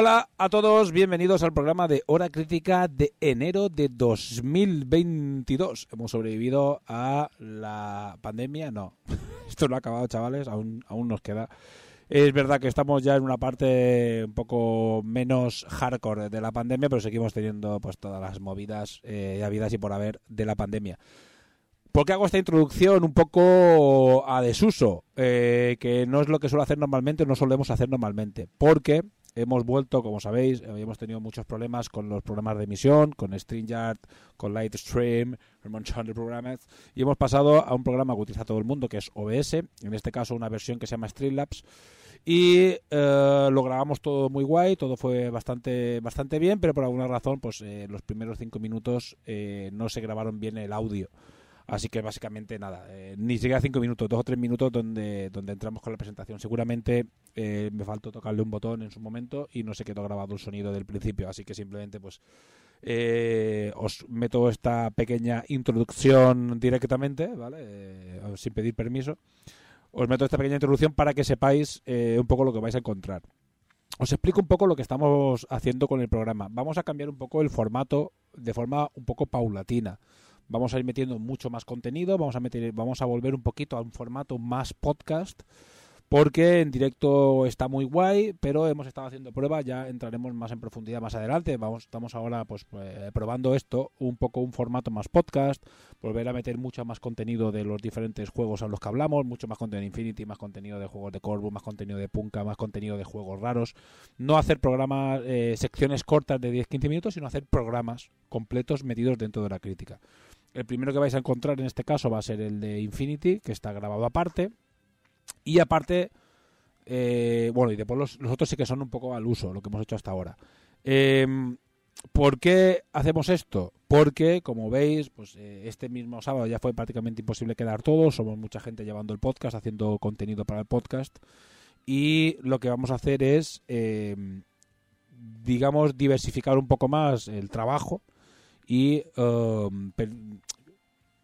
Hola a todos, bienvenidos al programa de Hora Crítica de enero de 2022. Hemos sobrevivido a la pandemia, no, esto no ha acabado chavales, aún, aún nos queda. Es verdad que estamos ya en una parte un poco menos hardcore de la pandemia, pero seguimos teniendo pues todas las movidas eh, habidas y por haber de la pandemia. ¿Por qué hago esta introducción un poco a desuso? Eh, que no es lo que suelo hacer normalmente, no solemos hacer normalmente. Porque hemos vuelto, como sabéis, hemos tenido muchos problemas con los programas de emisión, con StreamYard, con Lightstream, un de programas, y hemos pasado a un programa que utiliza todo el mundo, que es OBS, en este caso una versión que se llama Streamlabs, y eh, lo grabamos todo muy guay, todo fue bastante bastante bien, pero por alguna razón, pues eh, los primeros cinco minutos eh, no se grabaron bien el audio. Así que básicamente nada, eh, ni siquiera cinco minutos, dos o tres minutos donde, donde entramos con la presentación. Seguramente eh, me faltó tocarle un botón en su momento y no se quedó grabado el sonido del principio. Así que simplemente pues eh, os meto esta pequeña introducción directamente, ¿vale? Eh, sin pedir permiso. Os meto esta pequeña introducción para que sepáis un poco lo que vais a encontrar. Os explico un poco lo que estamos haciendo con el programa. Vamos a cambiar un poco el formato de forma un poco paulatina vamos a ir metiendo mucho más contenido, vamos a meter, vamos a volver un poquito a un formato más podcast, porque en directo está muy guay, pero hemos estado haciendo pruebas, ya entraremos más en profundidad más adelante. Vamos, estamos ahora pues eh, probando esto, un poco un formato más podcast, volver a meter mucho más contenido de los diferentes juegos a los que hablamos, mucho más contenido de Infinity, más contenido de juegos de Corvo, más contenido de Punka, más contenido de juegos raros. No hacer programas, eh, secciones cortas de 10-15 minutos, sino hacer programas completos metidos dentro de la crítica. El primero que vais a encontrar en este caso va a ser el de Infinity, que está grabado aparte. Y aparte, eh, bueno, y después los, otros sí que son un poco al uso, lo que hemos hecho hasta ahora. Eh, ¿Por qué hacemos esto? Porque, como veis, pues eh, este mismo sábado ya fue prácticamente imposible quedar todos. Somos mucha gente llevando el podcast, haciendo contenido para el podcast. Y lo que vamos a hacer es, eh, digamos, diversificar un poco más el trabajo y um,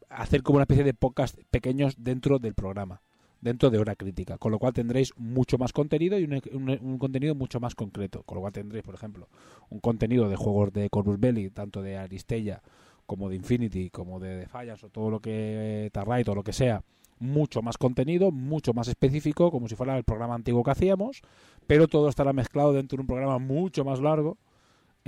hacer como una especie de podcast pequeños dentro del programa, dentro de hora crítica, con lo cual tendréis mucho más contenido y un, un, un, contenido mucho más concreto, con lo cual tendréis, por ejemplo, un contenido de juegos de Corvus Belli, tanto de Aristella como de Infinity, como de Defiance o todo lo que Tarrait o lo que sea, mucho más contenido, mucho más específico, como si fuera el programa antiguo que hacíamos, pero todo estará mezclado dentro de un programa mucho más largo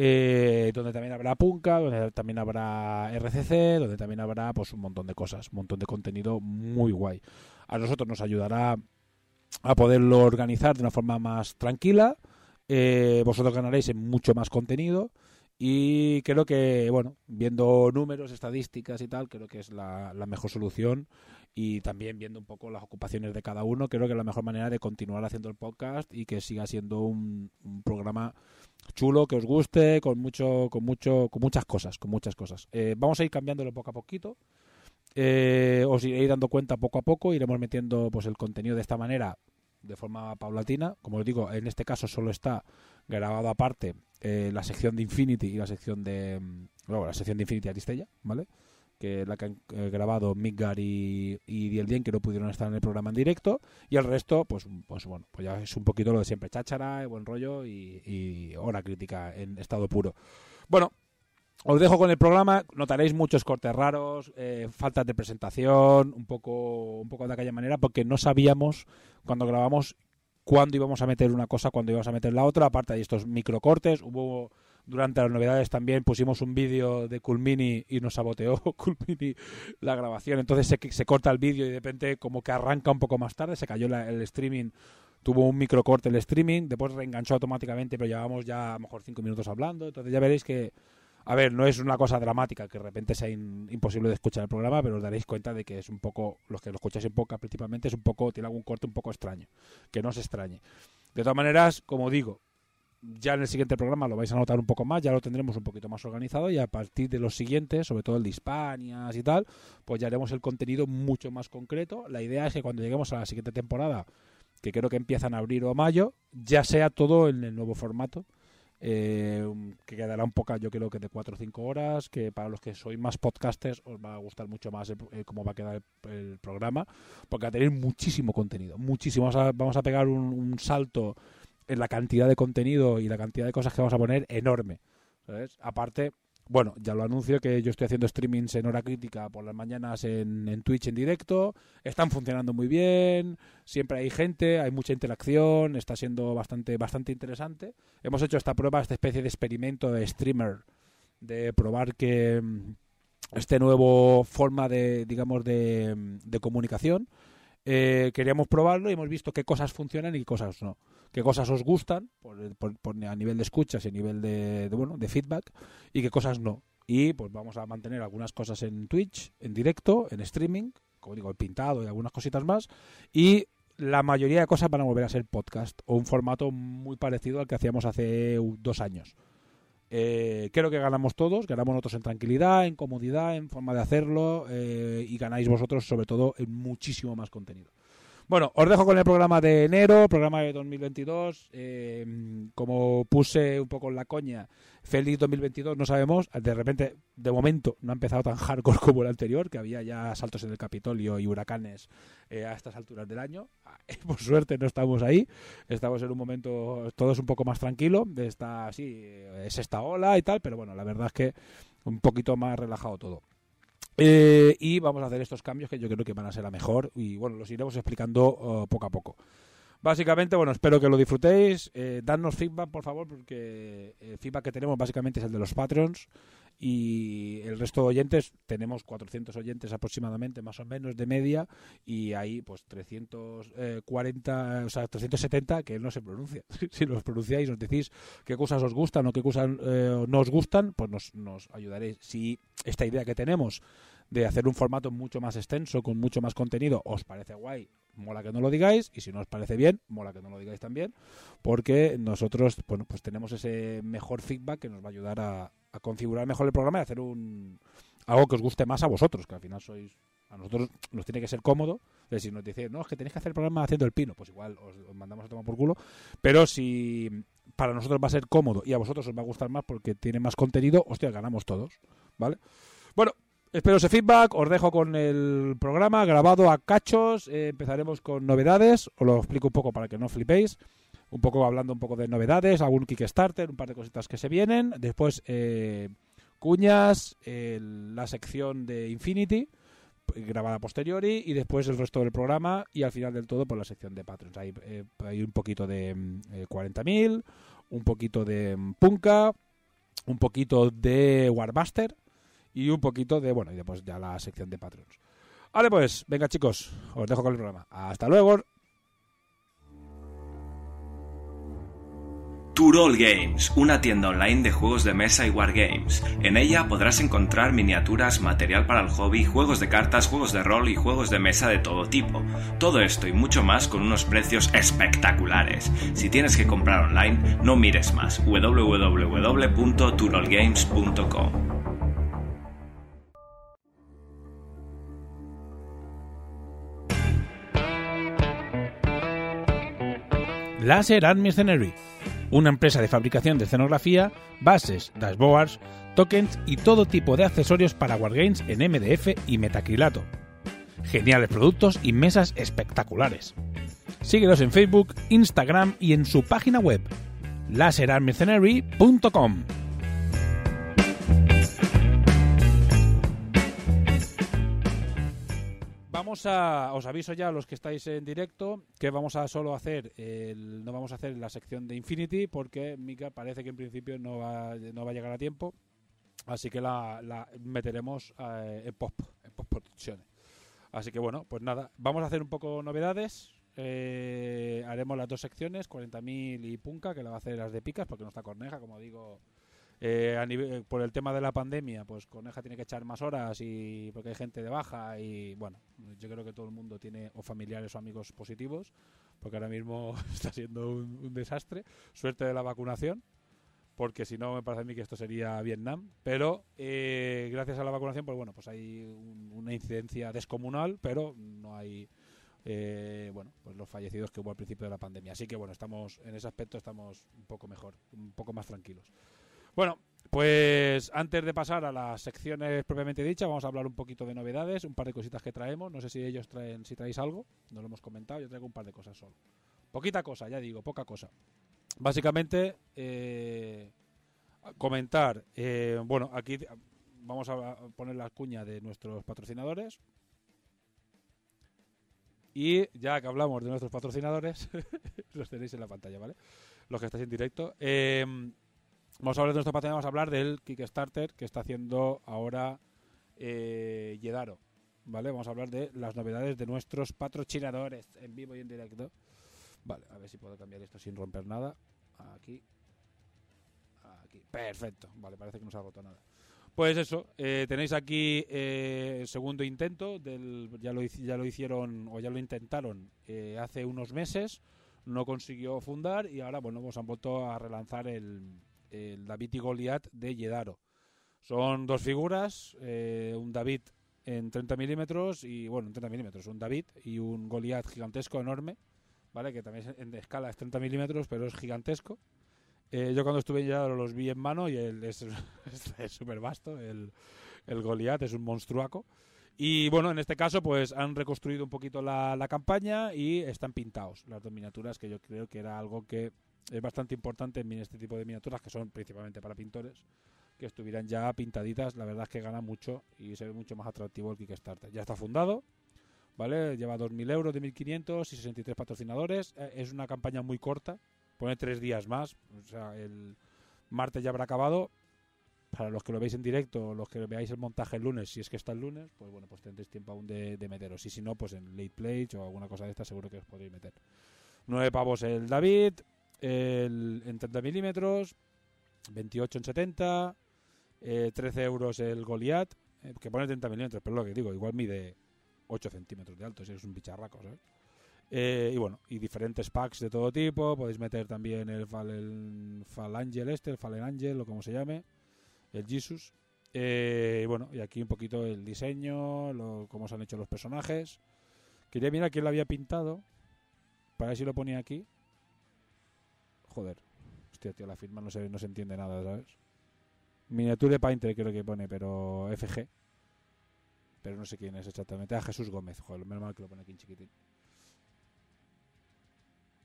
eh, donde también habrá Punka, donde también habrá RCC, donde también habrá pues un montón de cosas, un montón de contenido muy guay. A nosotros nos ayudará a poderlo organizar de una forma más tranquila. Eh, vosotros ganaréis en mucho más contenido y creo que, bueno, viendo números, estadísticas y tal, creo que es la, la mejor solución y también viendo un poco las ocupaciones de cada uno, creo que es la mejor manera de continuar haciendo el podcast y que siga siendo un, programa chulo, que os guste, con mucho, con mucho, con muchas cosas, con muchas cosas. Eh, vamos a ir cambiándolo poco a poquito. Eh, os iréis dando cuenta poco a poco, iremos metiendo pues el contenido de esta manera, de forma paulatina. Como os digo, en este caso solo está grabado aparte eh, la sección de Infinity y la sección de bueno, la sección de Infinity Aristella, ¿vale? Que la que han eh, grabado Midgar y, y Dien que no pudieron estar en el programa en directo y el resto pues pues bueno pues ya es un poquito lo de siempre cháchara buen rollo y, y hora crítica en estado puro. Bueno os dejo con el programa notaréis muchos cortes raros eh, faltas de presentación un poco un poco de aquella manera porque no sabíamos cuando grabamos cuándo íbamos a meter una cosa cuándo íbamos a meter la otra aparte de estos microcortes hubo durante las novedades también pusimos un vídeo de Culmini y nos saboteó Culmini la grabación. Entonces se, se corta el vídeo y de repente como que arranca un poco más tarde, se cayó el streaming tuvo un microcorte el streaming, después reenganchó automáticamente, pero llevamos ya a lo mejor cinco minutos hablando, entonces ya veréis que, a ver, no es una cosa dramática que de repente sea imposible de escuchar el programa, pero os daréis cuenta de que es un poco, los que lo escucháis en poca principalmente, es un poco, tiene algún corte un poco extraño, que no se extrañe. De todas maneras, como digo, ya en el siguiente programa lo vais a notar un poco más, ya lo tendremos un poquito más organizado y a partir de los siguientes, sobre todo el de Hispania y tal, pues ya haremos el contenido mucho más concreto. La idea es que cuando lleguemos a la siguiente temporada, que creo que empieza en abril o mayo, ya sea todo en el nuevo formato. Eh, que quedará un poco, yo creo que de 4 o 5 horas, que para los que sois más podcasters os va a gustar mucho más cómo va a quedar el, programa, porque va a tener muchísimo contenido, muchísimo. Vamos a, pegar un salto en la cantidad de contenido y la cantidad de cosas que vamos a poner enorme. ¿sabes? Aparte, bueno, ya lo anuncio que yo estoy haciendo streamings en hora crítica por las mañanas en, en, Twitch en directo. Están funcionando muy bien, siempre hay gente, hay mucha interacción, está siendo bastante, bastante interesante. Hemos hecho esta prueba, esta especie de experimento de streamer, de probar que mm, este nuevo forma de, digamos, de, de comunicación eh, queríamos probarlo y hemos visto qué cosas funcionan y qué cosas no. Qué cosas os gustan a nivel de escuchas y a nivel de, bueno, de feedback y qué cosas no. Y pues vamos a mantener algunas cosas en Twitch, en directo, en streaming, como digo, el pintado y algunas cositas más. Y la mayoría de cosas van a volver a ser podcast o un formato muy parecido al que hacíamos hace dos años. Eh, creo que ganamos todos, ganamos nosotros en tranquilidad, en comodidad, en forma de hacerlo eh, y ganáis vosotros sobre todo en muchísimo más contenido. Bueno, os dejo con el programa de enero, programa de 2022. Eh, como puse un poco en la coña, feliz 2022, no sabemos. De repente, de momento, no ha empezado tan hardcore como el anterior, que había ya saltos en el Capitolio y huracanes eh, a estas alturas del año. Por suerte no estamos ahí. Estamos en un momento todos un poco más tranquilo. De esta, así, es esta ola y tal, pero bueno, la verdad es que un poquito más relajado todo. Eh, y vamos a hacer estos cambios que yo creo que van a ser a mejor y bueno, los iremos explicando uh, poco a poco. Básicamente, bueno, espero que lo disfrutéis. Eh, dadnos feedback, por favor, porque el feedback que tenemos básicamente es el de los patrons y el resto de oyentes, tenemos 400 oyentes aproximadamente, más o menos, de media, y hay pues 340, o sea, 370 que no se pronuncia. si los pronunciáis, nos decís qué cosas os gustan o qué cosas eh, no os gustan, pues nos, nos ayudaréis. Si esta idea que tenemos de hacer un formato mucho más extenso, con mucho más contenido, os parece guay, mola que no lo digáis, y si no os parece bien, mola que no lo digáis también, porque nosotros, bueno, pues tenemos ese mejor feedback que nos va a ayudar a, configurar mejor el programa y hacer un algo que os guste más a vosotros, que al final sois a nosotros nos tiene que ser cómodo. Decir, nos dice, no, es que tenéis que hacer el programa haciendo el pino, pues igual os, mandamos a tomar por culo. Pero si para nosotros va a ser cómodo y a vosotros os va a gustar más porque tiene más contenido, hostia, ganamos todos. ¿Vale? Bueno, Espero ese feedback, os dejo con el programa grabado a cachos, eh, empezaremos con novedades, os lo explico un poco para que no flipéis, un poco hablando un poco de novedades, algún Kickstarter, un par de cositas que se vienen, después eh, cuñas, la sección de Infinity, grabada posteriori, y después el resto del programa, y al final del todo por pues, la sección de Patrons. Hay, eh, hay un poquito de 40.000, un poquito de mm, Punka, un poquito de Warbuster, y un poquito de, bueno, y después ya la sección de Patreons. Vale, pues, venga chicos, os dejo con el programa. Hasta luego. Turol Games, una tienda online de juegos de mesa y wargames. En ella podrás encontrar miniaturas, material para el hobby, juegos de cartas, juegos de rol y juegos de mesa de todo tipo. Todo esto y mucho más con unos precios espectaculares. Si tienes que comprar online, no mires más. www.turolgames.com Laser Art Mercenary, una empresa de fabricación de escenografía, bases, dashboards, tokens y todo tipo de accesorios para wargames en MDF y metacrilato. Geniales productos y mesas espectaculares. Síguelos en Facebook, Instagram y en su página web laserartmercenary.com. Vamos a, os aviso ya a los que estáis en directo que vamos a solo hacer, el, no vamos a hacer la sección de Infinity porque Mika parece que en principio no va, no va a llegar a tiempo, así que la, meteremos eh, en post, en postproducciones. Así que bueno, pues nada, vamos a hacer un poco novedades. eh, haremos las dos secciones, 40.000 y Punca, que la va a hacer las de picas, porque no está Corneja, como digo, eh, a nivel, por el tema de la pandemia, pues Corneja tiene que echar más horas y porque hay gente de baja y bueno, yo creo que todo el mundo tiene o familiares o amigos positivos, porque ahora mismo está siendo un, un desastre. Suerte de la vacunación, porque si no me parece a mí que esto sería Vietnam. Pero eh, gracias a la vacunación, pues bueno, pues hay un- una incidencia descomunal, pero no hay eh, bueno, pues los fallecidos que hubo al principio de la pandemia. Así que bueno, estamos en ese aspecto estamos un poco mejor, un poco más tranquilos. Bueno, pues antes de pasar a las secciones propiamente dichas, vamos a hablar un poquito de novedades, un par de cositas que traemos. No sé si ellos traen, si traéis algo, no lo hemos comentado, yo traigo un par de cosas solo. Poquita cosa, ya digo, poca cosa. Básicamente, eh, comentar, eh, bueno, aquí vamos a poner la cuña de nuestros patrocinadores. Y ya que hablamos de nuestros patrocinadores, los tenéis en la pantalla, ¿vale? Los que estáis en directo. Eh, vamos a hablar de nuestro patrocinador, vamos a hablar del Kickstarter que está haciendo ahora eh, Yedaro, ¿vale? Vamos a hablar de las novedades de nuestros patrocinadores en vivo y en directo. Vale, a ver si puedo cambiar esto sin romper nada. Aquí. Aquí. Perfecto. Vale, parece que no se ha roto nada. Pues eso, eh, tenéis aquí eh, el segundo intento, del, ya, lo, ya lo hicieron o ya lo intentaron eh, hace unos meses, no consiguió fundar y ahora, bueno, pues han vuelto a relanzar el, el David y Goliat de Yedaro. Son dos figuras, eh, un David en 30 milímetros y, bueno, en 30 milímetros, un David y un Goliat gigantesco, enorme, ¿vale? Que también en escala es 30 milímetros, pero es gigantesco. Eh, yo cuando estuve en Yedaro los vi en mano y es súper vasto, el, el Goliath es un monstruaco. Y bueno, en este caso pues han reconstruido un poquito la, la campaña y están pintados las dos miniaturas, que yo creo que era algo que es bastante importante en este tipo de miniaturas, que son principalmente para pintores, que estuvieran ya pintaditas. La verdad es que gana mucho y se ve mucho más atractivo el Kickstarter. Ya está fundado, ¿vale? Lleva 2.000 euros de 1.500 y 63 patrocinadores. Eh, es una campaña muy corta, pone tres días más. O sea, el martes ya habrá acabado. Para los que lo veis en directo, los que veáis el montaje el lunes, si es que está el lunes, pues bueno, pues tendréis tiempo aún de, de meteros. Y si no, pues en late play o alguna cosa de esta seguro que os podréis meter. 9 pavos el David, el, en 30 milímetros, 28 en 70, eh, 13 euros el Goliath, eh, que pone 30 milímetros, pero lo que digo, igual mide 8 centímetros de alto, si es un bicharraco. Eh, y bueno, y diferentes packs de todo tipo. Podéis meter también el, Fal, el Falangel este, el Fallen Angel o como se llame, el Jesus. Eh, y bueno, y aquí un poquito el diseño, lo, cómo se han hecho los personajes. Quería mirar quién lo había pintado. Para ver si lo ponía aquí. Joder. Hostia, tío, la firma no se, no se entiende nada, ¿sabes? Miniature Painter creo que pone, pero FG. Pero no sé quién es exactamente. Ah, Jesús Gómez. Joder, menos mal que lo pone aquí en chiquitín.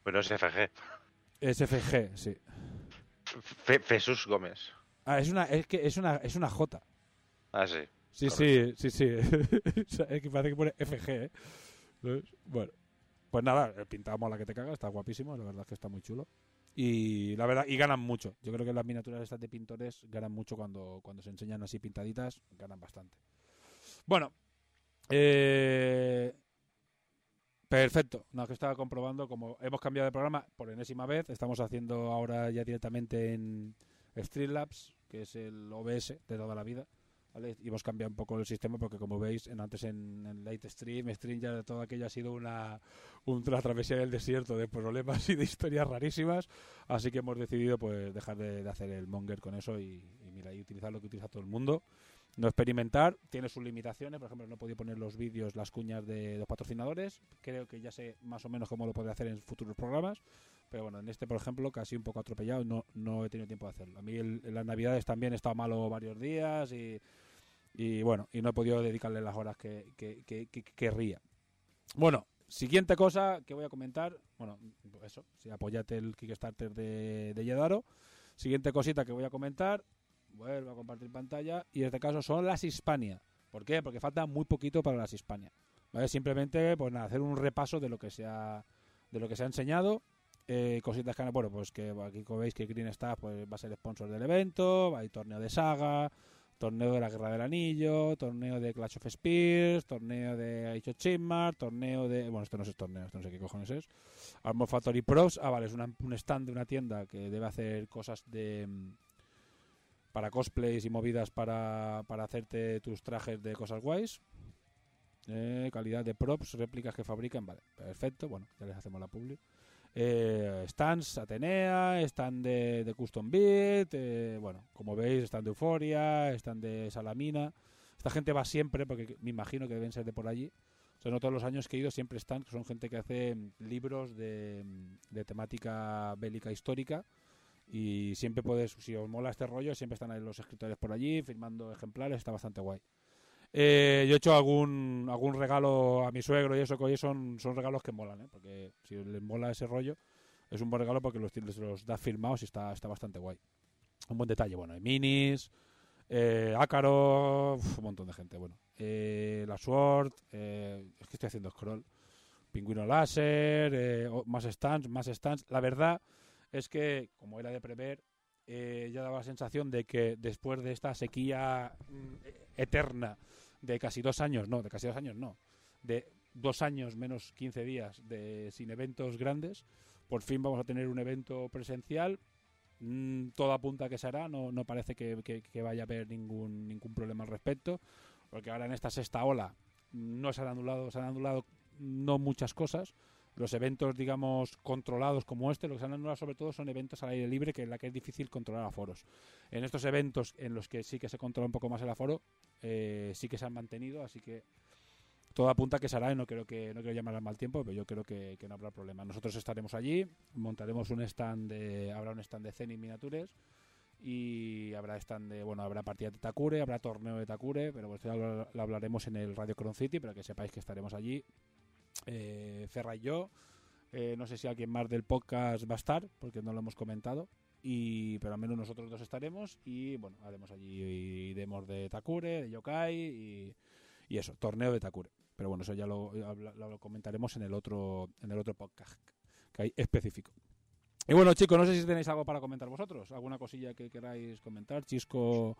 Pero es FG. Es FG, sí. Fe- Jesús Gómez. Ah, es una, es que es una, es una J. Ah, sí. Sí, sí, sí, sí. Es que parece que pone FG, ¿eh? Bueno, pues nada, el pintado mola que te caga, está guapísimo, la verdad es que está muy chulo. Y la verdad, y ganan mucho. Yo creo que las miniaturas estas de pintores ganan mucho cuando, cuando se enseñan así pintaditas, ganan bastante. Bueno, eh, perfecto. No, que estaba comprobando, como hemos cambiado de programa por enésima vez, estamos haciendo ahora ya directamente en Streamlabs, que es el OBS de toda la vida. ¿Vale? Y hemos cambiado un poco el sistema porque como veis en, antes en, en Late Stream, Stream ya todo aquello ha sido una, una travesía del desierto de problemas y de historias rarísimas, así que hemos decidido pues dejar de, de hacer el monger con eso y, y mira y utilizar lo que utiliza todo el mundo. No experimentar, tiene sus limitaciones, por ejemplo no podido poner los vídeos, las cuñas de los patrocinadores, creo que ya sé más o menos cómo lo podré hacer en futuros programas, pero bueno, en este por ejemplo casi un poco atropellado, no, no he tenido tiempo de hacerlo. A mí el- en las navidades también he estado malo varios días y, y bueno, y no he podido dedicarle las horas que, que, que- que- que querría. Bueno, siguiente cosa que voy a comentar, bueno, eso, si apoyate el Kickstarter de, de Yedaro. Siguiente cosita que voy a comentar, vuelvo a compartir pantalla, y en este caso son las Hispania. ¿Por qué? Porque falta muy poquito para las Hispania. ¿Vale? Simplemente pues nada, hacer un repaso de lo que se ha, de lo que se ha enseñado. Eh, cositas que han- bueno, pues que aquí como veis que Green Staff pues, va a ser sponsor del evento, hay torneo de saga, torneo de la Guerra del Anillo, torneo de Clash of Spears, torneo de of Sigmar, torneo de... Bueno, esto no es torneo, esto no sé qué cojones es. Armor Factory Pros, ah, vale, es una- un stand de una tienda que debe hacer cosas de... mm, para cosplays y movidas para, para hacerte tus trajes de cosas guays. Eh, calidad de props, réplicas que fabrican, vale, perfecto, bueno, ya les hacemos la publi. Eh, stands Atenea, stand de, Custom Beat, eh, bueno, como veis, stand de Euforia, stand de Salamina. Esta gente va siempre, porque me imagino que deben ser de por allí. O no todos los años que he ido siempre están, son gente que hace mm, libros de, mm, de temática bélica histórica. Y siempre puedes, si os mola este rollo, siempre están ahí los escritores por allí firmando ejemplares, está bastante guay. Eh, yo he hecho algún algún regalo a mi suegro y eso, que hoy son, son regalos que molan, ¿eh? porque si les mola ese rollo, es un buen regalo porque los, los das firmados y está, está bastante guay. Un buen detalle, bueno, hay minis, eh, Ácaro, un montón de gente, bueno. Eh, la Sword, eh, es que estoy haciendo scroll. Pingüino Láser, eh, o- más stands, más stands. La verdad es que, como era de prever, ya daba la sensación de que después de esta sequía mm, eterna de casi dos años, no, de casi dos años no, de dos años menos 15 días de sin eventos grandes, por fin vamos a tener un evento presencial. Mm, todo apunta a que se hará, no, no parece que, que- que vaya a haber ningún, ningún problema al respecto, porque ahora en esta sexta ola no se han anulado, se han anulado no muchas cosas. Los eventos, digamos, controlados como este, lo que se han anulado sobre todo son eventos al aire libre, que en la que es difícil controlar aforos. En estos eventos en los que sí que se controla un poco más el aforo, eh, sí que se han mantenido, así que todo apunta a que se hará y no creo que no quiero llamar al mal tiempo, pero yo creo que, no habrá problema. Nosotros estaremos allí, montaremos un stand habrá un stand de Zenith Miniatures y habrá stand de, bueno, habrá partida de Takure, habrá torneo de Takure, pero pues ya lo, lo hablaremos en el Radio Cron City, pero que sepáis que estaremos allí. Eh, Ferra y yo, eh, no sé si alguien más del podcast va a estar, porque no lo hemos comentado. Y, pero al menos nosotros dos estaremos y bueno, haremos allí demos de Takure, de Yokai y, eso, torneo de Takure. Pero bueno, eso ya lo, lo comentaremos en el otro en el otro podcast que hay específico. Y bueno, chicos, no sé si tenéis algo para comentar vosotros, alguna cosilla que queráis comentar, Chisco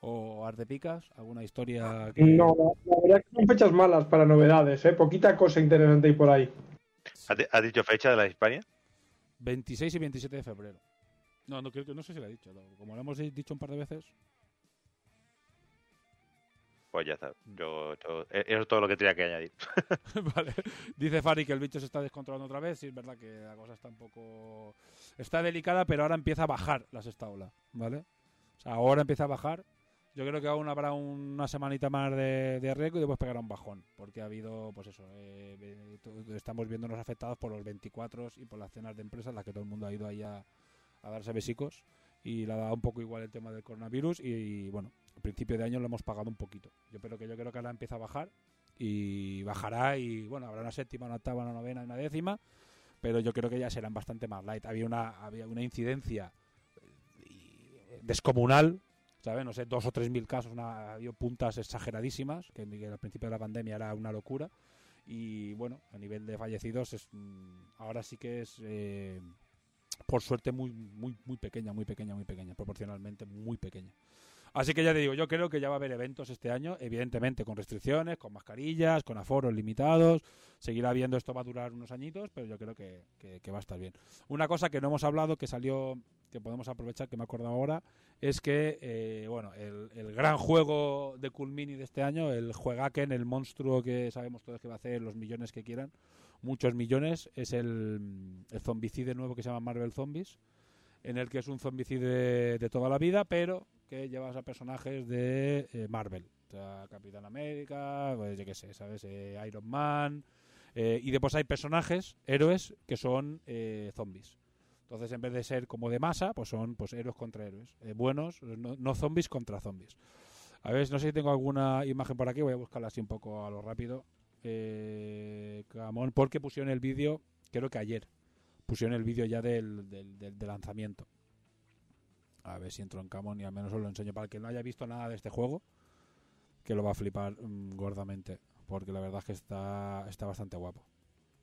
o Ardepicas, alguna historia que No, la, la verdad es que son fechas malas para novedades, ¿eh? Poquita cosa interesante hay por ahí. ¿Ha, di- ha dicho fecha de la Hispania? 26 y 27 de febrero. No, no creo que no sé si lo ha dicho, como lo hemos dicho un par de veces. Pues ya está. Yo, yo- e- eso es todo lo que tenía que añadir. vale. Dice Fari que el bicho se está descontrolando otra vez. Sí, es verdad que la cosa está un poco. Está delicada, pero ahora empieza a bajar la sexta ola. ¿Vale? O sea, ahora empieza a bajar. Yo creo que aún habrá una semanita más de, de riesgo y después pegará un bajón. Porque ha habido, pues eso, eh, estamos viéndonos afectados por los 24 y por las cenas de empresas, las que todo el mundo ha ido ahí a, a darse besicos. Y le ha dado un poco igual el tema del coronavirus. Y, bueno, a principio de año lo hemos pagado un poquito. Yo creo que yo creo que ahora empieza a bajar y bajará y bueno, habrá una séptima, una octava, una novena y una décima, pero yo creo que ya serán bastante más light. Había una, había una incidencia eh, descomunal, ¿sabes? No sé, dos o tres mil casos, una, había puntas exageradísimas, que, que al principio de la pandemia era una locura. Y bueno, a nivel de fallecidos, es, mm, ahora sí que es, eh, por suerte, muy, muy, muy pequeña, muy pequeña, muy pequeña, proporcionalmente muy pequeña. Así que ya te digo, yo creo que ya va a haber eventos este año, evidentemente con restricciones, con mascarillas, con aforos limitados. Seguirá habiendo, esto va a durar unos añitos, pero yo creo que, que- va a estar bien. Una cosa que no hemos hablado, que salió, que podemos aprovechar, que me acuerdo ahora, es que, eh, bueno, el, el gran juego de Cool Mini de este año, el Juegaken, el monstruo que sabemos todos que va a hacer los millones que quieran, muchos millones, es el, el zombicide nuevo que se llama Marvel Zombies en el que es un zombicide de toda la vida, pero que llevas a personajes de eh, Marvel. Capitán América, pues yo qué sé, ¿sabes? Eh, Iron Man. eh, y después hay personajes, héroes, que son eh, zombies. Entonces, en vez de ser como de masa, pues son pues héroes contra héroes. Buenos, no, zombies contra zombies. A ver, no sé si tengo alguna imagen por aquí, voy a buscarla así un poco a lo rápido. Camón, porque pusieron el vídeo, creo que ayer pusieron el vídeo ya del, del, del- del lanzamiento. A ver si entro en Camon y al menos os lo enseño para el que no haya visto nada de este juego, que lo va a flipar mm, gordamente, porque la verdad es que está, está bastante guapo.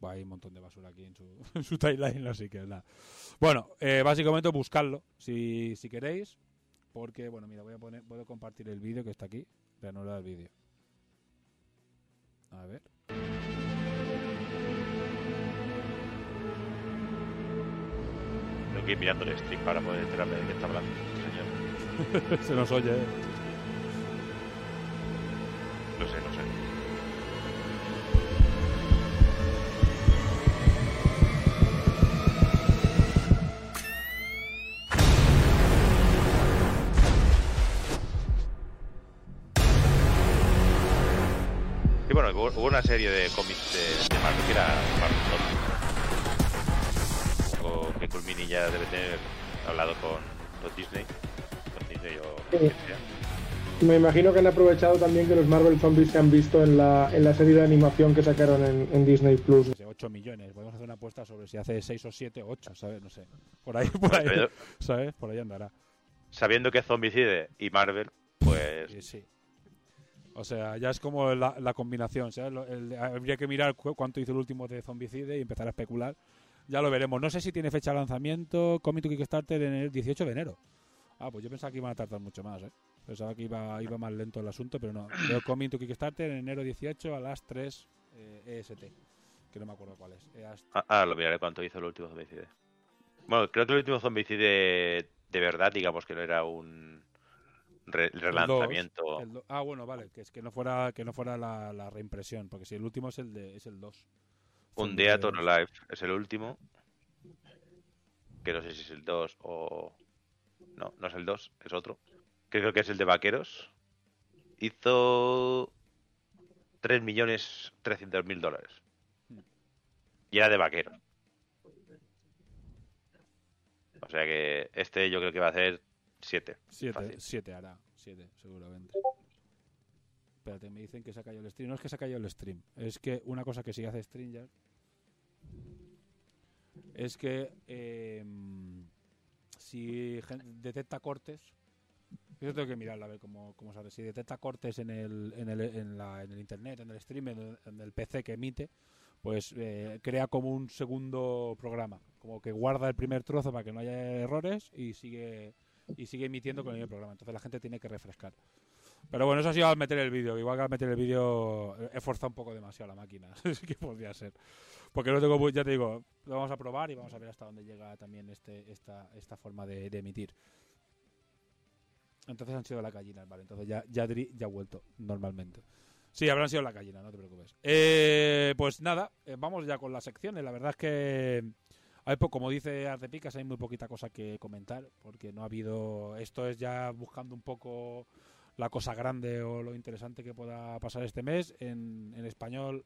Hay un montón de basura aquí en su, en su timeline, así que nada. Bueno, eh, básicamente buscadlo si, si queréis. porque, bueno, mira, voy a poner, puedo compartir el vídeo que está aquí, reanudar el vídeo. A ver. Tengo que ir mirando el stream para poder enterarme de qué está hablando este señor. Se nos oye. ¿eh? No sé, no sé. Y bueno, hubo, una serie de cómics de, de Marvel que era Marvel Culmini ya debe tener hablado con, con Disney. Con Disney o Sí. Me imagino que han aprovechado también que los Marvel Zombies se han visto en la, en la serie de animación que sacaron en, en Disney Plus. No sé, 8 millones. Podemos hacer una apuesta sobre si hace 6 o 7 o 8, ¿sabes? No sé. Por ahí, por ahí, Pero- ¿sabes? Por ahí andará. Sabiendo que es Zombicide y Marvel, pues Sí, sí. O sea, ya es como la, la combinación, ¿sabes? Lo- el- habría que mirar cu- cuánto hizo el último de Zombicide y empezar a especular. Ya lo veremos. No sé si tiene fecha de lanzamiento, Comic to Kickstarter en el 18 de enero. Ah, pues yo pensaba que iban a tardar mucho más, ¿eh? Pensaba que iba, iba más lento el asunto, pero no. Veo Comic to Kickstarter en enero 18 a las 3 eh, EST, que no me acuerdo cuál es. EAST. Ah, ah, lo miraré cuánto hizo el último zombicide. Bueno, creo que el último zombicide de verdad, digamos que no era un re- El relanzamiento. dos, ah, bueno, vale, que es que no fuera que no fuera la, la reimpresión, porque si el último es el de es el 2. Un Dead or Alive es el último. Que no sé si es el 2 o. No, no es el 2, es otro. Creo que es el de Vaqueros. Hizo 3.300.000 dólares. Y era de Vaqueros. O sea que este yo creo que va a hacer 7. 7, Fácil. 7 hará, 7 seguramente. Espérate, me dicen que se ha caído el stream. No es que se ha caído el stream, es que una cosa que sí hace Stringer es que eh, si detecta cortes, eso tengo que mirarlo a ver cómo, cómo sale. Si detecta cortes en el, en el, en la- en el internet, en el stream, en el, en el PC que emite, pues eh, crea como un segundo programa, como que guarda el primer trozo para que no haya errores y sigue y sigue emitiendo con el mismo programa. Entonces la gente tiene que refrescar. Pero bueno, eso ha sido al meter el vídeo. Igual que al meter el vídeo he forzado un poco demasiado la máquina. Es que podría ser. Porque no tengo, ya te digo, lo vamos a probar y vamos a ver hasta dónde llega también este, esta, esta forma de, emitir. Entonces han sido las gallinas, vale. Entonces ya, ya, ya ha vuelto normalmente. Sí, habrán sido las gallinas, no te preocupes. Eh, pues nada, eh, vamos ya con las secciones. La verdad es que hay como dice Artepicas, hay muy poquita cosa que comentar, porque no ha habido. Esto es ya buscando un poco la cosa grande o lo interesante que pueda pasar este mes. En, español,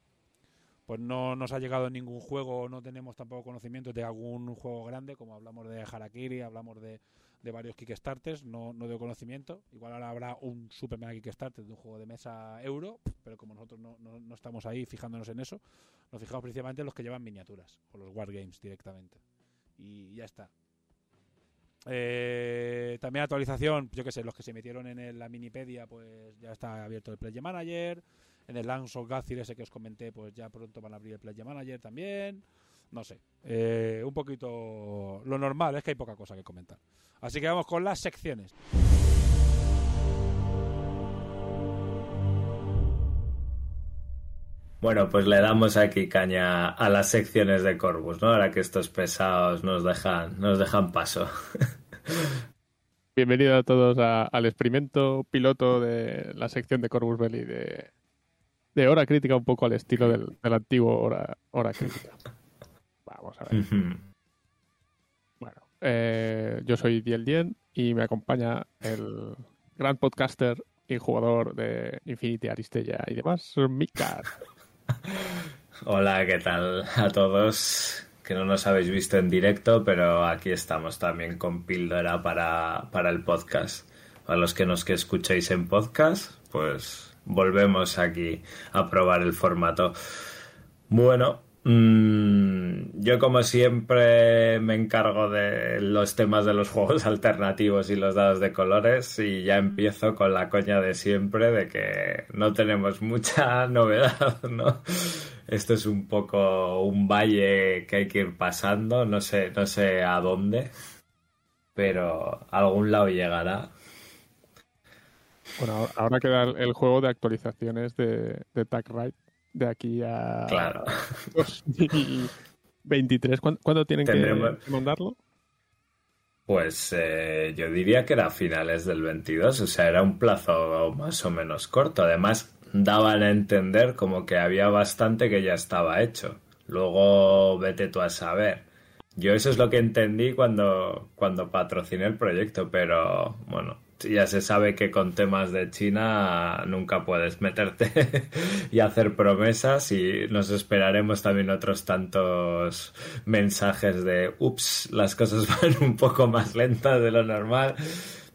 pues no nos ha llegado ningún juego, no tenemos tampoco conocimiento de algún juego grande, como hablamos de Harakiri, hablamos de, de varios Kickstarters, no, no de conocimiento. Igual ahora habrá un super mega Kickstarter de un juego de mesa euro, pero como nosotros no, no, no estamos ahí fijándonos en eso, nos fijamos principalmente en los que llevan miniaturas o los wargames directamente. Y ya está. Eh, también actualización, yo que sé, los que se metieron en el- la minipedia, pues ya está abierto el Play Manager. En el Lance of ese que os comenté, pues ya pronto van a abrir el Play Manager también. No sé, eh, un poquito lo normal, es que hay poca cosa que comentar. Así que vamos con las secciones. Bueno, pues le damos aquí caña a las secciones de Corvus, ¿no? Ahora que estos pesados nos dejan, nos dejan paso. Bienvenido a todos a- al experimento piloto de la sección de Corvus Belli de, de hora crítica, un poco al estilo del, del antiguo hora, hora crítica. Vamos a ver. Bueno, eh, yo soy Diel Dien y me acompaña el gran podcaster y jugador de Infinity Aristella y demás, Mika. Hola, ¿qué tal a todos? Que no nos habéis visto en directo, pero aquí estamos también con píldora para, para el podcast. Para los que nos que escucháis en podcast, pues volvemos aquí a probar el formato. Bueno, yo como siempre me encargo de los temas de los juegos alternativos y los dados de colores y ya empiezo con la coña de siempre de que no tenemos mucha novedad, ¿no? Esto es un poco un valle que hay que ir pasando, no sé, no sé a dónde, pero algún lado llegará. Bueno, ahora- queda el, juego de actualizaciones de, de Tag Ride de aquí a Claro. 2023. ¿Cuándo, cuándo tienen Tendremos- que mandarlo? Pues eh, yo diría que era a finales del 22, o sea, era un plazo más o menos corto. Además, daban a entender como que había bastante que ya estaba hecho. Luego, vete tú a saber. Yo eso es lo que entendí cuando, cuando patrociné el proyecto, pero bueno, ya se sabe que con temas de China nunca puedes meterte y hacer promesas y nos esperaremos también otros tantos mensajes de ups, las cosas van un poco más lentas de lo normal.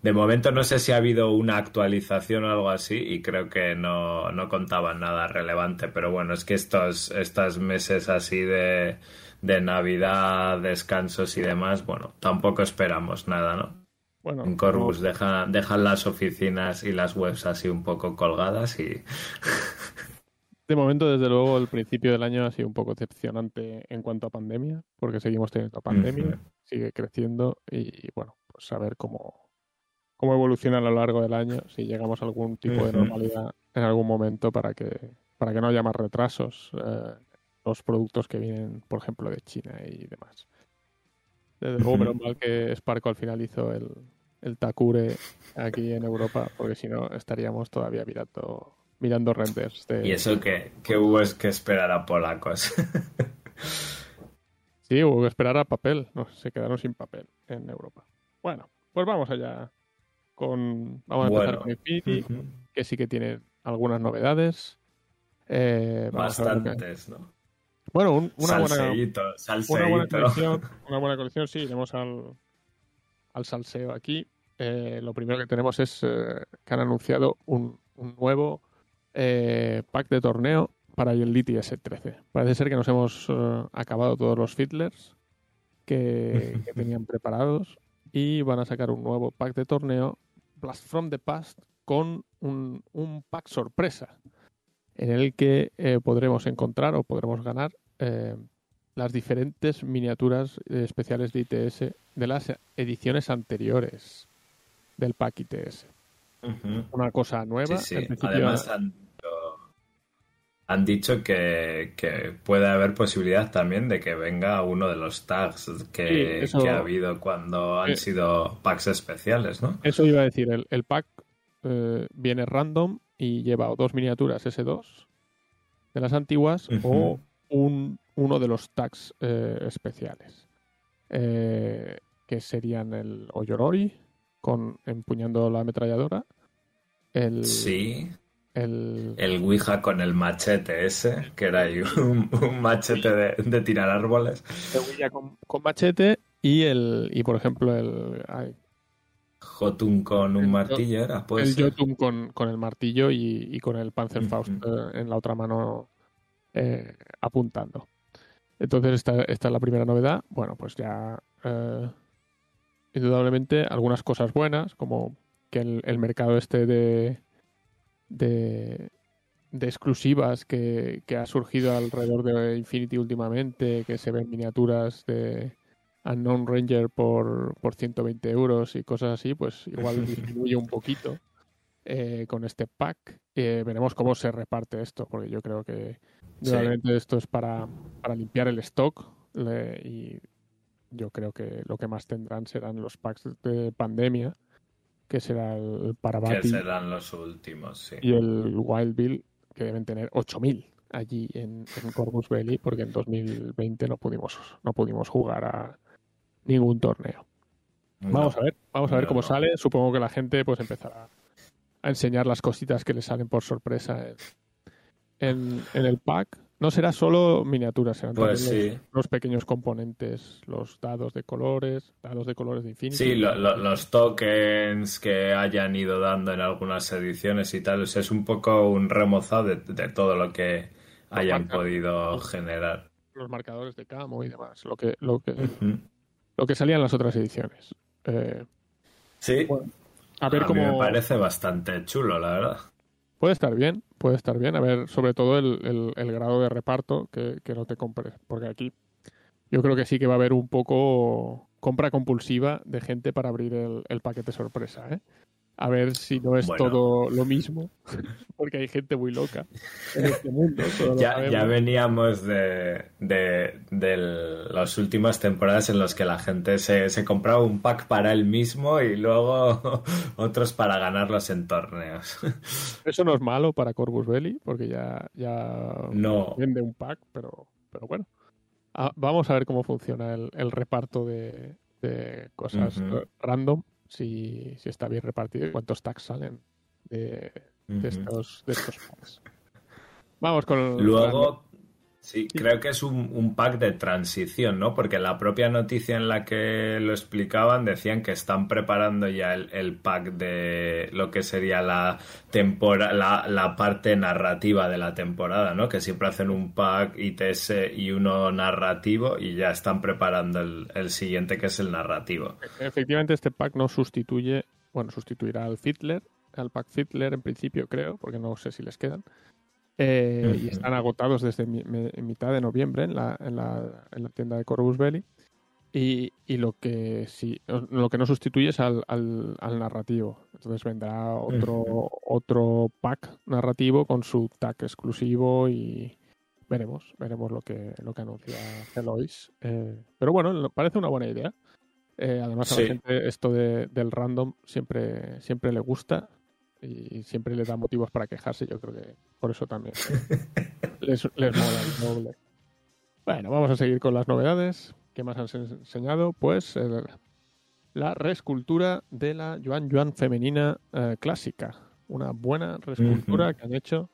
De momento no sé si ha habido una actualización o algo así y creo que no, no contaban nada relevante, pero bueno, es que estos, estos meses así de, de Navidad, descansos y demás, bueno, tampoco esperamos nada, ¿no? Bueno, En Corvus dejan, dejan las oficinas y las webs así un poco colgadas y de momento, desde luego, el principio del año ha sido un poco decepcionante en cuanto a pandemia, porque seguimos teniendo pandemia, sigue creciendo y, bueno, pues a ver cómo, cómo evoluciona a lo largo del año, si llegamos a algún tipo de normalidad en algún momento para que, para que no haya más retrasos eh, los productos que vienen, por ejemplo, de China y demás. Desde luego, menos mal que Sparco al final hizo el, el Takure aquí en Europa, porque si no estaríamos todavía mirando, mirando renders de... Y eso que, que hubo es que esperar a polacos. Sí, hubo que esperar a papel. No, se quedaron sin papel en Europa. Bueno, pues vamos allá con... Vamos a empezar Bueno. con Infinity, Ujú. que sí que tiene algunas novedades. Eh, Bastantes, ¿no? Bueno, un- una buena, salseíto, una buena colección. Una buena colección, sí. Iremos al, al salseo aquí. Eh, lo primero que tenemos es eh, que han anunciado un, un nuevo eh, pack de torneo para el Elite S13. Parece ser que nos hemos eh, acabado todos los Fiddlers que, que tenían preparados y van a sacar un nuevo pack de torneo Blast from the Past con un, un pack sorpresa en el que eh, podremos encontrar o podremos ganar eh, las diferentes miniaturas especiales de ITS de las ediciones anteriores del pack ITS. Una cosa nueva. Sí, sí. Además han dicho, han dicho que, que puede haber posibilidad también de que venga uno de los tags que, Sí, eso- que ha habido cuando han Eh. sido packs especiales, ¿no? Eso iba a decir, el, el pack eh, viene random y lleva o dos miniaturas S2 de las antiguas o un, uno de los tags eh, especiales. Eh, que serían el Oyorori con empuñando la ametralladora. El, Sí, el, el Ouija con el machete ese, que era ahí un, un machete de, de tirar árboles. el Ouija con, con machete y el y por ejemplo el, ay, Jotun con un El- martillo era, pues. el Jotun con, con el martillo y, y con el Panzerfaust Ujú. eh, en la otra mano eh, apuntando. Entonces esta, esta es la primera novedad. Bueno, pues ya eh, indudablemente algunas cosas buenas, como que el, el mercado este de, de, de exclusivas que, que ha surgido alrededor de Infinity últimamente, que se ven miniaturas de Unknown Ranger por, por 120 euros y cosas así, pues igual disminuye un poquito eh, con este pack. Eh, veremos cómo se reparte esto, porque yo creo que indudablemente esto es para, para limpiar el stock le- y yo creo que lo que más tendrán serán los packs de pandemia, que será el Que Parabati serán los últimos, sí. y el Wild Bill, que deben tener 8.000 allí en, en Belli, porque en 2020 no pudimos, no pudimos jugar a ningún torneo. Vamos a ver, vamos a ver cómo no. sale. Supongo que la gente pues empezará a enseñar las cositas que le salen por sorpresa en, en- en el pack. No será solo miniaturas, serán Pues también sí. los, los pequeños componentes, los dados de colores, dados de colores de Infinity. Sí, lo- lo- los tokens que hayan ido dando en algunas ediciones y tal, o sea, es un poco un remozado de, de todo lo que hayan podido generar. los marcadores de camo y demás, lo que, lo que, lo que salía en las otras ediciones. Eh, Sí, Bueno, a ver cómo me parece bastante chulo, la verdad. puede estar bien, puede estar bien. A ver, sobre todo el, el- el grado de reparto que, que no te compres, porque aquí yo creo que sí que va a haber un poco compra compulsiva de gente para abrir el, el paquete sorpresa. ¿eh? A ver si no es Bueno. todo lo mismo, porque hay gente muy loca en este mundo. Ya, ya veníamos de, de, de las últimas temporadas en las que la gente se, se compraba un pack para él mismo y luego otros para ganarlos en torneos. Eso no es malo para Corvus Belli, porque ya, ya No. vende un pack, pero, pero bueno. Ah, vamos a ver cómo funciona el, el reparto de, de cosas random, si, si está bien repartido y cuántos tags salen de, de estos, de estos packs. Vamos con el- Luego, sí, creo que es un, un pack de transición, ¿no? Porque la propia noticia en la que lo explicaban decían que están preparando ya el, el pack de lo que sería la, tempora, la, la parte narrativa de la temporada, ¿no? Que siempre hacen un pack ITS y uno narrativo y ya están preparando el, el siguiente que es el narrativo. Efectivamente, este pack no sustituye, bueno, sustituirá al Fitler, al pack Fitler en principio, creo, porque no sé si les quedan. Eh, Y están agotados desde mi- me- mitad de noviembre en la, en la, en la tienda de Corvus Belli. Y, y lo que sí, lo que no sustituye es al, al, al narrativo. Entonces vendrá otro, otro pack narrativo con su tag exclusivo y veremos, veremos lo que, lo que anuncia Elois. Eh, pero bueno, parece una buena idea. Eh, además a Sí. la gente esto de- del random siempre, siempre le gusta y siempre le da motivos para quejarse. Yo creo que por eso también les, les mola el doble. Bueno, vamos a seguir con las novedades. ¿Qué más han ens- enseñado? Pues el- la reescultura de la Yuan Yuan femenina eh, clásica. Una buena reescultura que han hecho.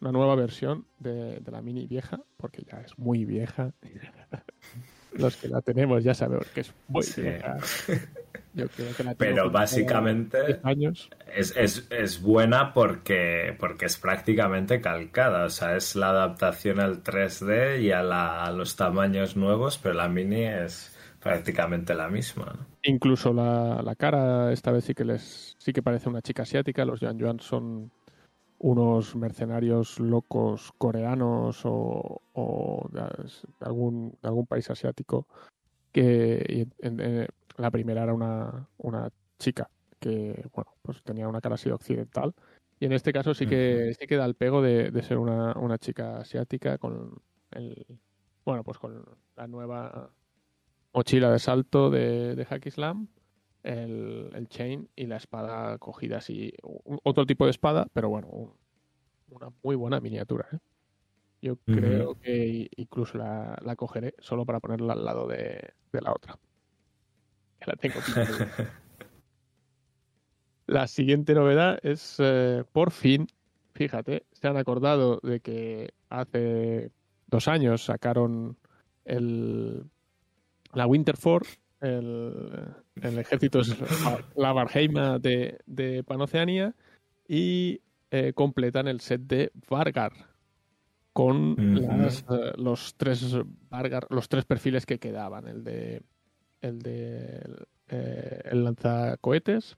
Una nueva versión de, de la mini vieja, porque ya es muy vieja. Los que la tenemos ya sabemos que es muy Sí. vieja. Yo creo que la tengo Pero básicamente 10 años. Es, es, es buena porque, porque es prácticamente calcada, o sea, es la adaptación al 3D y a, la- a los tamaños nuevos, pero la mini es prácticamente la misma. ¿no? Incluso la, la cara esta vez sí que les sí que parece una chica asiática. Los Yuan Yuan son unos mercenarios locos coreanos o, o de, algún, de algún país asiático que y en- en- la primera era una, una chica que bueno pues tenía una cara así occidental y en este caso sí que sí que da el pego de, de ser una, una chica asiática con el bueno pues con la nueva mochila de salto de, de Hack Islam, el, el chain y la espada cogida así. un- otro tipo de espada, pero bueno, un- una muy buena miniatura. ¿eh? Yo creo que incluso la, la cogeré solo para ponerla al lado de, de la otra. Que la tengo. La siguiente novedad es, eh, por fin, fíjate, se han acordado de que hace dos años sacaron el, la Winterford, el, el ejército, la Varheima de, de Panoceanía, y eh, completan el set de Vargar con las, eh, los tres Vargar, los tres perfiles que quedaban, el de el de eh, el lanzacohetes,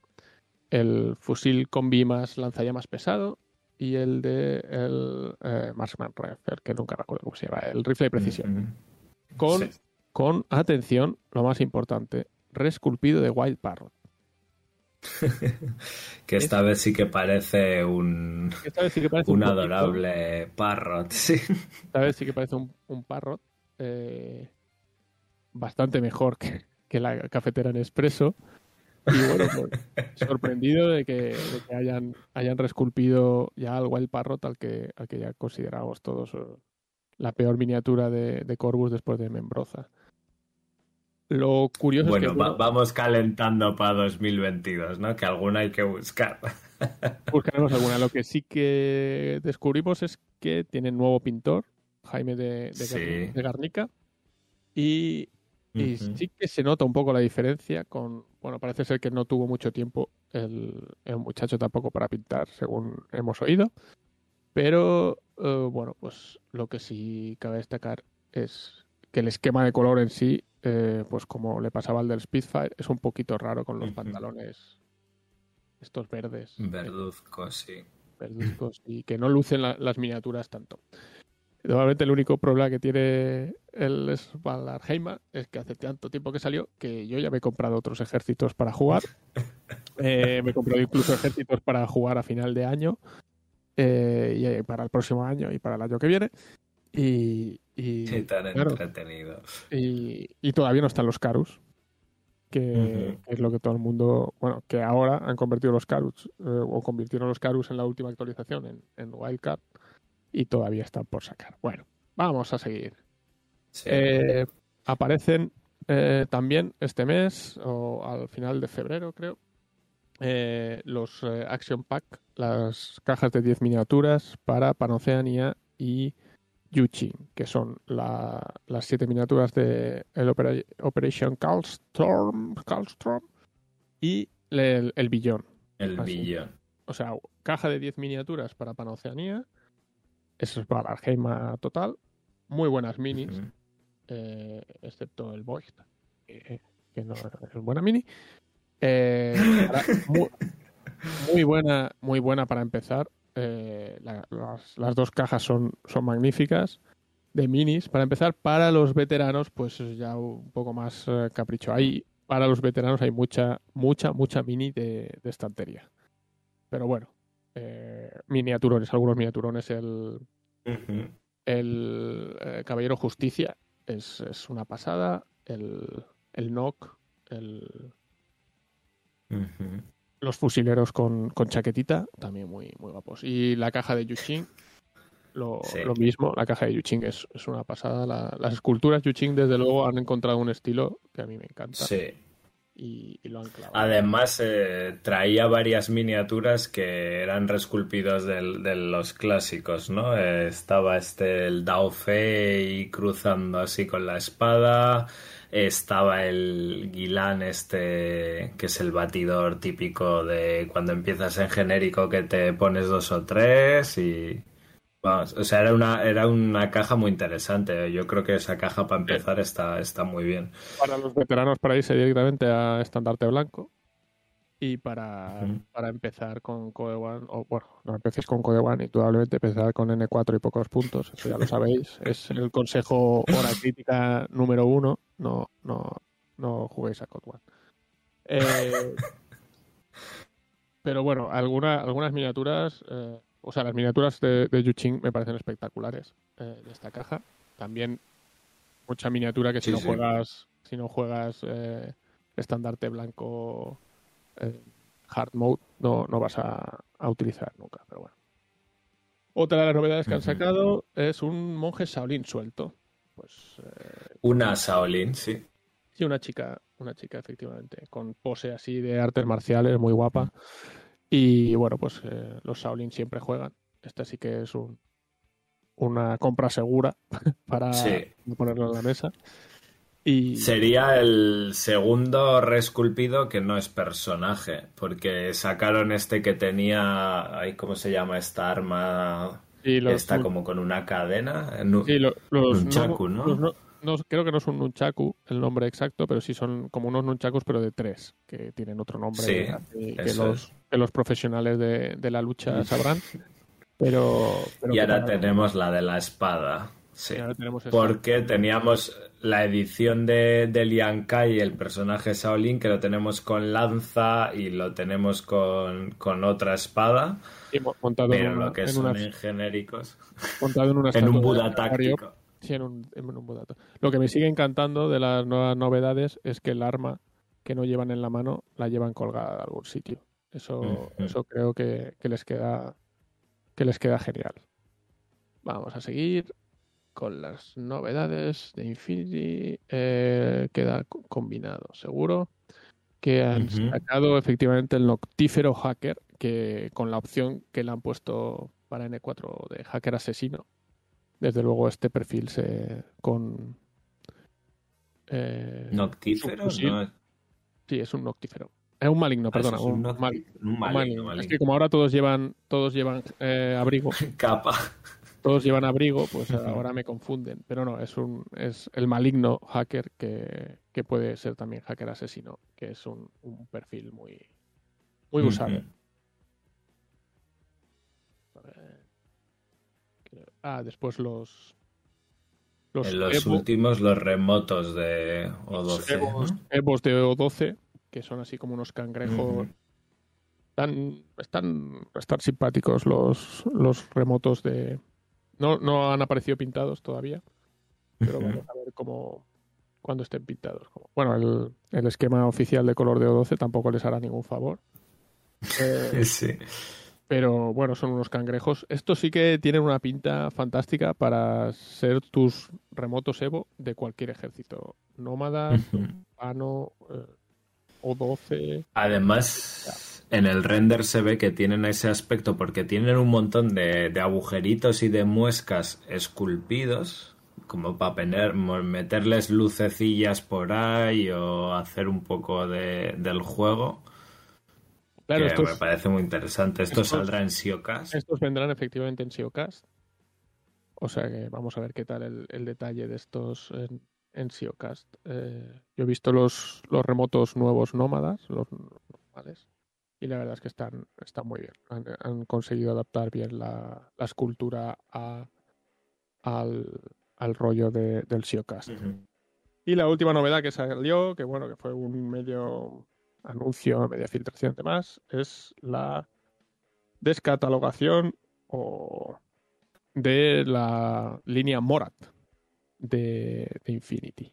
el fusil combi más lanzallamas pesado y el de el eh, Marksman Rifle, que nunca recuerdo cómo se llama, el rifle de precisión. Con, Sí. con atención, lo más importante, resculpido de Wild Parrot. Que esta vez sí que parece un, Esta vez sí que parece un poquito- adorable parrot, sí. Esta vez sí que parece un, un parrot eh, bastante mejor que, que la cafetera en expreso. Y bueno, pues, sorprendido de que, de que hayan, hayan resculpido ya al Wild Parrot, al que, al que ya consideramos todos eh, la peor miniatura de, de Corvus después de Membroza. Lo curioso Bueno, es que va- bueno, vamos calentando para 2022, ¿no? Que alguna hay que buscar. buscaremos alguna. Lo que sí que descubrimos es que tienen nuevo pintor, Jaime de, de, Sí. Gar- de Garnica, y, y sí que se nota un poco la diferencia con, bueno, parece ser que no tuvo mucho tiempo el, el muchacho tampoco para pintar, según hemos oído, pero eh, bueno, pues lo que sí cabe destacar es que el esquema de color en sí, eh, pues como le pasaba al del Spitfire, es un poquito raro con los pantalones estos verdes Verduzco, sí. verduzcos y que no lucen la- las miniaturas tanto. Normalmente el único problema que tiene el Svalarheima es que hace tanto tiempo que salió que yo ya me he comprado otros ejércitos para jugar Eh, me he comprado incluso ejércitos para jugar a final de año. eh, y para el próximo año y para el año que viene. Y, y, Sí, tan claro, entretenido. y, y todavía no están los Carus. Que es lo que todo el mundo. Bueno, que ahora han convertido los Carus, eh, o convirtieron los Carus en la última actualización en, en Wildcard. Y todavía están por sacar. Bueno, vamos a seguir. Sí. Eh, aparecen eh, también este mes, o al final de febrero, creo, eh, los Action Pack, las cajas de 10 miniaturas para Panoceania y Yuchin, que son la- las 7 miniaturas de el Opera- Operation Calstorm, Calstorm y el, el Billón. el billón. O sea, caja de 10 miniaturas para Panoceania. Eso es para Argeima total. Muy buenas minis eh, excepto el Void, que, que no es buena mini. Eh, para- muy, muy buena, muy buena para empezar. Eh, la- las, las dos cajas son, son magníficas de minis. Para empezar, para los veteranos, pues es ya un poco más eh, capricho. Ahí, para los veteranos hay mucha, mucha, mucha mini de, de estantería. Pero bueno, eh, miniaturones, algunos miniaturones, el, el eh, Caballero Justicia es, es una pasada. El, el Nock, el, los fusileros con, con chaquetita, también muy, muy guapos. Y la caja de Yuching, lo, Sí. lo mismo, la caja de Yuching es, es una pasada. La- las esculturas Yuching, desde luego, han encontrado un estilo que a mí me encanta Sí. Y, lo. Además, eh, traía varias miniaturas que eran resculpidos del- de los clásicos, ¿no? Eh, estaba este, el Dao Fei cruzando así con la espada. Estaba el Guilán, este, que es el batidor típico de cuando empiezas en genérico que te pones dos o tres y... Vamos, o sea, era una, era una caja muy interesante. Yo creo que esa caja para empezar está, está muy bien. Para los veteranos, para irse directamente a estandarte blanco. Y para, para empezar con Code One, o bueno, no empecéis con Code One, indudablemente empezar con N4 y pocos puntos, eso ya lo sabéis. Es el consejo hora crítica número uno. No, no, no juguéis a Code One. Eh, pero bueno, alguna, algunas miniaturas, eh, o sea, las miniaturas de, de Yuching me parecen espectaculares eh, de esta caja. También mucha miniatura que si Sí, no sí. juegas, si no juegas eh, estandarte blanco eh, hard mode, no, no vas a, a utilizar nunca, pero bueno. Otra de las novedades que han sacado es un monje Shaolin suelto. Pues eh, Una Shaolin, sí. Sí, una chica, una chica, efectivamente, con pose así de artes marciales, muy guapa. Y bueno, pues eh, los Shaolin siempre juegan. Esta sí que es un, una compra segura para Sí. ponerlo en la mesa. Y Sería el segundo resculpido que no es personaje, porque sacaron este que tenía, ay, ¿cómo se llama esta arma? y los, Está como con una cadena. Sí, lo- los, Nunchaku, ¿no? los no- creo que no es un nunchaku el nombre exacto, pero sí son como unos nunchakus, pero de tres, que tienen otro nombre Sí, que, los, que los profesionales de, de la lucha sabrán. Pero, pero y ahora tenemos la de la espada. Sí. Porque teníamos la edición de, de Lian Kai, el personaje Shaolin, que lo tenemos con lanza y lo tenemos con, con otra espada, Sí, mo- montado pero en, una, lo que en son en genéricos, montado en una en un Buda táctico. Sí, en un, en un Buda. Lo que me sigue encantando de las nuevas novedades es que el arma que no llevan en la mano la llevan colgada de algún sitio. Eso, eso creo que, que les queda que les queda genial. Vamos a seguir con las novedades de Infinity. Eh, queda co- combinado, seguro. Que han sacado efectivamente el Noctífero Hacker, que con la opción que le han puesto para N4 de hacker asesino. Desde luego este perfil se con eh, Noctífero. ¿no? Sí, es un noctífero. Es un maligno, Ah, perdona, es un, mal- maligno, maligno. Es que como ahora todos llevan todos llevan eh, abrigo, Capa. todos llevan abrigo, pues ahora me confunden. Pero no, es un es el maligno hacker que, que puede ser también hacker asesino, que es un, un perfil muy muy usado. Ujú. A Ah, después los los En los Evo- últimos, los remotos de los O12. Evos, ¿no? Evos de O12, que son así como unos cangrejos Ujú. están, están, están simpáticos los, los remotos de... No, no han aparecido pintados todavía, pero vamos a ver cómo cuando estén pintados. Bueno, el, el esquema oficial de color de O12 tampoco les hará ningún favor. Eh, sí. Pero bueno, son unos cangrejos. Estos sí que tienen una pinta fantástica para ser tus remotos Evo de cualquier ejército. Nómada, Urbano, eh, O12. Además, en el render se ve que tienen ese aspecto porque tienen un montón de, de agujeritos y de muescas esculpidos, como para meterles lucecillas por ahí o hacer un poco de, del juego. Claro, esto me parece muy interesante. ¿Esto saldrá en SEOcast? Estos vendrán efectivamente en SEOcast. O sea que vamos a ver qué tal el, el detalle de estos en, en SEOcast. Eh, yo he visto los, los remotos nuevos nómadas, los normales, y la verdad es que están, están muy bien. Han, han conseguido adaptar bien la, la escultura a, al, al, rollo de, del SEOcast. Uh -huh. Y la última novedad que salió, que bueno, que fue un medio anuncio, media filtración y demás, es la descatalogación o de la línea Morat de, de, Infinity.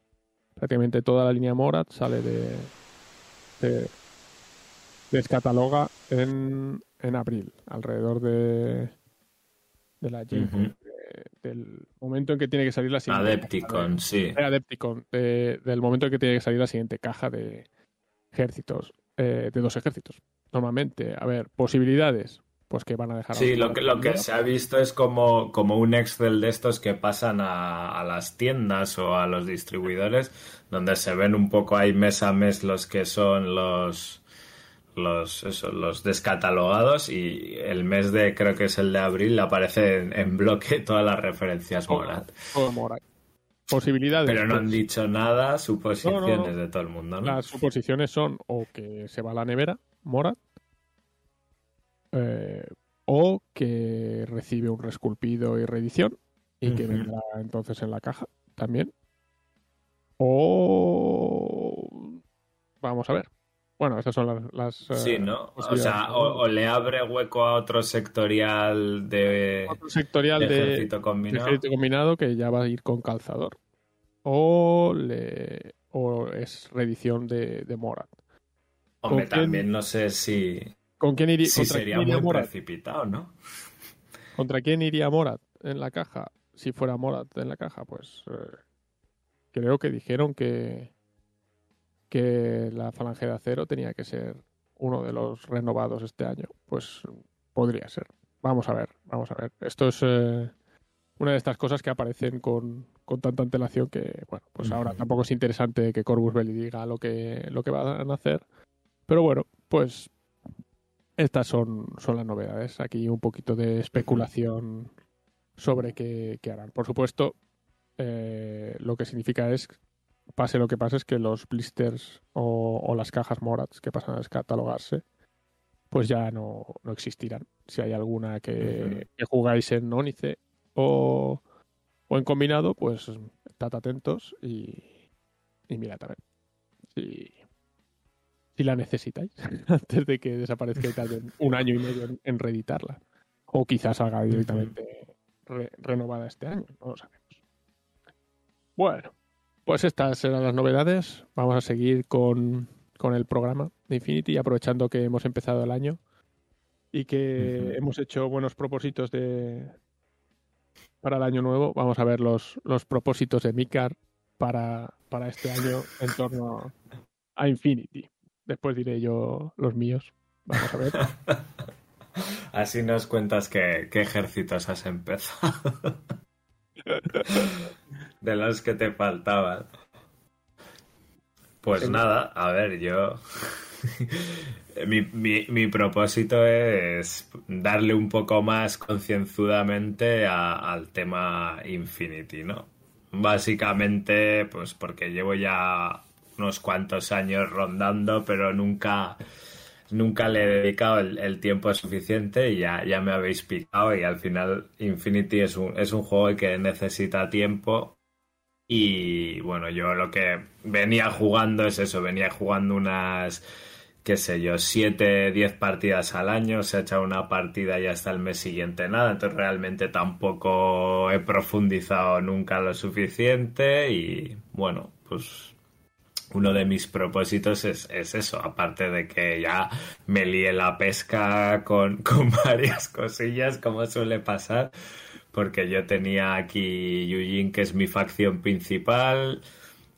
Prácticamente toda la línea Morat sale de, de descataloga en, en abril, alrededor de, de la uh -huh. de, del momento en que tiene que salir la siguiente Adepticon, de, sí. Adepticon, del momento en que tiene que salir la siguiente caja de, ejércitos, eh, de dos ejércitos. Normalmente, a ver, posibilidades, pues que van a dejar. Sí, lo que, lo que se ha visto es como, como un Excel de estos que pasan a, a, las tiendas o a los distribuidores, donde se ven un poco ahí mes a mes los que son los los, eso, los descatalogados y el mes de, creo que es el de abril, aparece en, en bloque todas las referencias Morat. Todo Morat posibilidades. Pero no han dicho nada, suposiciones no, no, no. de todo el mundo, ¿no? Las suposiciones son o que se va a la nevera, Morat, eh, o que recibe un resculpido y reedición y uh -huh. que vendrá entonces en la caja también. O vamos a ver. Bueno, esas son las. las sí, eh, ¿no? O sea, o, o, le abre hueco a otro sectorial de. Otro sectorial de, de ejército, combinado. de ejército combinado que ya va a ir con calzador. O, le, o es reedición de, de Morat. Hombre, también no sé si. ¿Con quién iría? Si sería quién iría muy Morat? precipitado, ¿no? ¿Contra quién iría Morat en la caja? Si fuera Morat en la caja, pues. Eh, creo que dijeron que que la falange de acero tenía que ser uno de los renovados este año. Pues podría ser. Vamos a ver, vamos a ver. Esto es eh, una de estas cosas que aparecen con, con tanta antelación que, bueno, pues ahora tampoco es interesante que Corbus Belli diga lo que, lo que van a hacer. Pero bueno, pues estas son, son las novedades. Aquí un poquito de especulación sobre qué, qué harán. Por supuesto, eh, lo que significa es pase lo que pase, es que los blisters o, o las cajas Morats que pasan a descatalogarse, pues ya no, no existirán. Si hay alguna que, uh -huh. que jugáis en Ónice o, o, en combinado, pues estad atentos y, y mirad a ver si, si la necesitáis antes de que desaparezca y tarde un año y medio en, en reeditarla. O quizás salga directamente re, renovada este año, no lo sabemos. Bueno, pues estas eran las novedades. Vamos a seguir con, con, el programa de Infinity, aprovechando que hemos empezado el año y que uh -huh. hemos hecho buenos propósitos de para el año nuevo. Vamos a ver los, los propósitos de Mikar para, para este año en torno a Infinity. Después diré yo los míos. Vamos a ver. Así nos cuentas qué, qué ejércitos has empezado. De los que te faltaban. Pues nada, a ver, yo. mi, mi, mi, propósito es darle un poco más concienzudamente al tema Infinity, ¿no? Básicamente, pues porque llevo ya unos cuantos años rondando, pero nunca nunca le he dedicado el, tiempo suficiente y ya, ya me habéis picado y al final Infinity es un, es un juego que necesita tiempo y bueno, yo lo que venía jugando es eso, venía jugando unas qué sé yo, 7, 10 partidas al año, se ha echado una partida y hasta el mes siguiente nada, entonces realmente tampoco he profundizado nunca lo suficiente y bueno, pues uno de mis propósitos es, eso, aparte de que ya me lié la pesca con, con varias cosillas, como suele pasar, porque yo tenía aquí Yujin, que es mi facción principal,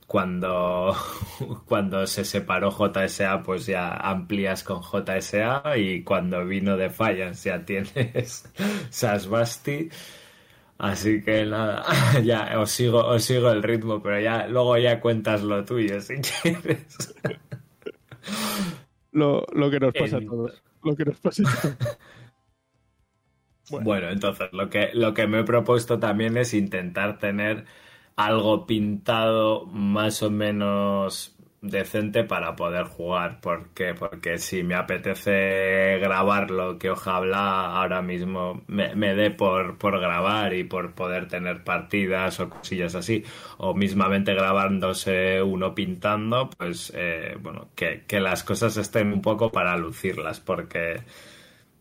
cuando, cuando se separó JSA, pues ya amplías con JSA y cuando vino de Fallas ya tienes Sasbasti. Así que nada, ya os sigo, os sigo el ritmo, pero ya luego ya cuentas lo tuyo si quieres. Lo, lo que nos pasa a todos. Lo que nos pasa a todos. Bueno. bueno, entonces lo que, lo que me he propuesto también es intentar tener algo pintado más o menos decente para poder jugar. porque Porque si me apetece grabar lo que habla ahora mismo me, me dé por, por grabar y por poder tener partidas o cosillas así, o mismamente grabándose uno pintando, pues eh, bueno, que, que las cosas estén un poco para lucirlas, porque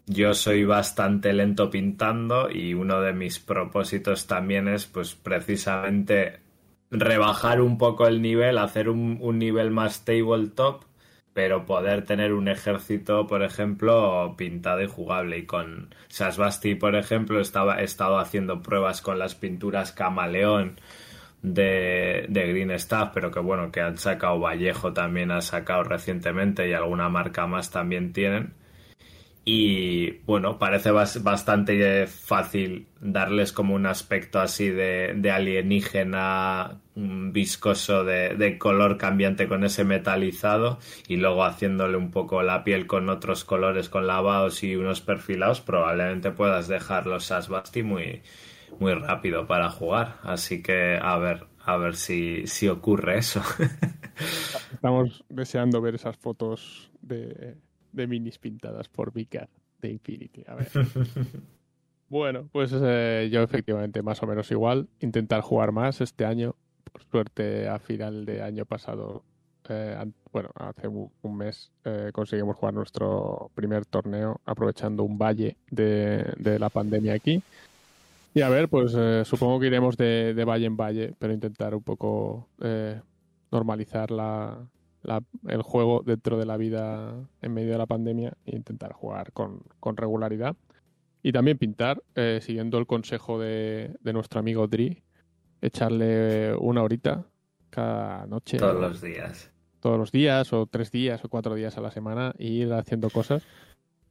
yo soy bastante lento pintando y uno de mis propósitos también es pues precisamente rebajar un poco el nivel, hacer un, nivel más tabletop, pero poder tener un ejército, por ejemplo, pintado y jugable. Y con Sasbasti, por ejemplo, estaba, he estado haciendo pruebas con las pinturas camaleón de, de Green Staff, pero que bueno, que han sacado Vallejo también ha sacado recientemente y alguna marca más también tienen y bueno, parece bastante fácil darles como un aspecto así de, alienígena viscoso de, color cambiante con ese metalizado y luego haciéndole un poco la piel con otros colores con lavados y unos perfilados probablemente puedas dejar los Asbasti muy, muy rápido para jugar. Así que a ver a ver si, si ocurre eso. Estamos deseando ver esas fotos de de minis pintadas por Vicar de Infinity. A ver. bueno, pues eh, yo efectivamente más o menos igual. Intentar jugar más este año. Por suerte, a final de año pasado, eh, bueno, hace un mes eh, conseguimos jugar nuestro primer torneo aprovechando un valle de, de la pandemia aquí. Y a ver, pues supongo que iremos de, de, valle en valle, pero intentar un poco normalizar la, el juego dentro de la vida en medio de la pandemia e intentar jugar con, regularidad. Y también pintar, eh, siguiendo el consejo de, nuestro amigo Dri, echarle una horita cada noche. Todos los días. Todos los días, o tres días, o cuatro días a la semana, e ir haciendo cosas.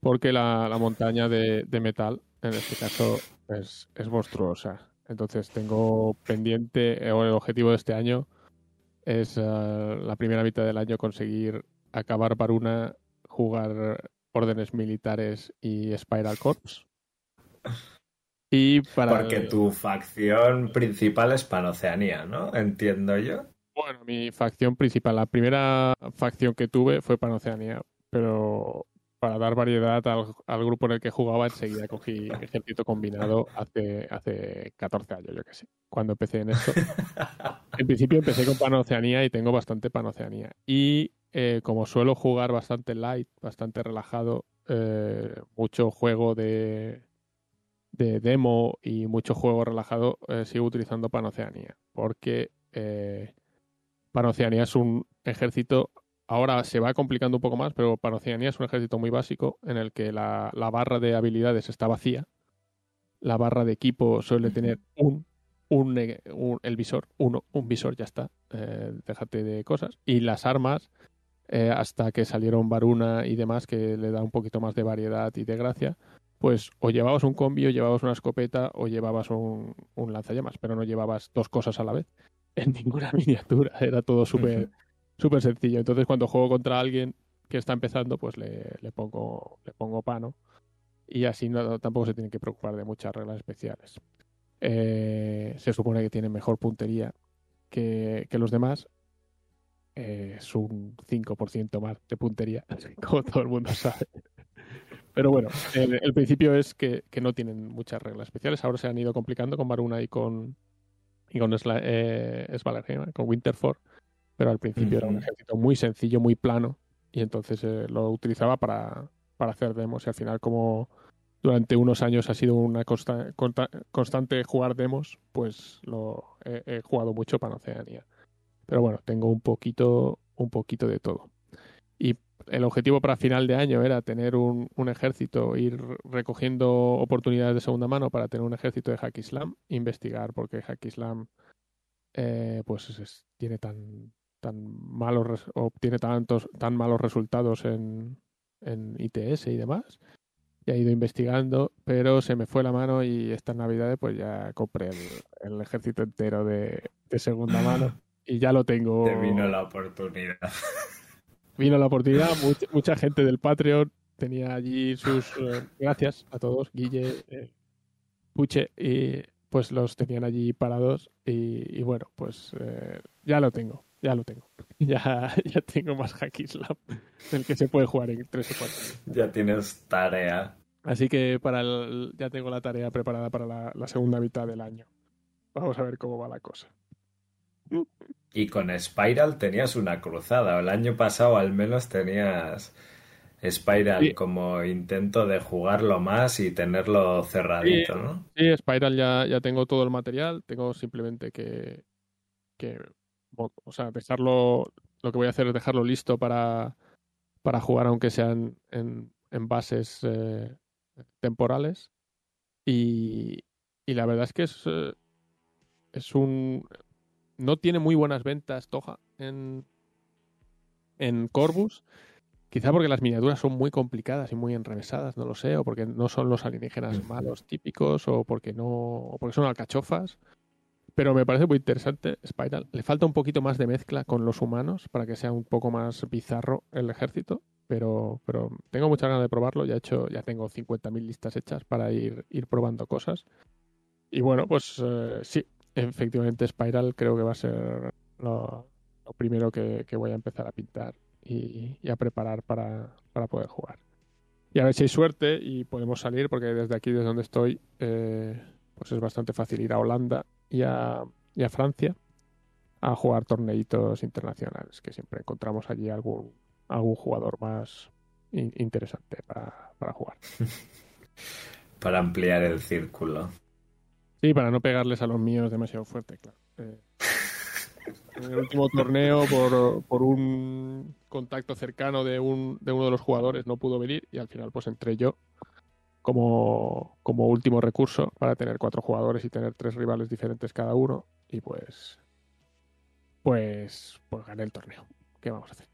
Porque la, montaña de, metal, en este caso, es, es monstruosa. Entonces tengo pendiente, o el objetivo de este año, es eh, la primera mitad del año conseguir acabar una jugar órdenes militares y Spiral Corps. Y para Porque tu facción principal es Panoceanía, ¿no? Entiendo yo. Bueno, mi facción principal, la primera facción que tuve fue Panoceanía, pero para dar variedad al, grupo en el que jugaba, enseguida cogí ejército combinado hace, hace 14 años, yo que sé, cuando empecé en esto. en principio empecé con Panoceanía y tengo bastante Panoceanía. Y eh, como suelo jugar bastante light, bastante relajado, eh, mucho juego de, de demo y mucho juego relajado, eh, sigo utilizando Panoceanía, porque Panoceanía es un ejército Ahora se va complicando un poco más, pero para Oceanía es un ejército muy básico en el que la, barra de habilidades está vacía. La barra de equipo suele tener un, un, el visor, uno, un visor, ya está. Eh, déjate de cosas. Y las armas, eh, hasta que salieron Varuna y demás, que le da un poquito más de variedad y de gracia, pues o llevabas un combi, o llevabas una escopeta, o llevabas un, un lanzallamas, pero no llevabas dos cosas a la vez en ninguna miniatura. Era todo súper súper sencillo. Entonces, cuando juego contra alguien que está empezando, pues le, pongo, le pongo pano. Y así no, tampoco se tienen que preocupar de muchas reglas especiales. Eh, se supone que tiene mejor puntería que, los demás. Eh, es un 5% más de puntería, como todo el mundo sabe. Pero bueno, el, principio es que, no tienen muchas reglas especiales. Ahora se han ido complicando con Varuna y con, y con eh, con Winterford pero al principio era un ejército muy sencillo, muy plano, y entonces eh, lo utilizaba para, para hacer demos y al final como durante unos años ha sido una consta- constante jugar demos, pues lo he, he jugado mucho para Oceanía. Pero bueno, tengo un poquito, un poquito de todo. Y el objetivo para final de año era tener un, un ejército, ir recogiendo oportunidades de segunda mano para tener un ejército de Hack Islam, investigar por qué Hack Islam eh, pues es- es- tiene tan tan malos obtiene tantos tan malos resultados en, en ITS y demás. Y he ido investigando pero se me fue la mano y estas navidades pues ya compré el, el ejército entero de, de segunda mano y ya lo tengo. Te vino la oportunidad. vino la oportunidad, mucha, mucha gente del Patreon tenía allí sus eh, gracias a todos, Guille, eh, Puche, y pues los tenían allí parados y, y bueno, pues eh, ya lo tengo, ya lo tengo. Ya, ya tengo más Hack Islam del que se puede jugar en 3 o 4. Ya tienes tarea. Así que para el- ya tengo la tarea preparada para la, la segunda mitad del año. Vamos a ver cómo va la cosa. Y con Spiral tenías una cruzada. El año pasado al menos tenías Spiral Sí. como intento de jugarlo más y tenerlo cerradito, Sí. ¿no? Sí, Spiral ya, ya tengo todo el material, tengo simplemente que, que o sea, dejarlo, lo que voy a hacer es dejarlo listo para, para jugar aunque sean en, en bases eh, temporales. Y, y la verdad es que es, eh, es un... No tiene muy buenas ventas Toja en, en Corvus. Quizá porque las miniaturas son muy complicadas y muy enrevesadas, no lo sé, o porque no son los alienígenas Ujú. malos típicos, o porque no, o porque son alcachofas. Pero me parece muy interesante Spiral. Le falta un poquito más de mezcla con los humanos para que sea un poco más bizarro el ejército. Pero, pero tengo muchas ganas de probarlo. Ya he hecho, ya tengo 50.000 listas hechas para ir, ir probando cosas. Y bueno, pues eh, sí, efectivamente Spiral creo que va a ser lo, primero que, que voy a empezar a pintar y, y a preparar para, para poder jugar. Y a ver si hay suerte y podemos salir, porque desde aquí, desde donde estoy, eh, pues es bastante fácil ir a Holanda y a, y a Francia a jugar torneitos internacionales, que siempre encontramos allí algún, algún jugador más in- interesante para, para jugar. Para ampliar el círculo. Sí, para no pegarles a los míos demasiado fuerte, claro. Eh, en el último torneo, por, por un contacto cercano de, un, de uno de los jugadores, no pudo venir y al final pues entré yo como, como último recurso para tener cuatro jugadores y tener tres rivales diferentes cada uno y pues pues pues gané el torneo. ¿Qué vamos a hacer?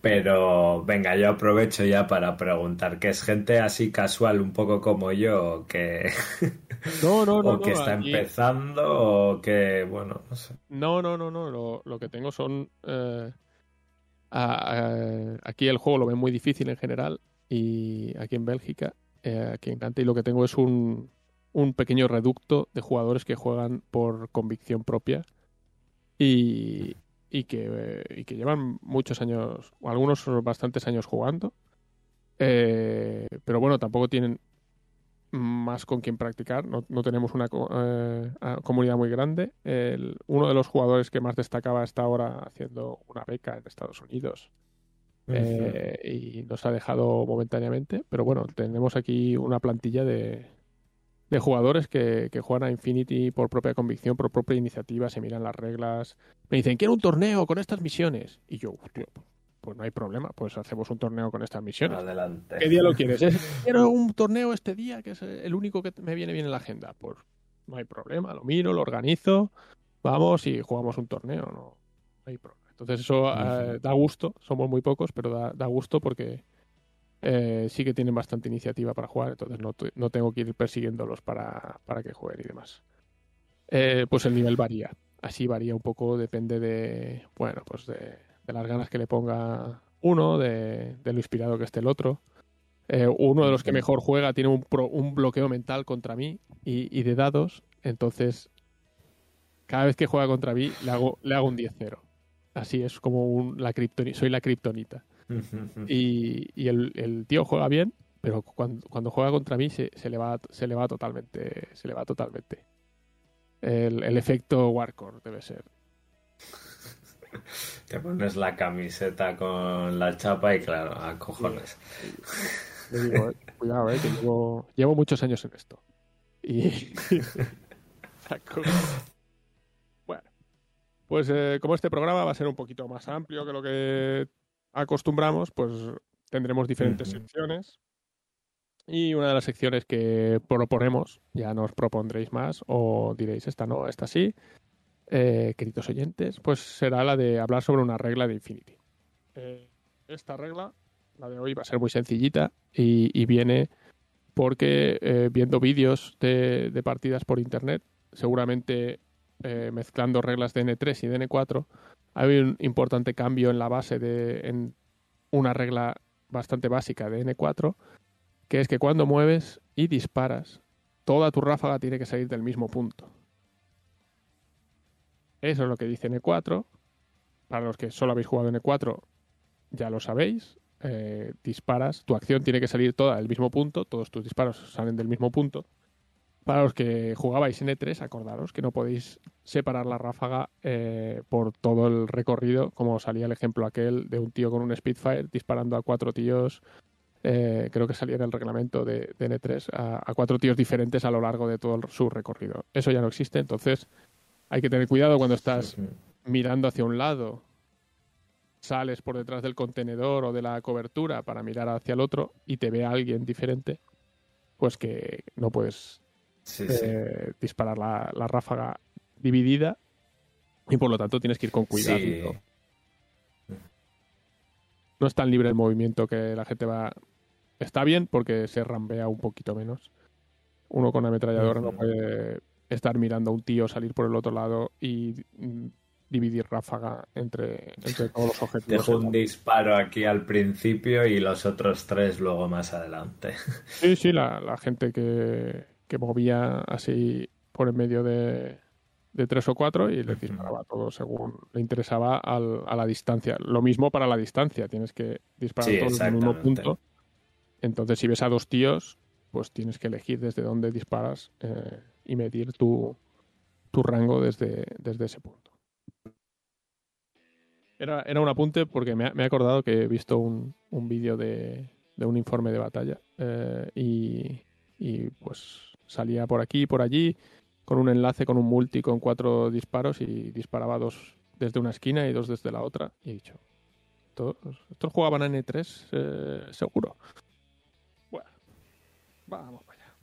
Pero venga, yo aprovecho ya para preguntar, que es gente así casual, un poco como yo, que, No, no, no. o que no, está empezando, o que, bueno, no sé. No, no, no, no. Lo, lo que tengo son. eh, a- a- aquí el juego lo ven muy difícil en general. Y aquí en Bélgica, eh, aquí en Cante, y lo que tengo es un, un pequeño reducto de jugadores que juegan por convicción propia. Y, y, que, eh, y que llevan muchos años, algunos bastantes años jugando. Eh, pero bueno, tampoco tienen más con quien practicar. No, no tenemos una eh, comunidad muy grande. El- uno de los jugadores que más destacaba está ahora haciendo una beca en Estados Unidos eh, y nos ha dejado momentáneamente. Pero bueno, tenemos aquí una plantilla de, de jugadores que, que juegan a Infinity por propia convicción, por propia iniciativa, se miran las reglas. Me dicen, quiero un torneo con estas misiones. Y yo, "Hostia, pues no hay problema, pues hacemos un torneo con estas misiones. Adelante. ¿Qué día lo quieres? Es- Quiero un torneo este día, que es el único que me viene bien en la agenda. Pues no hay problema, lo miro, lo organizo, vamos y jugamos un torneo, no, no hay problema. Entonces eso eh, da gusto, somos muy pocos, pero da, da gusto porque eh, sí que tienen bastante iniciativa para jugar, entonces no, no tengo que ir persiguiéndolos para, para que jueguen y demás. Eh, pues el nivel varía, así varía un poco, depende de, bueno, pues de, de las ganas que le ponga uno, de, de lo inspirado que esté el otro. Eh, uno de los que mejor juega tiene un, pro- un bloqueo mental contra mí y, y de dados, entonces cada vez que juega contra mí le hago, le hago un 10-0. Así es como un, la kriptoni- soy la kriptonita. Y, y el, el tío juega bien, pero cuando, cuando juega contra mí se, se le va se le va totalmente se le va totalmente el, el efecto Warcore debe ser Te pones la camiseta con la chapa y claro, a cojones. Le digo, eh, cuidado, eh, que llevo, llevo muchos años en esto. Y. Pues eh, como este programa va a ser un poquito más amplio que lo que acostumbramos, pues tendremos diferentes secciones. Y una de las secciones que proponemos, ya nos propondréis más o diréis esta no, esta sí, eh, queridos oyentes, pues será la de hablar sobre una regla de Infinity. Eh, esta regla, la de hoy, va a ser muy sencillita y, y viene porque eh, viendo vídeos de, de partidas por internet, seguramente eh, mezclando reglas de N3 y de N4, hay un importante cambio en la base de en una regla bastante básica de N4, que es que cuando mueves y disparas, toda tu ráfaga tiene que salir del mismo punto. Eso es lo que dice N4. Para los que solo habéis jugado N4, ya lo sabéis. Eh, disparas, tu acción tiene que salir toda del mismo punto, todos tus disparos salen del mismo punto. Para los que jugabais N3, acordaros que no podéis separar la ráfaga eh, por todo el recorrido, como salía el ejemplo aquel de un tío con un Spitfire disparando a cuatro tíos eh, creo que salía en el reglamento de, de N3, a, a cuatro tíos diferentes a lo largo de todo el- su recorrido. Eso ya no existe, entonces hay que tener cuidado cuando estás mirando hacia un lado, sales por detrás del contenedor o de la cobertura para mirar hacia el otro y te ve alguien diferente, pues que no puedes Sí, sí. eh, disparar la, la ráfaga dividida y por lo tanto tienes que ir con cuidado. Sí. No es tan libre el movimiento que la gente va. Está bien porque se rambea un poquito menos. Uno con ametralladora no puede estar mirando a un tío salir por el otro lado y mm, dividir ráfaga entre, entre todos los objetivos. Dejo un disparo aquí al principio y los otros tres luego más adelante. Sí, sí, la, la gente que, que movía así por en medio de, de tres o cuatro y les disparaba todo según le interesaba al- a la distancia. Lo mismo para la distancia, tienes que disparar Sí, todos en mismo punto. Entonces, si ves a dos tíos, pues tienes que elegir desde dónde disparas eh, y medir tu, tu rango desde, desde ese punto. Era, era un apunte porque me, ha- me he acordado que he visto un, un vídeo de, de un informe de batalla eh, y, y, pues salía por aquí y por allí con un enlace con un multi con cuatro disparos y disparaba dos desde una esquina y dos desde la otra y he dicho estos, estos jugaban a N3 eh, seguro bueno vamos para allá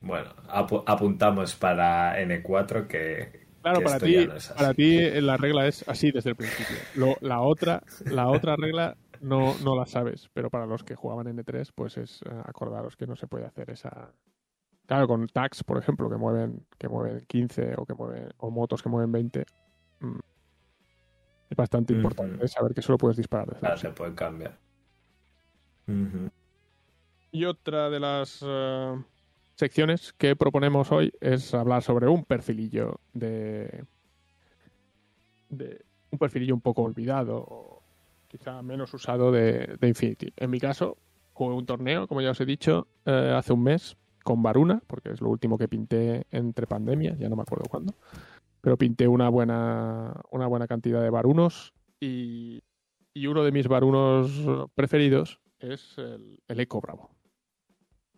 Bueno, apu- apuntamos para N4 que, Claro, que para ti, no para ti eh, la regla es así desde el principio. Lo- la otra, la otra regla no, no la sabes, pero para los que jugaban en N3, pues es eh, acordaros que no se puede hacer esa. Claro, con tags, por ejemplo, que mueven, que mueven 15 o que mueven, o motos que mueven 20, mm, es bastante importante saber que solo puedes disparar desde Claro, se puede cambiar. Y otra de las eh, secciones que proponemos hoy es hablar sobre un perfilillo de, de un perfilillo un poco olvidado o quizá menos usado de, de Infinity. En mi caso, jugué un torneo, como ya os he dicho, eh, hace un mes con Varuna, porque es lo último que pinté entre pandemias, ya no me acuerdo cuándo, pero pinté una buena, una buena cantidad de Varunos y, y uno de mis Varunos preferidos es el, el Eco Bravo,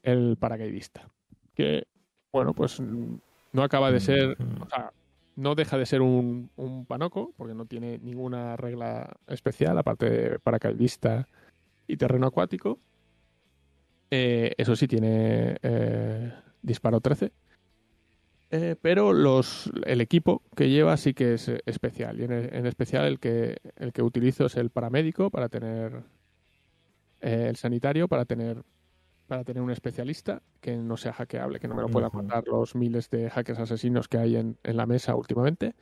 el paracaidista, que, bueno, pues no acaba de ser, o sea, no deja de ser un, un panoco, porque no tiene ninguna regla especial, aparte de paracaidista y terreno acuático. Eh, eso sí, tiene eh, disparo 13. Eh, pero los, el equipo que lleva sí que es eh, especial. Y en, en especial el que, el que utilizo es el paramédico para tener el sanitario, para tener para tener un especialista que no sea hackeable, que no me lo puedan matar los miles de hackers asesinos que hay en, en la mesa últimamente.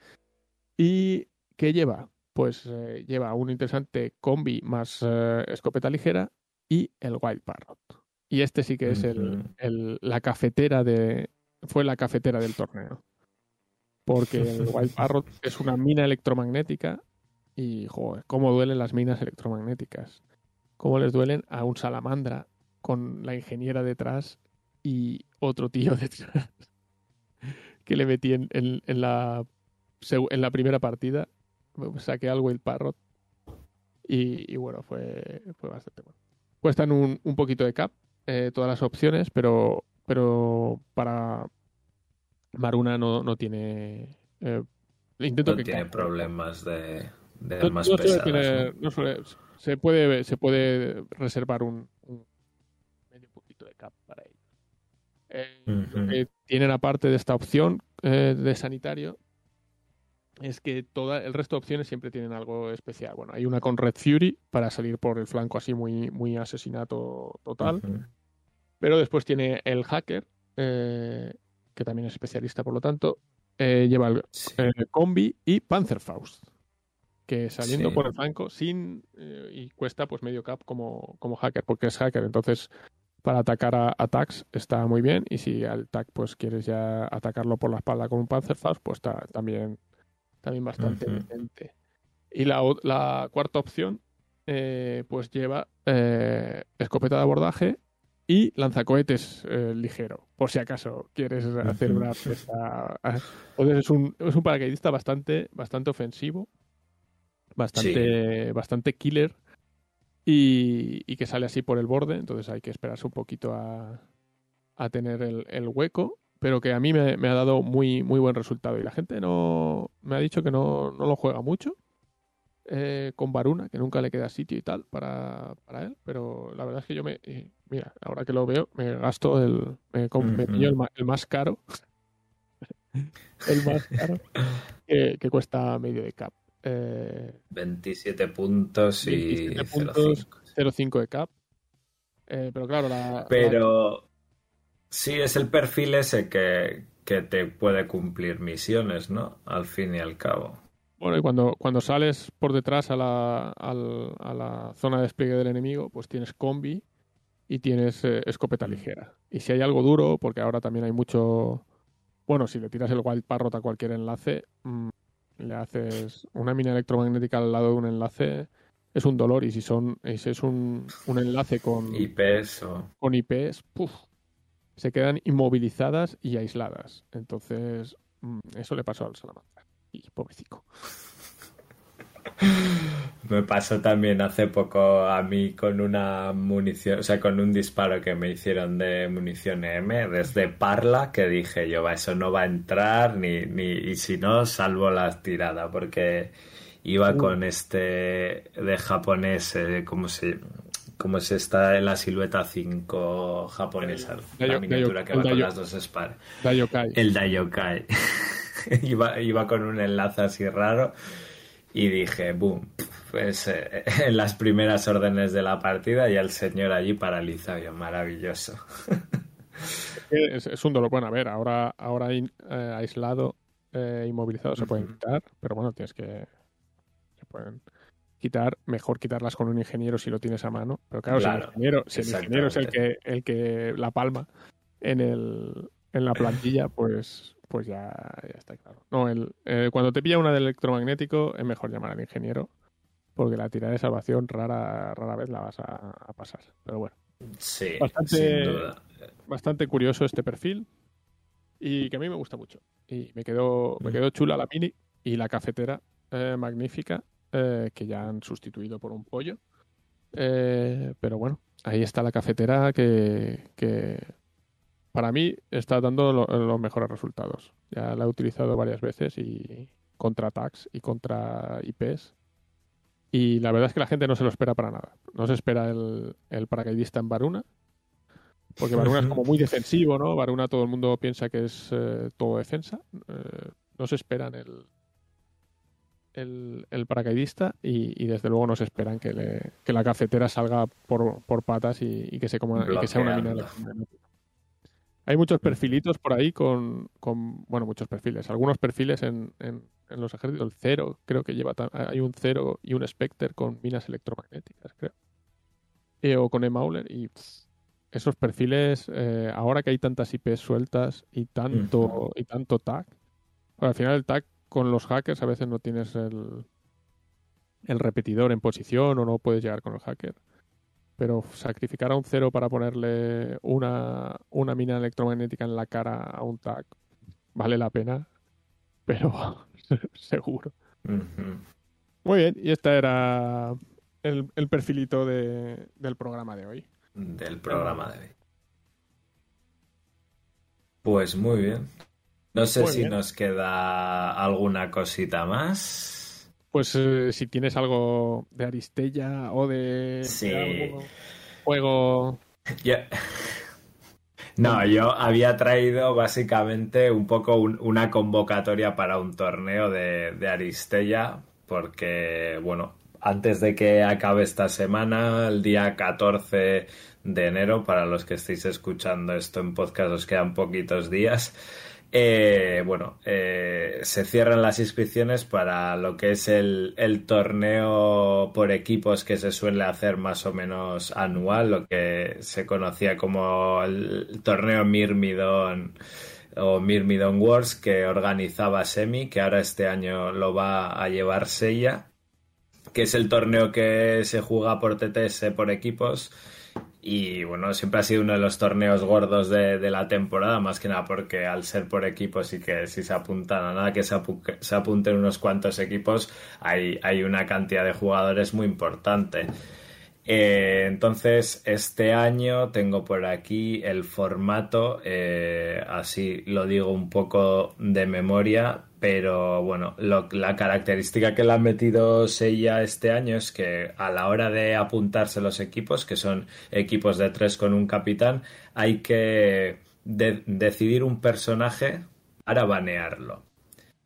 ¿Y qué lleva? Pues eh, lleva un interesante combi más eh, escopeta ligera y el Wild Parrot. Y este sí que es el, el- la cafetera de. Fue la cafetera del torneo. Porque el Wild Parrot es una mina electromagnética y, joder, cómo duelen las minas electromagnéticas. Cómo les duelen a un salamandra con la ingeniera detrás y otro tío detrás que le metí en, en- en la, en la primera partida. saqué al Wild Parrot y, y bueno, fue, fue bastante bueno. Cuestan un, un poquito de cap eh, todas las opciones, pero, pero para Maruna no, no tiene... eh, intento No que tiene problemas de, de no- más no suele pesadas. ¿no? suele- se puede se puede reservar un, un medio poquito de cap para ellos. Eh, Ujú. Lo que tienen aparte de esta opción eh, de sanitario es que toda el resto de opciones siempre tienen algo especial. Bueno, hay una con Red Fury para salir por el flanco así muy muy asesinato total. Pero después tiene el hacker, eh, que también es especialista, por lo tanto, eh, lleva el Sí. eh, combi y Panzerfaust, que saliendo Sí. por el flanco sin eh, y cuesta pues medio cap como, como hacker, porque es hacker, entonces para atacar a attacks está muy bien y si al tac pues quieres ya atacarlo por la espalda con un Panzerfaust, pues está también, también bastante Ujú. decente. Y la, la cuarta opción pues lleva escopeta de abordaje y lanzacohetes eh, ligero, por si acaso quieres hacer una fiesta. Entonces es un, es un paracaidista bastante, bastante ofensivo, bastante, bastante killer y, y que sale así por el borde, entonces hay que esperarse un poquito a, a tener el, el hueco, pero que a mí me, me ha dado muy, muy buen resultado y la gente no me ha dicho que no, no lo juega mucho. eh, con Varuna, que nunca le queda sitio y tal para, para él, pero la verdad es que yo me, eh, mira, ahora que lo veo, me gasto el, me, me pillo el, el más caro, el más caro, que, que cuesta medio de cap. Eh, 27 puntos y 27 puntos. 0,5. 0.5 de cap. Eh, pero claro, la, la- Pero sí es el perfil ese que, que te puede cumplir misiones, ¿no? Al fin y al cabo. bueno, y cuando, cuando sales por detrás a la, al- a la zona de despliegue del enemigo, pues tienes combi y tienes eh, escopeta ligera. Y si hay algo duro, porque ahora también hay mucho... Bueno, si le tiras el Wild Parrot a cualquier enlace, mm, le haces una mina electromagnética al lado de un enlace, es un dolor. Y si son y si es un, un enlace con, IPs o... con IPs, ¡puf! se quedan inmovilizadas y aisladas. Entonces, mm, eso le pasó al Salamanca. Y pobrecito. Me pasó también hace poco a mí con una munición, o sea, con un disparo que me hicieron de munición M desde Parla, que dije yo, "Va, eso no va a entrar, ni, ni, y si no, salvo la tirada, porque iba con este de japonés, eh, ¿cómo se, se está en la silueta 5 japonesa? La Dayo- miniatura Dayo- que va con las dos. Dayokai. El Dayokai. iba, iba con un enlace así raro y dije, boom, pues eh, en las primeras órdenes de la partida y el señor allí paralizado, yo, maravilloso. Es, es un dolor. Bueno, a ver, ahora, ahora in- eh, aislado, eh, inmovilizado se pueden quitar, pero bueno, tienes que. Se pueden quitar. Mejor quitarlas con un ingeniero si lo tienes a mano. Pero claro, si el ingeniero, si el ingeniero es el que, el que la palma en, el, en la plantilla, pues, pues ya, ya está claro. No, el, eh, cuando te pilla una de electromagnético, es mejor llamar al ingeniero. Porque la tirada de salvación rara, rara vez la vas a, a pasar. Pero bueno Sí, Bastante- sin duda. bastante curioso este perfil y que a mí me gusta mucho. Y me quedó, me quedó chula la mini y la cafetera eh, magnífica eh, que ya han sustituido por un pollo. Eh, pero bueno, ahí está la cafetera que, que para mí está dando lo- los mejores resultados. Ya la he utilizado varias veces y contra tags y contra IPs. Y la verdad es que la gente no se lo espera para nada. No se espera el, el paracaidista en Varuna, porque Varuna es como muy defensivo, ¿no? Varuna todo el mundo piensa que es eh, todo defensa. Eh, no se esperan el, el, el paracaidista y, y desde luego no se esperan que, le- que la cafetera salga por, por patas y, y que, se coma, y que sea una mina Bloqueando. electromagnética. Hay muchos perfilitos por ahí con, con bueno, muchos perfiles. Algunos perfiles en, en, en los ejércitos, el cero, creo que lleva, hay un cero y un Spectre con minas electromagnéticas, creo. Eh, o con E-Mauler y pff, esos perfiles, eh, ahora que hay tantas IPs sueltas y tanto, y tanto tag, bueno, al final el tag con los hackers a veces no tienes el, el repetidor en posición o no puedes llegar con el hacker. Pero sacrificar a un cero para ponerle una, una mina electromagnética en la cara a un tag vale la pena, pero seguro. Muy bien, y este era el, el perfilito de, del programa de hoy. Del programa de hoy. Pues muy bien. No sé Muy si bien. nos queda alguna cosita más. Pues eh, si tienes algo de Aristella o de, Sí. de algún juego. No, yo había traído básicamente un poco un- una convocatoria para un torneo de, de Aristella, porque, bueno, antes de que acabe esta semana, el día 14 de enero, para los que estéis escuchando esto en podcast, os quedan poquitos días. Eh, bueno, eh, se cierran las inscripciones para lo que es el, el torneo por equipos que se suele hacer más o menos anual, lo que se conocía como el torneo Mirmidon o Mirmidon Wars que organizaba Semi, que ahora este año lo va a llevar Seiya, que es el torneo que se juega por TTS por equipos. Y bueno, siempre ha sido uno de los torneos gordos de, de la temporada, más que nada porque al ser por equipos y que si se apuntan a nada que se, se apunten unos cuantos equipos, hay, hay una cantidad de jugadores muy importante. Eh, entonces, este año tengo por aquí el formato, eh, así lo digo un poco de memoria, pero bueno, la característica que le ha metido Seiya este año es que a la hora de apuntarse los equipos, que son equipos de tres con un capitán, hay que de- decidir un personaje para banearlo.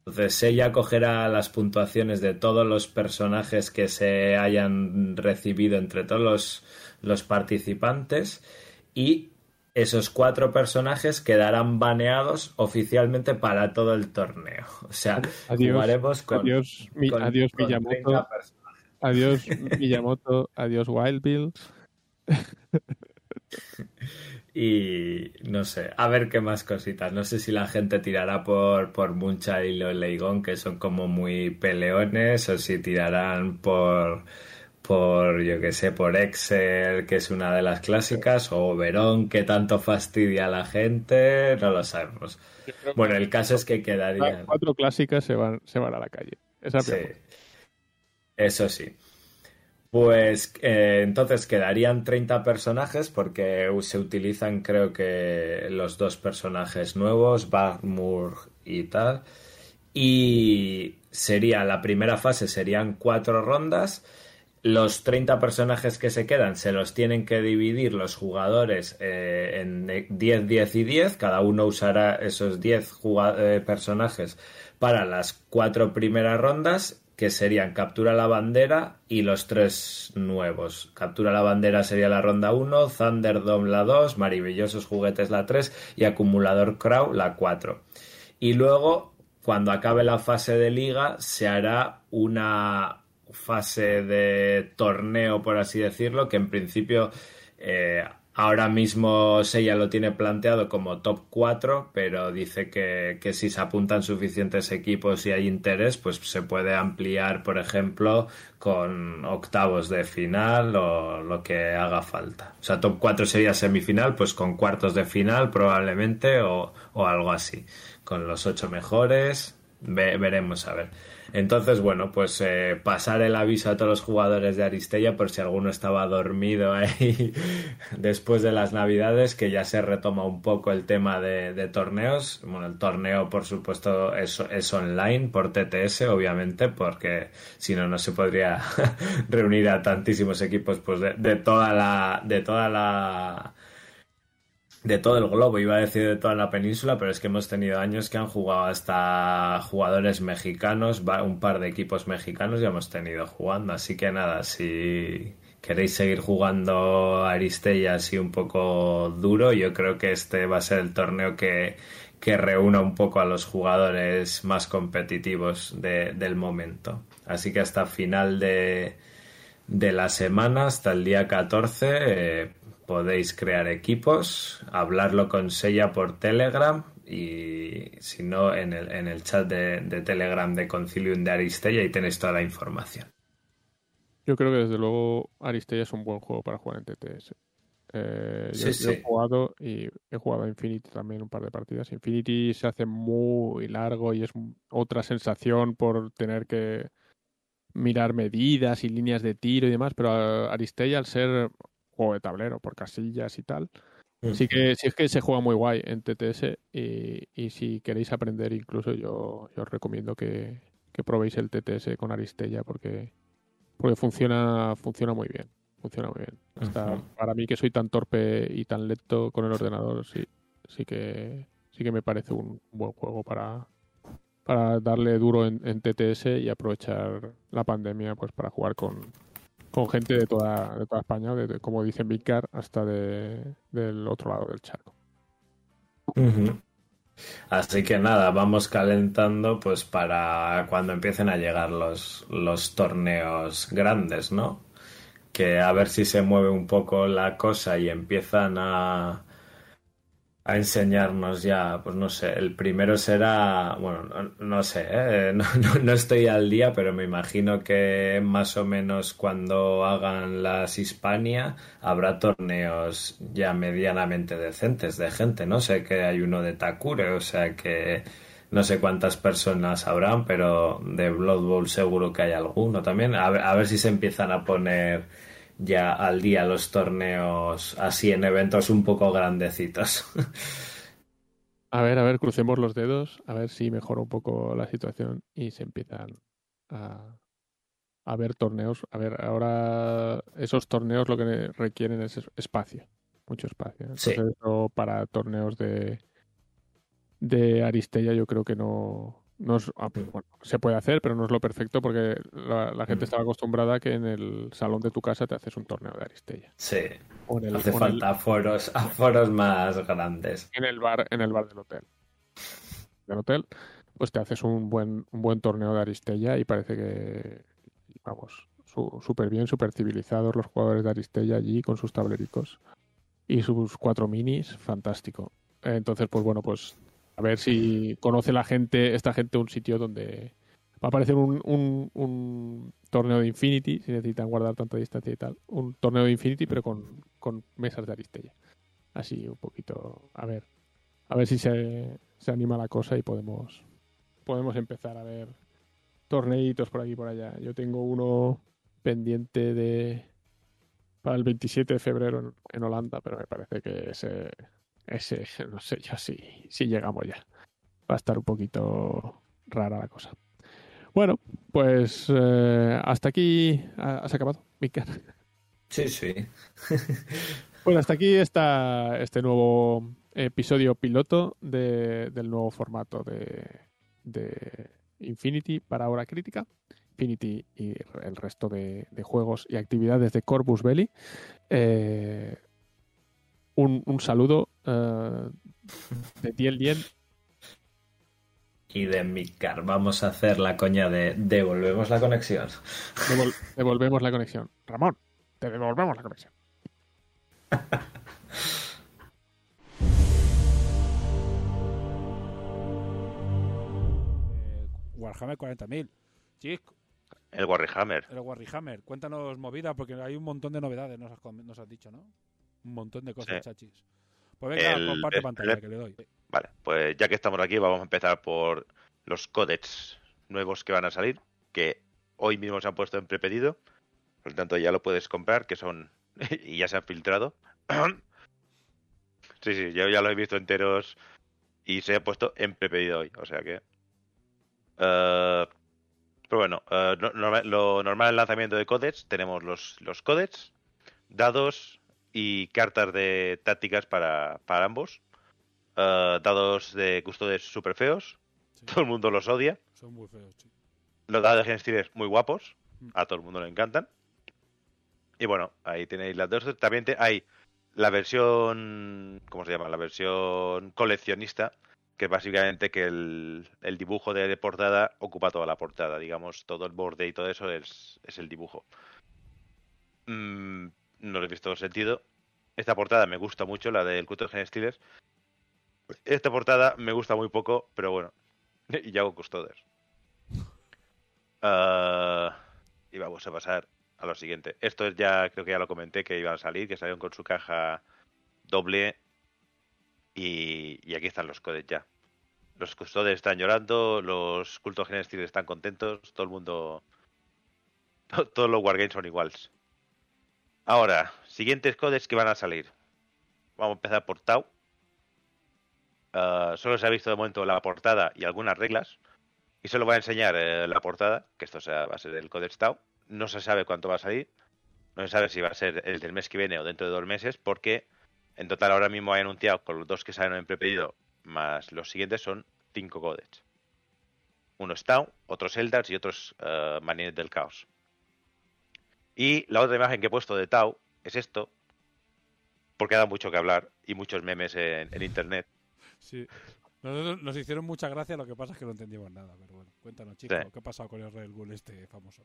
Entonces ella cogerá las puntuaciones de todos los personajes que se hayan recibido entre todos los, los participantes y esos cuatro personajes quedarán baneados oficialmente para todo el torneo. O sea, Adiós, jugaremos con, adiós, Mi- con- adiós con Miyamoto. 30 personajes. Adiós Miyamoto, adiós Wild Bill. Y no sé, a ver qué más cositas. No sé si la gente tirará por, por Muncha y los Leigón, que son como muy peleones, o si tirarán por, por yo que sé, por Excel, que es una de las clásicas, o Verón, que tanto fastidia a la gente, no lo sabemos. Bueno, el caso es que Las quedarían. cuatro clásicas se van, se van a la calle. Esa Sí, eso sí. Pues eh, entonces quedarían 30 personajes porque se utilizan creo que los dos personajes nuevos, Barmur y tal. Y sería la primera fase, serían cuatro rondas. Los 30 personajes que se quedan se los tienen que dividir los jugadores eh, en 10, 10 y 10. Cada uno usará esos 10 juga- eh, personajes para las cuatro primeras rondas, que serían Captura la bandera y los tres nuevos. Captura la bandera sería la ronda 1, Thunderdome la 2, Maravillosos Juguetes la 3 y Acumulador Crow la 4. Y luego, cuando acabe la fase de liga, se hará una fase de torneo, por así decirlo, que en principio eh, ahora mismo Seiya lo tiene planteado como top 4, pero dice que, que si se apuntan suficientes equipos y hay interés, pues se puede ampliar, por ejemplo, con octavos de final o lo que haga falta. O sea, top 4 sería semifinal, pues con cuartos de final probablemente o, o algo así. Con los ocho mejores, ve- veremos a ver. Entonces, bueno, pues eh, pasar el aviso a todos los jugadores de Aristella por si alguno estaba dormido ahí después de las navidades, que ya se retoma un poco el tema de, torneos. Bueno, el torneo, por supuesto, es, es online por TTS, obviamente, porque si no, no se podría reunir a tantísimos equipos pues de, de toda la... De toda la de todo el globo, iba a decir de toda la península, pero es que hemos tenido años que han jugado hasta jugadores mexicanos, un par de equipos mexicanos ya hemos tenido jugando, así que nada, si queréis seguir jugando Aristella así un poco duro, yo creo que este va a ser el torneo que, que reúna un poco a los jugadores más competitivos de- del momento. Así que hasta final de, de la semana, hasta el día 14, eh, podéis crear equipos, hablarlo con Sella por Telegram y si no en el, en el chat de, de Telegram de Concilium de Aristella y tenéis toda la información. Yo creo que desde luego Aristella es un buen juego para jugar en TTS. Eh, yo, Sí, yo sí. he jugado y he jugado a Infinity también un par de partidas. Infinity se hace muy largo y es otra sensación por tener que mirar medidas y líneas de tiro y demás, pero Aristella al ser juego de tablero por casillas y tal, sí que sí es que se juega muy guay en TTS y, y si queréis aprender incluso yo, yo os recomiendo que, que probéis el TTS con Aristella porque porque funciona funciona muy bien funciona muy bien. Hasta para mí que soy tan torpe y tan lento con el ordenador sí sí que sí que me parece un buen juego para para darle duro en, TTS y aprovechar la pandemia pues para jugar con, con gente de toda, de toda España, de, como dicen Vicar, hasta de, del otro lado del charco. Así que nada, vamos calentando pues para cuando empiecen a llegar los, los torneos grandes, ¿no? Que a ver si se mueve un poco la cosa y empiezan a, a enseñarnos ya, pues no sé, el primero será, bueno, no, sé, ¿eh? no, no, estoy al día, pero me imagino que más o menos cuando hagan las Hispania habrá torneos ya medianamente decentes de gente, no sé que hay uno de Takure, o sea que no sé cuántas personas habrán, pero de Blood Bowl seguro que hay alguno también, a ver, a ver si se empiezan a poner ya al día los torneos así en eventos un poco grandecitos. A ver, a ver, crucemos los dedos, a ver si mejora un poco la situación y se empiezan a, a ver torneos. A ver, ahora esos torneos lo que requieren es espacio, mucho espacio. Entonces, para torneos de, de Aristella yo creo que no, no es, ah, pues, bueno, se puede hacer, pero no es lo perfecto porque la, gente mm. estaba acostumbrada a que en el salón de tu casa te haces un torneo de Aristella. Sí. Hace falta foros, foros más grandes. En el bar, en el bar del hotel. Del hotel, pues te haces un buen, un buen torneo de Aristella y parece que, vamos, súper bien, súper civilizados los jugadores de Aristella allí con sus tablericos y sus cuatro minis, fantástico. Entonces, pues bueno, pues a ver si conoce la gente, esta gente, un sitio donde va a aparecer un, un, torneo de Infinity, si necesitan guardar tanta distancia y tal. Un torneo de Infinity, pero con, con mesas de Aristella. Así un poquito, a ver, a ver si se, se anima la cosa y podemos, podemos empezar a ver torneitos por aquí y por allá. Yo tengo uno pendiente de para el 27 de febrero en, en Holanda, pero me parece que ese ese, no sé yo si, si llegamos ya. Va a estar un poquito rara la cosa. Bueno, pues eh, hasta aquí has acabado, Víctor. Sí, sí. bueno, hasta aquí está este nuevo episodio piloto de, del nuevo formato de, de Infinity para hora crítica. Infinity y el resto de, de juegos y actividades de Corpus Belli. Eh, un, un saludo uh, de Tiel Dien. Y de Mikar. Vamos a hacer la coña de devolvemos la conexión. Devol devolvemos la conexión. Ramón, te devolvemos la conexión. Warhammer 40.000. Chico. El Warhammer. El Warhammer. Cuéntanos movida, porque hay un montón de novedades, nos has, nos has dicho, ¿no? Un montón de cosas, chachis. Pues venga, comparte pantalla que le doy. Vale, pues ya que estamos aquí, vamos a empezar por los codecs nuevos que van a salir, que hoy mismo se han puesto en prepedido. Por lo tanto, ya lo puedes comprar, que son. y ya se han filtrado. sí, sí, yo ya lo he visto enteros y se ha puesto en prepedido hoy. O sea que. Uh, pero bueno, uh, lo normal el lanzamiento de codecs, tenemos los, los codecs, dados, y cartas de tácticas para, para ambos. Uh, dados de custodios super feos. Todo el mundo los odia. Son muy feos, sí. Los dados de Genestiles muy guapos. Mm. A todo el mundo le encantan. Y bueno, ahí tenéis las dos. También hay la versión. ¿Cómo se llama? La versión coleccionista. Que es básicamente que el, el dibujo de, portada ocupa toda la portada. Digamos, todo el borde y todo eso es, es el dibujo. Mm, no le he visto sentido. Esta portada me gusta mucho, la del de Genestiles. Esta portada me gusta muy poco, pero bueno. y ya hago custodios. Ah, y vamos a pasar a lo siguiente. Esto es ya, creo que ya lo comenté, que iban a salir, que salieron con su caja doble. Y, aquí están los codes ya. Los custodios están llorando, los cultos genestiles están contentos, todo el mundo todos los wargames son iguales. Ahora, siguientes codes que van a salir. Vamos a empezar por Tau. Uh, solo se ha visto de momento la portada y algunas reglas. Y solo voy a enseñar eh, la portada, que esto va a ser el Codex Tau. No se sabe cuánto va a salir. No se sabe si va a ser el del mes que viene o dentro de dos meses, porque en total ahora mismo hay anunciado con los dos que salen en prepedido, más los siguientes son cinco codecs. Uno es Tau, otros Eldars y otros uh, del Caos. Y la otra imagen que he puesto de Tau es esto, porque ha dado mucho que hablar y muchos memes en, en internet. Sí. Nos, nos, hicieron mucha gracia, lo que pasa es que no entendimos nada. Pero bueno, cuéntanos, chicos, sí. ¿qué ha pasado con el Red Gun este famoso?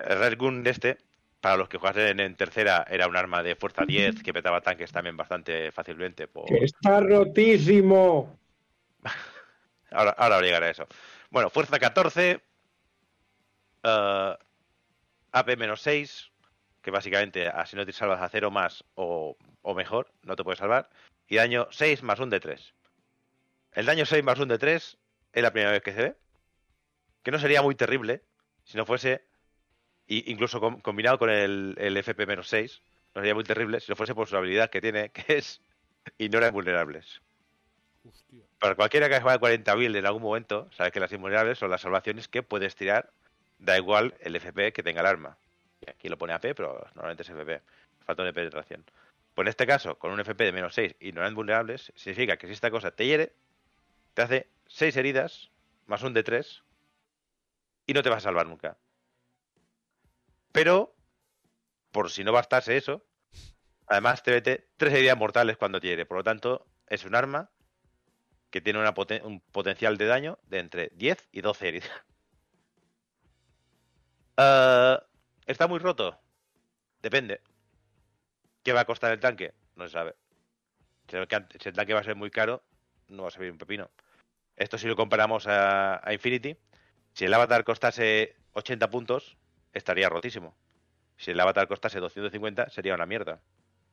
El Red Gun este, para los que jugasen en tercera, era un arma de fuerza 10 que petaba tanques también bastante fácilmente. Por... ¡Que está rotísimo! ahora, ahora llegará a eso. Bueno, fuerza 14, uh, AP-6, que básicamente así no te salvas a cero más o, o mejor, no te puedes salvar, y daño 6 más un de 3. El daño 6 más un de 3 es la primera vez que se ve. Que no sería muy terrible si no fuese, incluso com combinado con el, el FP-6, no sería muy terrible si no fuese por su habilidad que tiene, que es ignora invulnerables. Hostia. Para cualquiera que juegue 40 build en algún momento, sabes que las invulnerables son las salvaciones que puedes tirar, da igual el FP que tenga el arma. Aquí lo pone AP, pero normalmente es FP. Falta de penetración. Pues en este caso, con un FP de menos 6 y no eran vulnerables, significa que si esta cosa te hiere, te hace 6 heridas, más un de 3, y no te vas a salvar nunca. Pero, por si no bastase eso, además te mete 3 heridas mortales cuando te hiere. Por lo tanto, es un arma que tiene un potencial de daño de entre 10 y 12 heridas. Uh, ¿Está muy roto? Depende. ¿Qué va a costar el tanque? No se sabe. Si el tanque va a ser muy caro, no va a servir un pepino. Esto si lo comparamos a, a Infinity, si el avatar costase 80 puntos, estaría rotísimo. Si el avatar costase 250, sería una mierda.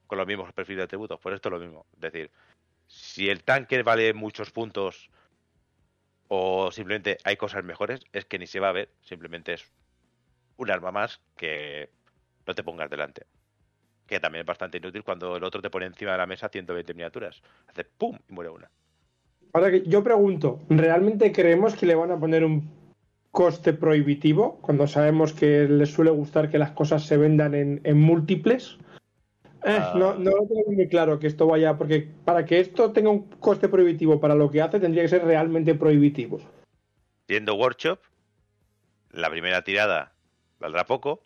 Con los mismos perfiles de atributos. Por esto es lo mismo. Es decir, si el tanque vale muchos puntos o simplemente hay cosas mejores, es que ni se va a ver. Simplemente es un arma más que no te pongas delante. Que también es bastante inútil cuando el otro te pone encima de la mesa 120 miniaturas. Hace ¡pum! y muere una. Ahora que yo pregunto, ¿realmente creemos que le van a poner un coste prohibitivo cuando sabemos que les suele gustar que las cosas se vendan en, en múltiples? Eh, uh... no, no lo tengo muy claro que esto vaya, porque para que esto tenga un coste prohibitivo para lo que hace, tendría que ser realmente prohibitivo. Siendo Workshop, la primera tirada valdrá poco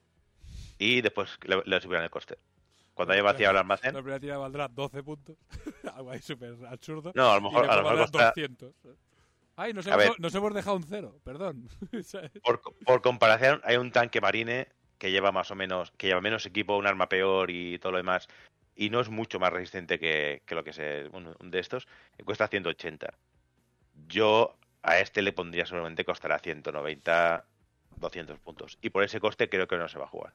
y después le, le subirán el coste. Cuando haya vaciado el almacén. La primera tirada valdrá 12 puntos. Algo ahí súper absurdo. No, a lo mejor, a lo mejor costa... 200. Ay, nos hemos, nos hemos, dejado un cero, perdón. por, por, comparación, hay un tanque marine que lleva más o menos, que lleva menos equipo, un arma peor y todo lo demás, y no es mucho más resistente que, que lo que es un, un de estos, cuesta 180. Yo a este le pondría seguramente costará 190, 200 puntos. Y por ese coste creo que no se va a jugar.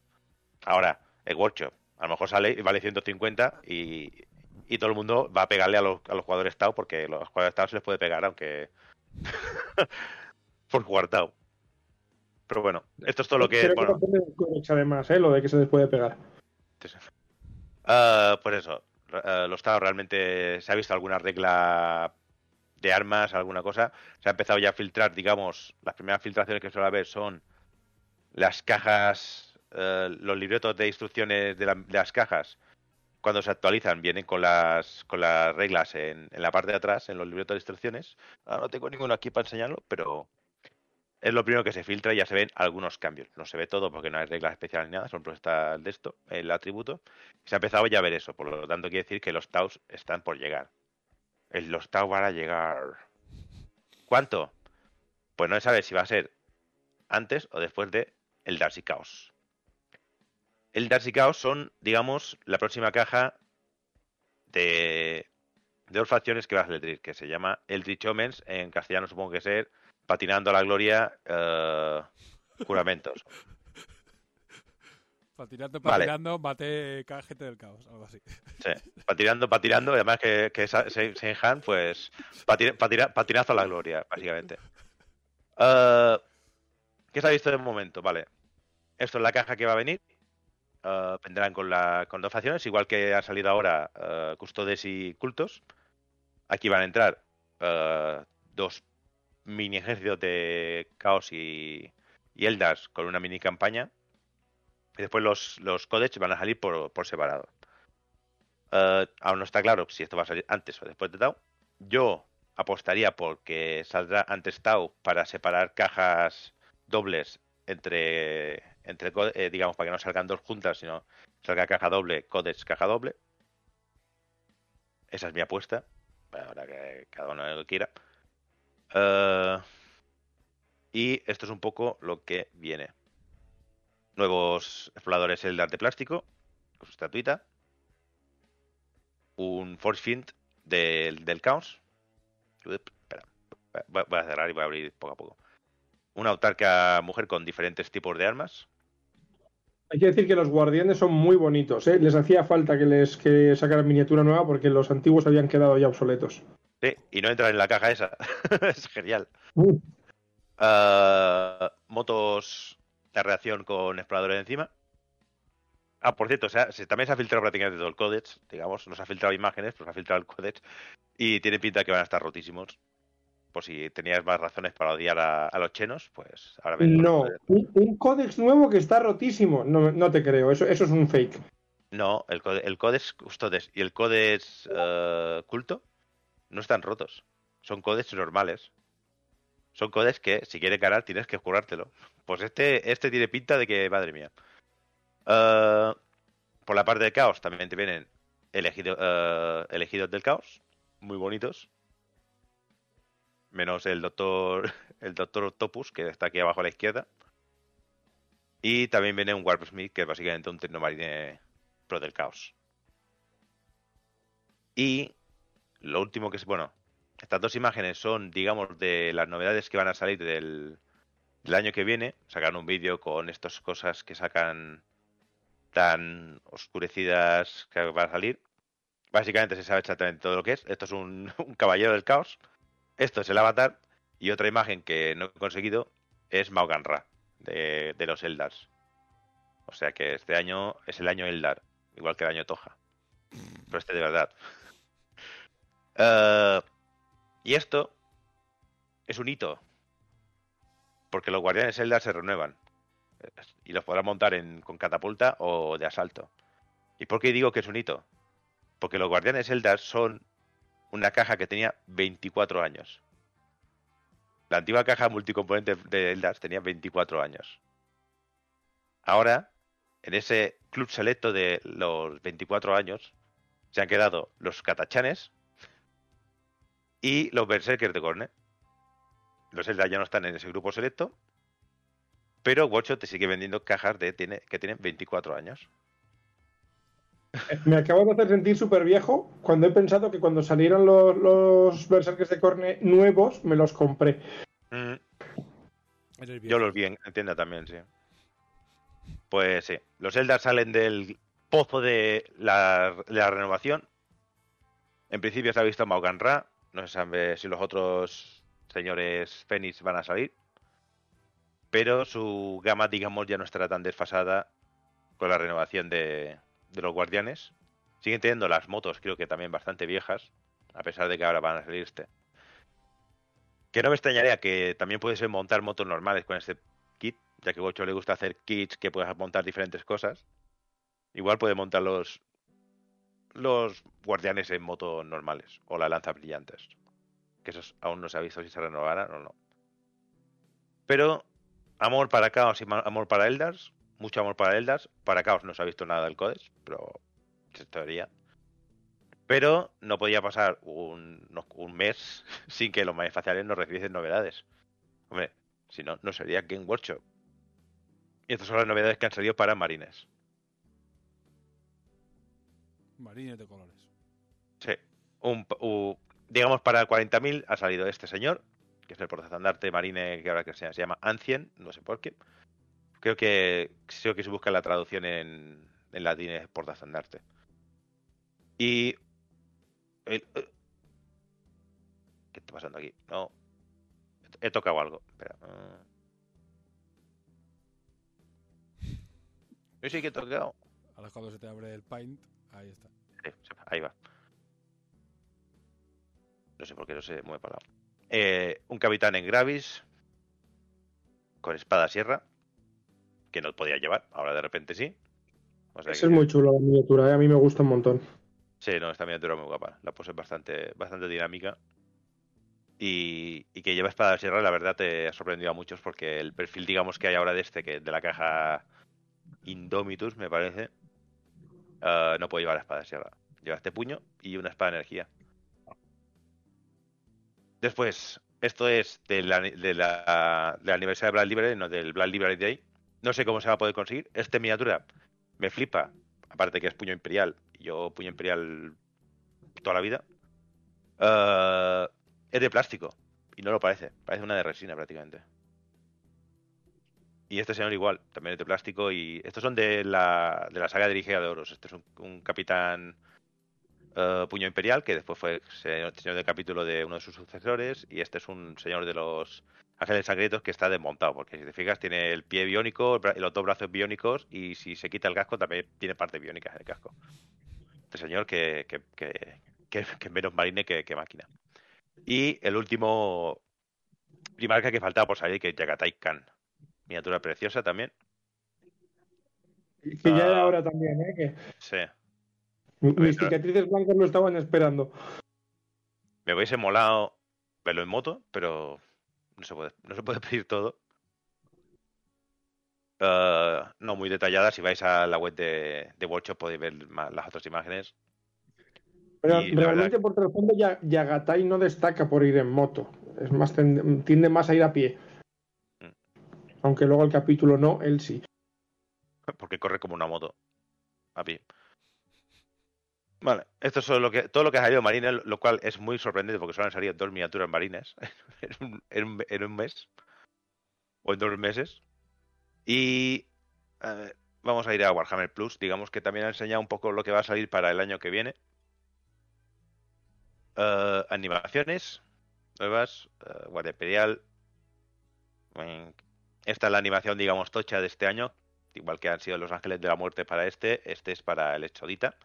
Ahora, el workshop, a lo mejor sale y vale 150 y, y todo el mundo va a pegarle a los, a los jugadores Tau porque los jugadores Tau se les puede pegar aunque por jugar. Pero bueno, esto es todo lo que... Creo bueno. que además, ¿eh? lo de que se les puede pegar. Uh, pues eso, uh, los Tau realmente se ha visto alguna regla de armas, alguna cosa. Se ha empezado ya a filtrar, digamos, las primeras filtraciones que suele haber son las cajas, uh, los libretos de instrucciones de, la, de, las cajas, cuando se actualizan, vienen con las, con las reglas en, en la parte de atrás, en los libretos de instrucciones. Ahora no tengo ninguno aquí para enseñarlo, pero es lo primero que se filtra y ya se ven algunos cambios. No se ve todo porque no hay reglas especiales ni nada, está el de esto, el atributo. Se ha empezado ya a ver eso, por lo tanto quiere decir que los TAUs están por llegar. Los TAUs van a llegar. ¿Cuánto? Pues no se sabe si va a ser antes o después de el Darcy Chaos. El Darcy Chaos son, digamos, la próxima caja de, de dos facciones que va a salir, que se llama Eldritch Omens, en castellano supongo que ser Patinando a la Gloria, uh, Juramentos. Patinando, patinando, vale. mate cajete del caos, algo así. Sí, patinando, patinando, y además que, que Seinhan, pues patina, patina, patinazo a la gloria, básicamente. Uh, ¿Qué se ha visto de momento? Vale. Esto es la caja que va a venir. Uh, vendrán con, la, con dos facciones, igual que han salido ahora uh, Custodes y Cultos. Aquí van a entrar uh, dos mini ejércitos de Caos y, y Eldas con una mini campaña. Y después los, los Codex van a salir por, por separado. aún no está claro si esto va a salir antes o después de Tau. Yo apostaría porque saldrá antes Tau para separar cajas dobles entre, entre eh, digamos, para que no salgan dos juntas, sino salga caja doble, Codex caja doble. Esa es mi apuesta. Ahora que cada uno lo quiera. Uh, y esto es un poco lo que viene. Nuevos exploradores el de plástico, con su estatuita. Un Force del, del caos. Espera, voy a cerrar y voy a abrir poco a poco una autarca mujer con diferentes tipos de armas. Hay que decir que los guardianes son muy bonitos, ¿eh? Les hacía falta que les que sacaran miniatura nueva porque los antiguos habían quedado ya obsoletos. Sí, y no entran en la caja esa. es genial. Uh. Uh, motos de reacción con exploradores encima. Ah, por cierto, o sea, también se ha filtrado prácticamente todo el códex, digamos, no se ha filtrado imágenes, pero se ha filtrado el códex y tiene pinta que van a estar rotísimos por si tenías más razones para odiar a, los chenos, pues ahora mismo. No, un, códex nuevo que está rotísimo. No, no te creo, eso, eso es un fake. No, el, el códex custodes y el códex uh, culto no están rotos. Son códex normales. Son códex que, si quieres ganar, tienes que jurártelo. Pues este, este tiene pinta de que, madre mía. Uh, por la parte de caos también te vienen elegido, uh, elegidos del caos. Muy bonitos menos el doctor el doctor Octopus, que está aquí abajo a la izquierda. Y también viene un Warp Smith, que es básicamente un tecnomarine pro del caos. Y lo último que es, bueno, estas dos imágenes son, digamos, de las novedades que van a salir del, año que viene. Sacan un vídeo con estas cosas que sacan tan oscurecidas que van a salir. Básicamente se sabe exactamente todo lo que es. Esto es un caballero del caos esto es el avatar y otra imagen que no he conseguido es Mauganra de, de los Eldars. O sea que este año es el año Eldar, igual que el año Toja. Pero este de verdad. Uh, y esto es un hito. Porque los guardianes Eldar se renuevan. Y los podrán montar en, con catapulta o de asalto. ¿Y por qué digo que es un hito? Porque los guardianes Eldar son una caja que tenía 24 años. La antigua caja multicomponente de Eldars tenía 24 años. Ahora, en ese club selecto de los 24 años, se han quedado los Katachanes y los Berserkers de Corne. Los Eldar ya no están en ese grupo selecto, pero Watcho te sigue vendiendo cajas de, tiene, que tienen 24 años. Me acabo de hacer sentir súper viejo cuando he pensado que cuando salieron los, los Berserkers de Corne nuevos, me los compré. Mm. Yo los vi en tienda también, sí. Pues sí, los Eldar salen del pozo de la, renovación. En principio se ha visto Maugan Ra. No se sabe si los otros señores Fénix van a salir. Pero su gama, digamos, ya no estará tan desfasada con la renovación de, de los guardianes. Siguen teniendo las motos, creo que también bastante viejas, a pesar de que ahora van a salir este. Que no me extrañaría que también puedes montar motos normales con este kit, ya que a Gocho le gusta hacer kits que puedas montar diferentes cosas. Igual puede montar los, los guardianes en motos normales o la lanza brillantes. Que eso aún no se ha visto si se renovarán o no. Pero amor para Chaos y amor para Eldars mucho amor para Eldas. Para Chaos no se ha visto nada del Codex, pero es teoría. Pero no podía pasar un, un mes sin que los faciales nos recibiesen novedades. Hombre, si no, no sería Game Workshop. Y estas son las novedades que han salido para Marines. Marines de colores. Sí. Un, digamos, para 40.000 ha salido este señor, que es el portestandarte marine que ahora que se llama Ancien, no sé por qué. Creo que creo que se busca la traducción en, en latín es portastandarte. Y eh, ¿Qué está pasando aquí? No. He tocado algo. Espera. Yo sí que he tocado. Ahora cuando se te abre el Paint, ahí está. Sí, ahí va. No sé por qué no se mueve para lado. Eh, un capitán en Gravis. Con espada sierra. Que no podía llevar. Ahora de repente sí. O sea Esa que- es muy chulo la miniatura, ¿eh? a mí me gusta un montón. Sí, no, esta miniatura es muy guapa. La pose es bastante, bastante dinámica. Y, y que lleva espada sierra, la verdad, te ha sorprendido a muchos porque el perfil, digamos, que hay ahora de este, que de la caja Indomitus, me parece, ah, no puede llevar la espada sierra. Lleva este puño y una espada de energía. Después, esto es de la, de la- del aniversario de Black Library, no del Black Library Day. No sé cómo se va a poder conseguir. Esta miniatura me flipa. Aparte que es puño imperial. Yo puño imperial toda la vida. Ah, es de plástico. Y no lo parece. Parece una de resina prácticamente. Y este señor igual. También es de plástico. Y estos son de la, de la saga de Ligea de Oros. Este es un, un capitán eh, puño imperial que después fue señor, señor de capítulo de uno de sus sucesores. Y este es un señor de los Ángeles Sangrientos que está desmontado. Porque si te fijas, tiene el pie biónico, los dos brazos biónicos. Y si se quita el casco, también tiene parte biónica en el casco. Este señor que, que, que, que, menos marine que, máquina. Y el último primarca que faltaba por salir, que es Yagatai Khan. Miniatura preciosa también. Que ya era Ah. hora también, ¿eh? Que Sí. mis cicatrices blancas lo estaban esperando. Me hubiese molado verlo en moto, pero no se puede, no se puede pedir todo. Eh, no muy detallada. Si vais a la web de, de Workshop podéis ver más las otras imágenes. Pero Y realmente por el fondo ya, Yagatai no destaca por ir en moto. Es más, tiende más a ir a pie. Mm. Aunque luego el capítulo no, él sí. porque corre como una moto a pie. Vale, esto es lo que, todo lo que ha salido marines, lo cual es muy sorprendente porque solo han salido dos miniaturas marines en un, mes o en dos meses. Y vamos a ir a Warhammer Plus, digamos que también ha enseñado un poco lo que va a salir para el año que viene. Eh, animaciones nuevas, eh, Guardia Imperial. Esta es la animación, digamos, tocha de este año, igual que han sido los Ángeles de la Muerte para este, este es para el Exodita.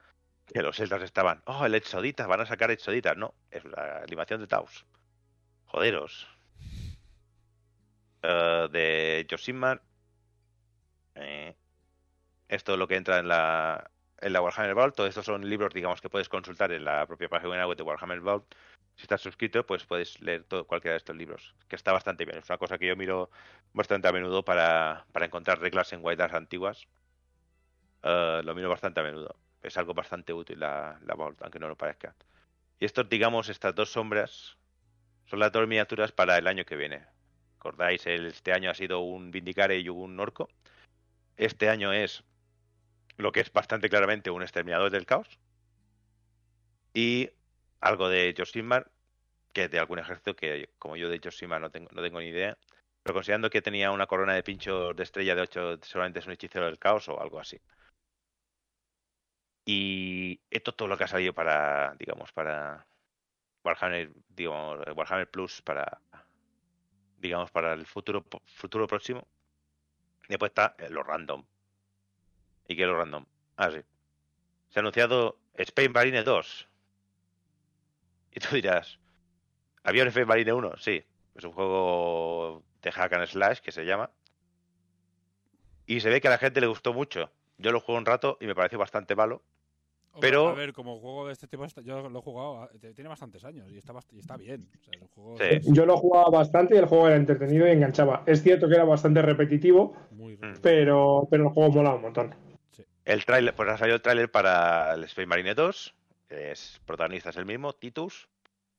Que los celtas estaban, oh, el Exodita, van a sacar Exodita. No, es la animación de Taos. Joderos. Eh, de Josimar. Eh, esto es lo que entra en la, en la Warhammer Vault. Todos estos son libros, digamos, que puedes consultar en la propia página web de Warhammer Vault. Si estás suscrito, pues puedes leer todo, cualquiera de estos libros, que está bastante bien. Es una cosa que yo miro bastante a menudo para, para encontrar reglas en White antiguas. Eh, lo miro bastante a menudo. Es algo bastante útil la, la Vault, aunque no lo parezca. Y estos, digamos, estas dos sombras son las dos miniaturas para el año que viene. ¿Recordáis? El- Este año ha sido un Vindicare y un Orco. Este año es lo que es bastante claramente un Exterminador del Caos. Y algo de Josimar, que es de algún ejército que, como yo de Josimar no tengo, no tengo ni idea. Pero considerando que tenía una corona de pinchos de estrella de 8, seguramente es un hechicero del caos o algo así. Y esto es todo lo que ha salido para, digamos, para Warhammer, digamos, Warhammer Plus para, digamos, para el futuro, futuro próximo. Después está lo random. ¿Y qué es lo random? Ah, sí. Se ha anunciado Spain Marine 2. Y tú dirás, ¿había un Spain Marine 1? Sí. Es un juego de hack and slash que se llama. Y se ve que a la gente le gustó mucho. Yo lo jugué un rato y me pareció bastante malo. Hombre, Pero- A ver, como juego de este tipo, yo lo he jugado, ah, tiene bastantes años y está, y está bien. O sea, es un juego Sí. es Yo lo jugaba bastante y el juego era entretenido y enganchaba. Es cierto que era bastante repetitivo, muy Mm. pero, pero el juego mola un montón. El tráiler, pues ha salido el tráiler para el Space Marine 2. que Es protagonista es el mismo, Titus,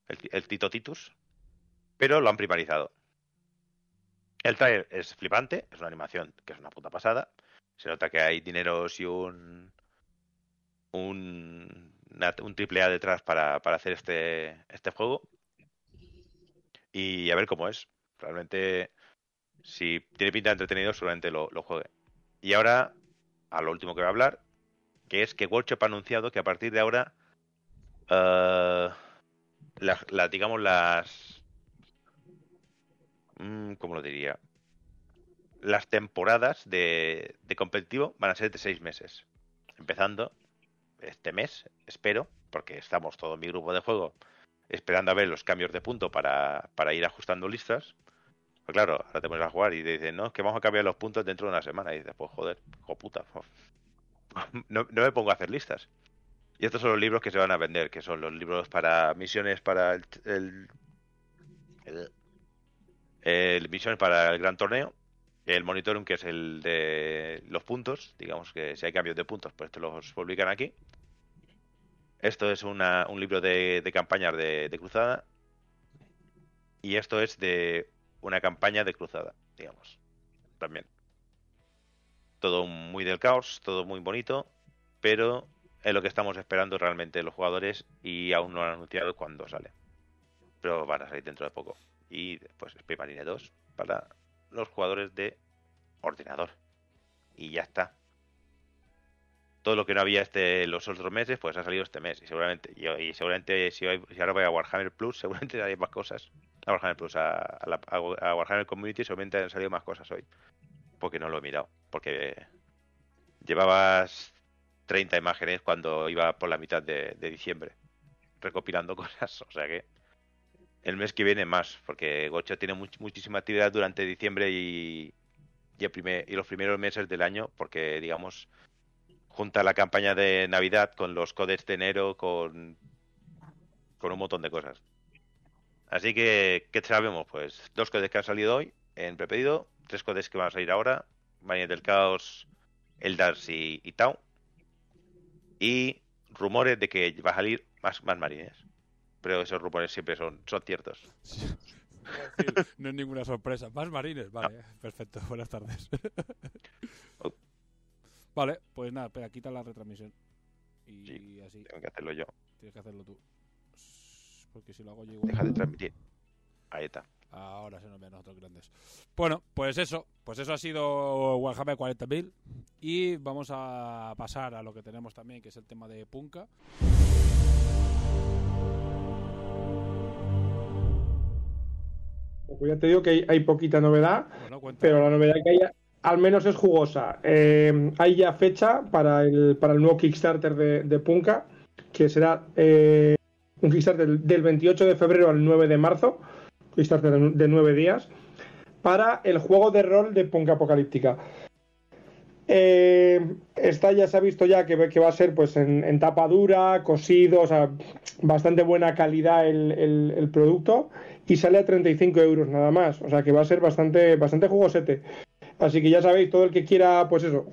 el, el Tito Titus, pero lo han primarizado. El tráiler es flipante, es una animación que es una puta pasada. Se nota que hay dineros y un un, triple A detrás para, para hacer este, este juego. Y a ver cómo es. Realmente, si tiene pinta de entretenido, seguramente lo, lo juegue. Y ahora, a lo último que voy a hablar, que es que Workshop ha anunciado que a partir de ahora, eh, la- la- digamos, las... mm, ¿Cómo lo diría? las temporadas de, de competitivo van a ser de seis meses. Empezando este mes, espero, porque estamos todo mi grupo de juego esperando a ver los cambios de punto para, para ir ajustando listas. Pues claro, ahora te pones a jugar y te dicen, no, que vamos a cambiar los puntos dentro de una semana. Y dices, pues joder, hijo puta. No, no me pongo a hacer listas. Y estos son los libros que se van a vender, que son los libros para misiones para el, el- el misiones para el gran torneo, el monitoring que es el de los puntos, digamos que si hay cambios de puntos, pues te los publican aquí. Esto es una- un libro de, campañas de, de cruzada y esto es de una campaña de cruzada, digamos, también. Todo muy del caos, todo muy bonito, pero es lo que estamos esperando realmente los jugadores y aún no han anunciado cuándo sale. Pero van a salir dentro de poco. Y después Space Marine 2 para los jugadores de ordenador. Y ya está. Todo lo que no había este los otros meses, pues ha salido este mes. Y seguramente, y, y seguramente si, hoy- si ahora voy a Warhammer Plus, seguramente hay más cosas. A Warhammer Plus, a, la- Warhammer Community, seguramente han salido más cosas hoy. Porque no lo he mirado. Porque llevabas 30 imágenes cuando iba por la mitad de diciembre recopilando cosas. O sea que el mes que viene más, porque Gocho tiene much- muchísima actividad durante diciembre y, los primeros meses del año, porque digamos junta la campaña de Navidad con los codes de enero, con, un montón de cosas. Así que, ¿qué sabemos? Pues dos codes que han salido hoy en prepedido, tres codes que van a salir ahora, Marines del Caos, Eldars y, y Tau, y rumores de que va a salir más marines. Pero esos rumores siempre son, son ciertos. no es ninguna sorpresa. Más marines, vale, perfecto. Buenas tardes. Oh. vale, pues nada, espera, quita la retransmisión. Y Sí. así, Tengo que hacerlo yo. tienes que hacerlo tú. Porque si lo hago yo igual. Deja de transmitir. Ahí está. Ahora se nos ven nosotros grandes. Bueno, pues eso. Pues eso ha sido Warhammer 40.000. Y vamos a pasar a lo que tenemos también, que es el tema de Punka. Pues ya te digo que hay, hay poquita novedad, Bueno, pero la novedad que hay al menos es jugosa. Eh, hay ya fecha para el, para el nuevo Kickstarter de, de Punka, que será eh, un Kickstarter del, del 28 de febrero al 9 de marzo, Kickstarter de, de 9 días, para el juego de rol de Punka Apocalíptica. Eh, esta ya se ha visto ya que, que va a ser pues en, en tapa dura, cosido, o sea, bastante buena calidad el, el- el producto y sale a 35 euros nada más, o sea que va a ser bastante, bastante jugosete. Así que ya sabéis, todo el que quiera, pues eso,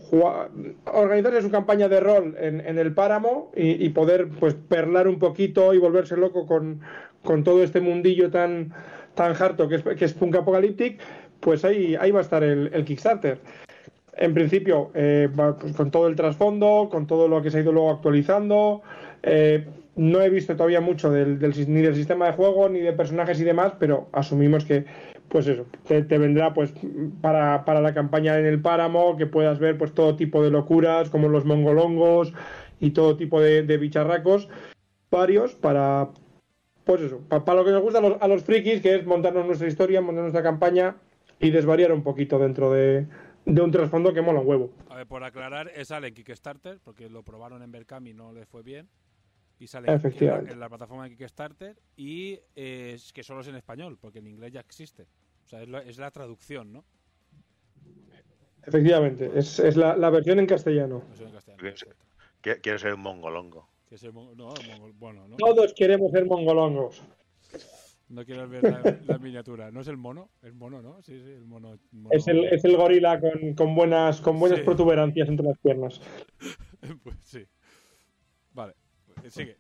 organizarse su campaña de rol en, en el páramo y, poder pues perlar un poquito y volverse loco con, con todo este mundillo tan, tan harto que es, que es Punk Apocalyptic, pues ahí, ahí va a estar el, el Kickstarter. En principio, eh, pues, con todo el trasfondo, con todo lo que se ha ido luego actualizando. eh, no he visto todavía mucho del, ni del sistema de juego, ni de personajes y demás, pero asumimos que, pues eso, te, te vendrá pues para, para la campaña en el páramo, que puedas ver pues todo tipo de locuras, como los mongolongos y todo tipo de, bicharracos, varios, para, pues eso, pa- para, lo que nos gusta a los, a los frikis, que es montarnos nuestra historia, montar nuestra campaña y desvariar un poquito dentro de, un trasfondo que mola un huevo. A ver, por aclarar, es sale en Kickstarter, porque lo probaron en Berkami y no les fue bien. Y sale en- la, Efectivamente. en la plataforma de Kickstarter y eh, es que solo es en español, porque en inglés ya existe. O sea, es la, es la traducción, ¿no? Efectivamente, es, es la, la versión en castellano. En. Qui- Quiero ser un mongolongo. Que es el mon- no, el mongol- bueno, ¿no? Todos queremos ser mongolongos. No quiero ver la, la miniatura. ¿No es el mono? El mono, ¿no? Sí, sí, el mono. mono- Es el, es el gorila con, con buenas, con buenas Sí. protuberancias entre las piernas. Pues sí. Sigue.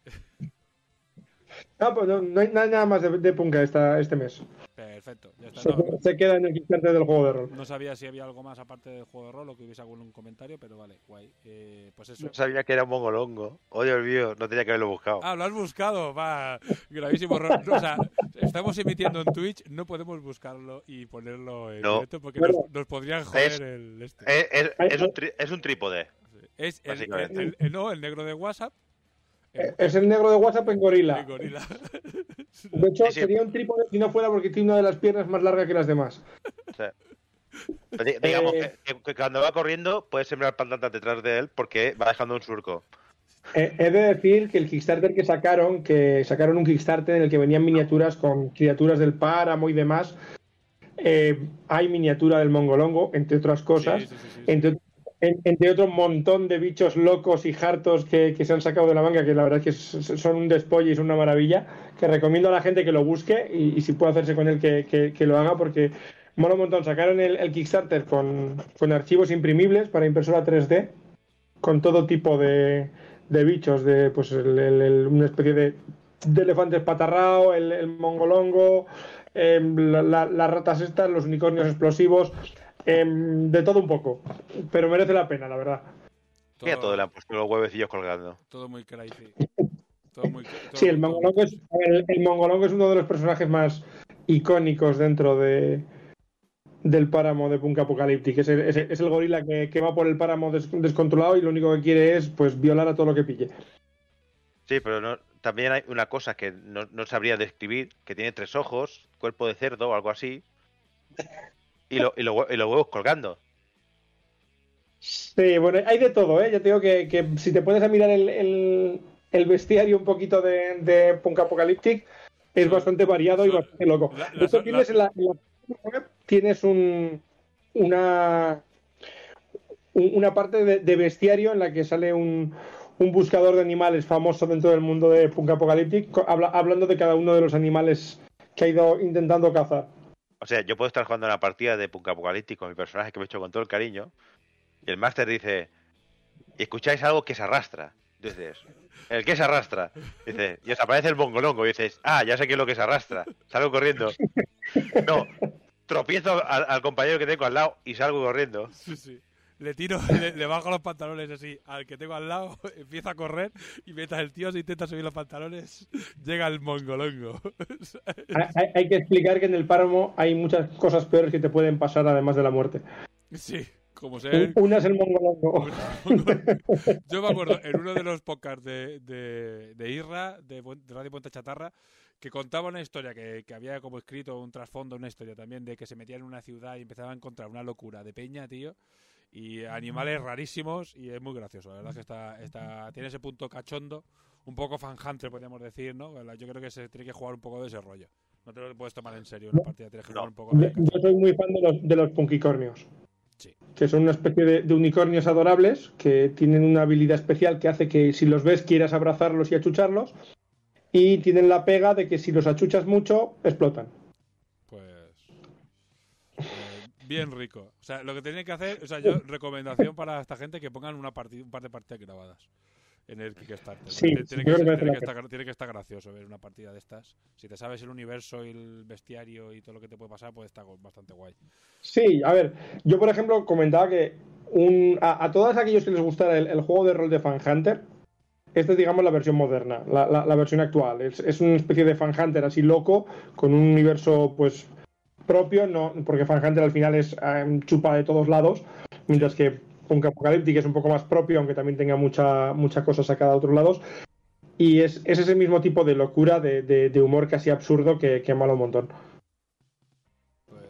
Ah, pues no, no hay na- nada más de, de esta, este mes. Perfecto, ya está. Se, No, se queda en el Kickstarter del juego de rol. no sabía si había algo más aparte del juego de rol o que hubiese algún comentario, pero vale, guay. Eh, pues eso. No sabía que era un mongolongo. Oh, Dios mío, no tenía que haberlo buscado. Ah, lo has buscado, va. Gravísimo error. O sea, estamos emitiendo en Twitch, no podemos buscarlo y ponerlo en No. directo porque Bueno, nos, nos podrían joder es- el este. Es, un, tri- es un trípode. es el, básicamente. el- el- no, el negro de WhatsApp. El, Es el negro de WhatsApp en gorila. el gorila. De hecho, Sí, sí. sería un trípode si no fuera porque tiene una de las piernas más largas que las demás. Di- Digamos que, que- que cuando va corriendo puedes sembrar patatas detrás de él porque va dejando un surco. Eh, he de decir que el Kickstarter que sacaron, que sacaron un Kickstarter en el que venían miniaturas con criaturas del páramo y demás. eh, hay miniatura del mongolongo, entre otras cosas. Sí, sí, sí, sí, sí. Entre, en- entre otro montón de bichos locos y hartos que, que se han sacado de la manga, que la verdad es que son un despolle y son una maravilla, que recomiendo a la gente que lo busque y, si puede hacerse con él que, que- lo haga porque mola un montón. Sacaron el, Kickstarter con, con archivos imprimibles para impresora 3D, con todo tipo de, de bichos, de pues el- una especie de, de elefante espatarrao, el, mongolongo, em, la- las ratas estas, los unicornios explosivos, em, de todo un poco. Pero merece la pena, la verdad. Mira todo le han puesto los huevecillos colgando. todo muy crazy. Todo muy, todo Sí, el mongolongo, es, el, el mongolongo es uno de los personajes más icónicos dentro de del páramo de Punk Apocalyptic. Es el, es el- es el gorila que, que va por el páramo des- descontrolado y lo único que quiere es pues violar a todo lo que pille. Sí, pero no, también hay una cosa que no, no sabría describir, que tiene tres ojos, cuerpo de cerdo o algo así, y, lo- y, lo hue- y los huevos colgando. Sí, bueno, hay de todo, ¿eh? Ya te digo que, que si te puedes a mirar el, el- el bestiario un poquito de, de Punk Apocalyptic, es bastante variado y bastante loco. la- la- tienes en la, en la página web tienes un, una, un- una parte de, de bestiario en la que sale un, un buscador de animales famoso dentro del mundo de Punk Apocalyptic, habla- hablando de cada uno de los animales que ha ido intentando cazar. O sea, yo puedo estar jugando una partida de Punk Apocalíptico con mi personaje que me he hecho con todo el cariño, y el máster dice, y escucháis algo que se arrastra. Dices, ¿el que se arrastra? Dice, y os aparece el bongolongo, y dices, ah, ya sé qué es lo que se arrastra. Salgo corriendo. No, tropiezo al, al compañero que tengo al lado y salgo corriendo. Sí, sí. Le tiro, le, le bajo los pantalones así al que tengo al lado, empieza a correr y mientras el tío se intenta subir los pantalones, llega el mongolongo. Hay, hay- que explicar que en el páramo hay muchas cosas peores que te pueden pasar además de la muerte. Sí, como ser... Una es el mongolongo. Yo me acuerdo en uno de los podcasts de, de, de Irra, de, de Radio Puente Chatarra, que contaba una historia que, que había como escrito un trasfondo, una historia también de que se metían en una ciudad y empezaba a encontrar una locura de peña, tío, y animales rarísimos y es muy gracioso. La verdad es que está, está, tiene ese punto cachondo, un poco fan hunter, podríamos decir, ¿no? Yo creo que se tiene que jugar un poco de ese rollo. No te lo puedes tomar en serio una partida, tienes que jugar un poco Yo, de yo soy muy fan de los, de los punkicornios. Sí. Que son una especie de, de unicornios adorables que tienen una habilidad especial que hace que si los ves quieras abrazarlos y achucharlos. Y tienen la pega de que si los achuchas mucho, explotan. Bien rico. O sea, lo que tienen que hacer, o sea, yo, recomendación para esta gente que pongan una partida, un par de partidas grabadas en el Kickstarter. Sí, Tiene- que, tiene que estar, tiene que estar gracioso ver una partida de estas. Si te sabes el universo y el bestiario y todo lo que te puede pasar, pues está bastante guay. Sí, a ver, yo por ejemplo comentaba que un, a, a todos aquellos que les gustara el, el juego de rol de Fan Hunter, esta es digamos la versión moderna, la, la- la versión actual. Es, es una especie de Fan Hunter así loco, con un universo pues propio, no, porque Fan Hunter al final es eh, chupa de todos lados, mientras que Punk Apocalyptic es un poco más propio, aunque también tenga mucha, mucha cosa sacada de otros lados. Y es, es ese mismo tipo de locura, de, de- de humor casi absurdo que, que mola un montón. Pues,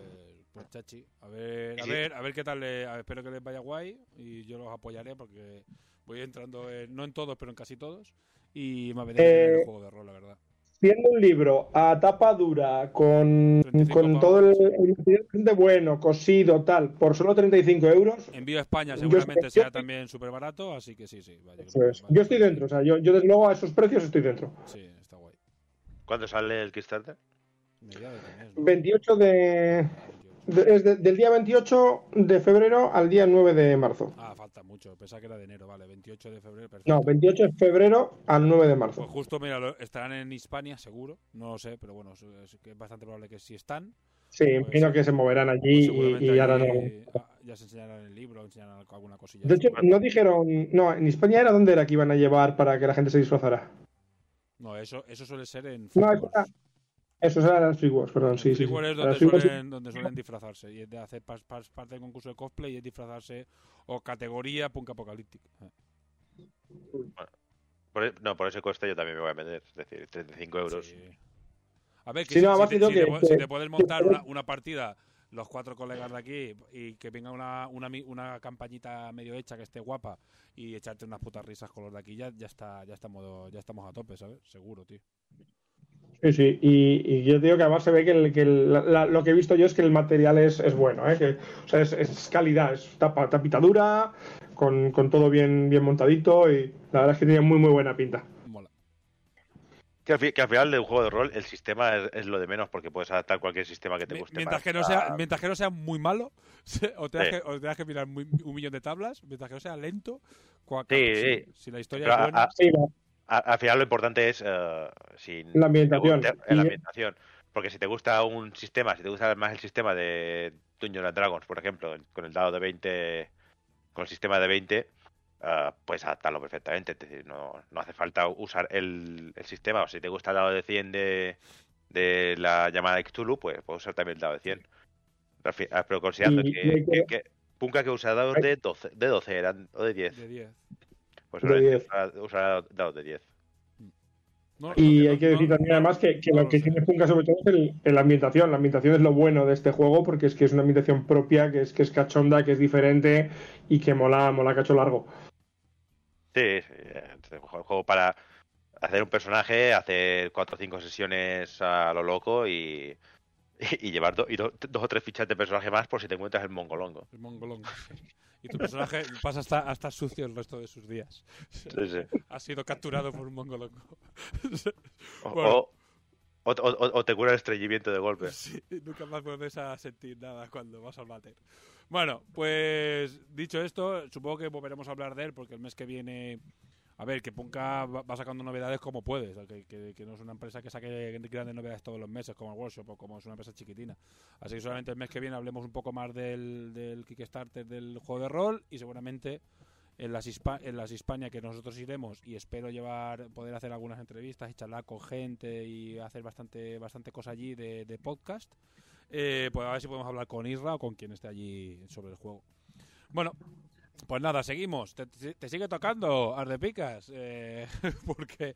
pues chachi. A ver, a Sí. ver, a ver qué tal. le- a ver, espero que les vaya guay y yo los apoyaré porque voy entrando, en- no en todos, pero en casi todos. Y me apetece Eh, el juego de rol, la verdad. Siendo un libro a tapa dura, con, 35 con todo el, el bueno, cosido, tal, por solo 35 euros, Envío a España seguramente estoy- sea también súper barato, así que sí, sí. vaya, eso es. vale. yo estoy dentro. O sea, yo, yo desde luego a esos precios estoy dentro. Sí, está guay. ¿Cuándo sale el Kickstarter? Mediados de mes, ¿no? 28 de, de- es de- del día 28 de febrero al día 9 de marzo. Ah, falta mucho. Pensaba que era de enero, vale. 28 de febrero, perfecto. No, 28 de febrero al 9 de Pues marzo. justo, mira, estarán en Hispania, seguro. No lo sé, pero bueno, es, bastante probable que si están. Sí, pues, imagino que se moverán allí pues y, y harán algo. ah, ya se enseñarán el libro, enseñarán alguna cosilla. De hecho, no dijeron. No, en España era donde era que iban a llevar para que la gente se disfrazara. no, eso, eso suele ser en No. Eso eran las Figures, perdón, sí, sí. es donde suelen, donde suelen disfrazarse y es de hacer pas- pas- parte del concurso de cosplay y es disfrazarse o categoría punk apocalíptico. Eh, Por e- no, por ese coste yo también me voy a vender. Es decir, 35 euros. sí. A ver, que Sí, si, no, si te, si que- que- si te puedes montar una, una partida los cuatro colegas de aquí y que venga una, una, mi- una campañita medio hecha que esté guapa y echarte unas putas risas con los de aquí, ya, ya está, ya estamos, ya estamos a tope, ¿sabes? Seguro, tío. Sí, sí, y, y yo digo que además se ve que, el- que el- la- la- lo que he visto yo es que el material es, es bueno, ¿eh? que, o sea, es, es calidad, es tapa, tapita dura, con, con todo bien, bien montadito y la verdad es que tiene muy muy buena pinta. Mola. Que al, fi- que al final de un juego de rol el sistema es, es lo de menos porque puedes adaptar cualquier sistema que te guste. Mientras que, no sea, mientras que no sea muy malo, o tengas, Sí. que, o tengas que mirar muy- un millón de tablas, mientras que no sea lento, cua- Sí, si, sí. si la historia Pero es buena, a- a- al final lo importante es eh, si La ambientación. te gusta- la Y- ambientación. Porque si te gusta un sistema, si te gusta más el sistema de Dungeons and Dragons, por ejemplo, con el dado de 20, con el sistema de 20, eh, puedes adaptarlo perfectamente. Es decir, no, no hace falta usar el, el sistema. O si te gusta el dado de 100 de, de la llamada de Cthulhu, pues puedes usar también el dado de 100. Pero, al fin- ah, pero considerando Y- que, y que- que- que Punka que usa dados de 12, de 12 eran, o de 10, de 10. Pues De ahora 10. usará- dados de 10. No, Y no, hay que decir no, también además que, que no lo que tiene Punka sobre todo es el, el ambientación. La ambientación es lo bueno de este juego porque es que es una ambientación propia, que es que es cachonda, que es diferente y que mola, mola cacho largo. Sí, sí, es un juego juego para hacer un personaje, hacer cuatro o cinco sesiones a lo loco y, y, y llevar do- y do- dos o tres fichas de personaje más por si te encuentras el mongolongo. El mongolongo. Y tu personaje pasa hasta, hasta sucio el resto de sus días. Sí, sí. Ha sido capturado por un mongolongo. O, Bueno. o- o- o- o te cura el estreñimiento de golpe. Sí, nunca más vuelves a sentir nada cuando vas al váter. Bueno, pues dicho esto, supongo que volveremos a hablar de él porque el mes que viene. A ver, que Punka va sacando novedades como puede, o sea, que, que- que no es una empresa que saque grandes novedades todos los meses, como el Workshop o como es una empresa chiquitina. Así que solamente el mes que viene hablemos un poco más del, del Kickstarter del juego de rol y seguramente en las, Hispa- en las Hispania que nosotros iremos y espero llevar poder hacer algunas entrevistas y charlar con gente y hacer bastante bastante cosa allí de, de podcast eh, pues a ver si podemos hablar con Isra o con quien esté allí sobre el juego bueno pues nada seguimos te, sigue tocando Ardepicas eh, porque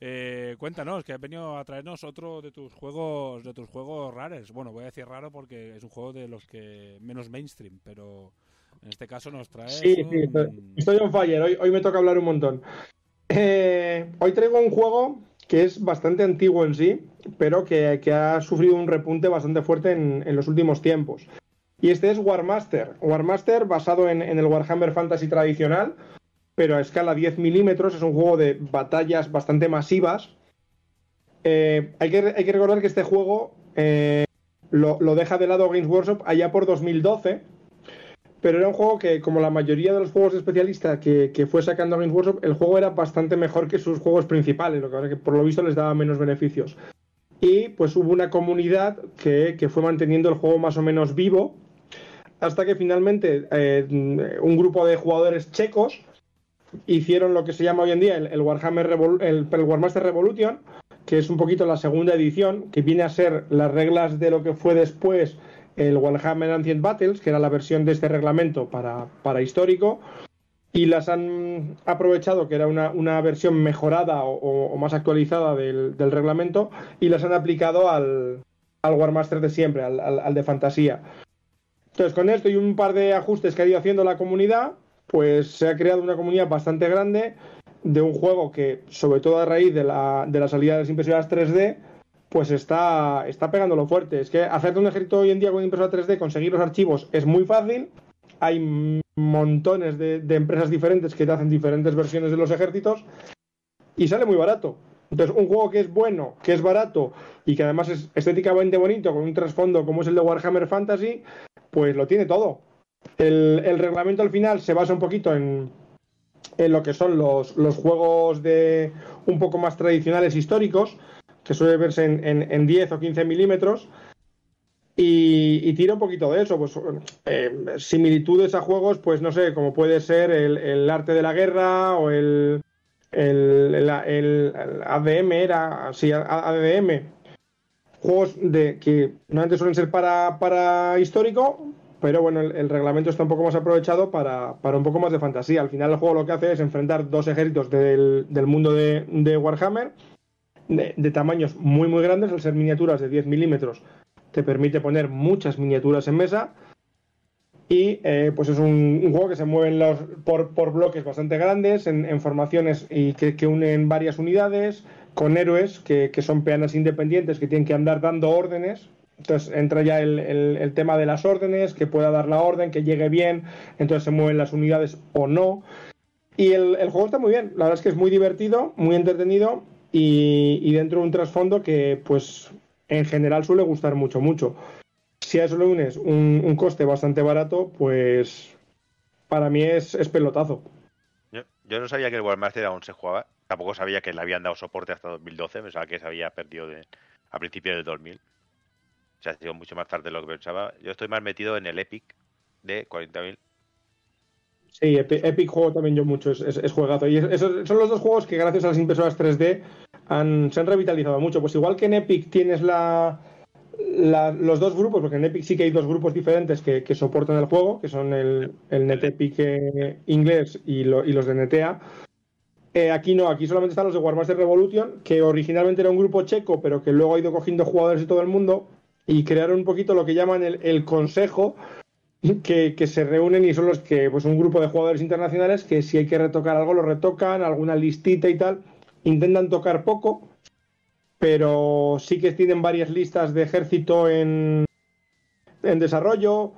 eh, cuéntanos que has venido a traernos otro de tus juegos de tus juegos raros bueno voy a decir raro porque es un juego de los que menos mainstream pero en este caso nos trae Sí, sí, estoy, estoy on fire. Hoy, hoy me toca hablar un montón. Eh, hoy traigo un juego que es bastante antiguo en sí, pero que, que ha sufrido un repunte bastante fuerte en, en los últimos tiempos. Y este es Warmaster. Warmaster basado en, el Warhammer Fantasy tradicional, pero a escala 10 milímetros. Es un juego de batallas bastante masivas. Eh, hay, que, hay que recordar que este juego eh, lo, lo deja de lado Games Workshop allá por 2012 pero era un juego que, como la mayoría de los juegos de que, que fue sacando Games Workshop, el juego era bastante mejor que sus juegos principales, lo que que por lo visto les daba menos beneficios. Y pues hubo una comunidad que, que fue manteniendo el juego más o menos vivo, hasta que finalmente eh, un grupo de jugadores checos hicieron lo que se llama hoy en día el, Warhammer el, Warmaster Revolution, que es un poquito la segunda edición, que viene a ser las reglas de lo que fue después el Warhammer Ancient Battles, que era la versión de este reglamento para, para histórico, y las han aprovechado, que era una, una versión mejorada o, más actualizada del, reglamento, y las han aplicado al, al Warmaster de siempre, al- al de fantasía. Entonces, con esto y un par de ajustes que ha ido haciendo la comunidad, pues se ha creado una comunidad bastante grande de un juego que, sobre todo a raíz de la, de la salida de las impresoras 3D, pues está, está pegándolo fuerte. Es que hacerte un ejército hoy en día con impresora 3D, conseguir los archivos es muy fácil. Hay montones de empresas diferentes que te hacen diferentes versiones de los ejércitos y sale muy barato. Entonces, un juego que es bueno, que es barato y que además es estéticamente bonito, con un trasfondo como es el de Warhammer Fantasy, pues lo tiene todo. El, reglamento al final se basa un poquito en, en lo que son los, los juegos de un poco más tradicionales históricos, que suele verse en, en- en 10 o 15 milímetros. Y, y tira un poquito de eso, pues eh, similitudes a juegos, pues no sé, como puede ser el, el arte de la guerra o el, el, el- ADM, era, sí, ADM. Juegos de que normalmente suelen ser para, para histórico, pero bueno, el, reglamento está un poco más aprovechado para, para un poco más de fantasía. Al final el juego lo que hace es enfrentar dos ejércitos del, del mundo de, de Warhammer de, de tamaños muy muy grandes, al ser miniaturas de 10 milímetros, te permite poner muchas miniaturas en mesa. Y eh, pues es un, juego que se mueve los, por, por, bloques bastante grandes, en, en formaciones y que, que, unen varias unidades, con héroes que, que, son peanas independientes que tienen que andar dando órdenes. Entonces entra ya el, el, el, tema de las órdenes, que pueda dar la orden, que llegue bien, entonces se mueven las unidades o no. Y el, el juego está muy bien, la verdad es que es muy divertido, muy entretenido y, y dentro de un trasfondo que pues en general suele gustar mucho, mucho. Si a eso le unes un, un coste bastante barato, pues para mí es, es pelotazo. Yo, yo, no sabía que el Warmaster aún se jugaba. Tampoco sabía que le habían dado soporte hasta 2012. Pensaba que se había perdido de, a principios del 2000. O sea, ha sido mucho más tarde de lo que pensaba. Yo estoy más metido en el Epic de 40.000. Sí, Epic, Epic, juego también yo mucho, es, es, es juegazo. Y esos son los dos juegos que gracias a las impresoras 3D han, se han revitalizado mucho. Pues igual que en Epic tienes la, los dos grupos, porque en Epic sí que hay dos grupos diferentes que, soportan el juego, que son el, NetEpic eh, inglés y, lo, y, los de NETEA. Eh, aquí no, aquí solamente están los de Warmaster Revolution, que originalmente era un grupo checo, pero que luego ha ido cogiendo jugadores de todo el mundo y crearon un poquito lo que llaman el, el consejo, que, que, se reúnen y son los que, pues un grupo de jugadores internacionales que si hay que retocar algo lo retocan, alguna listita y tal, intentan tocar poco, pero sí que tienen varias listas de ejército en, en desarrollo.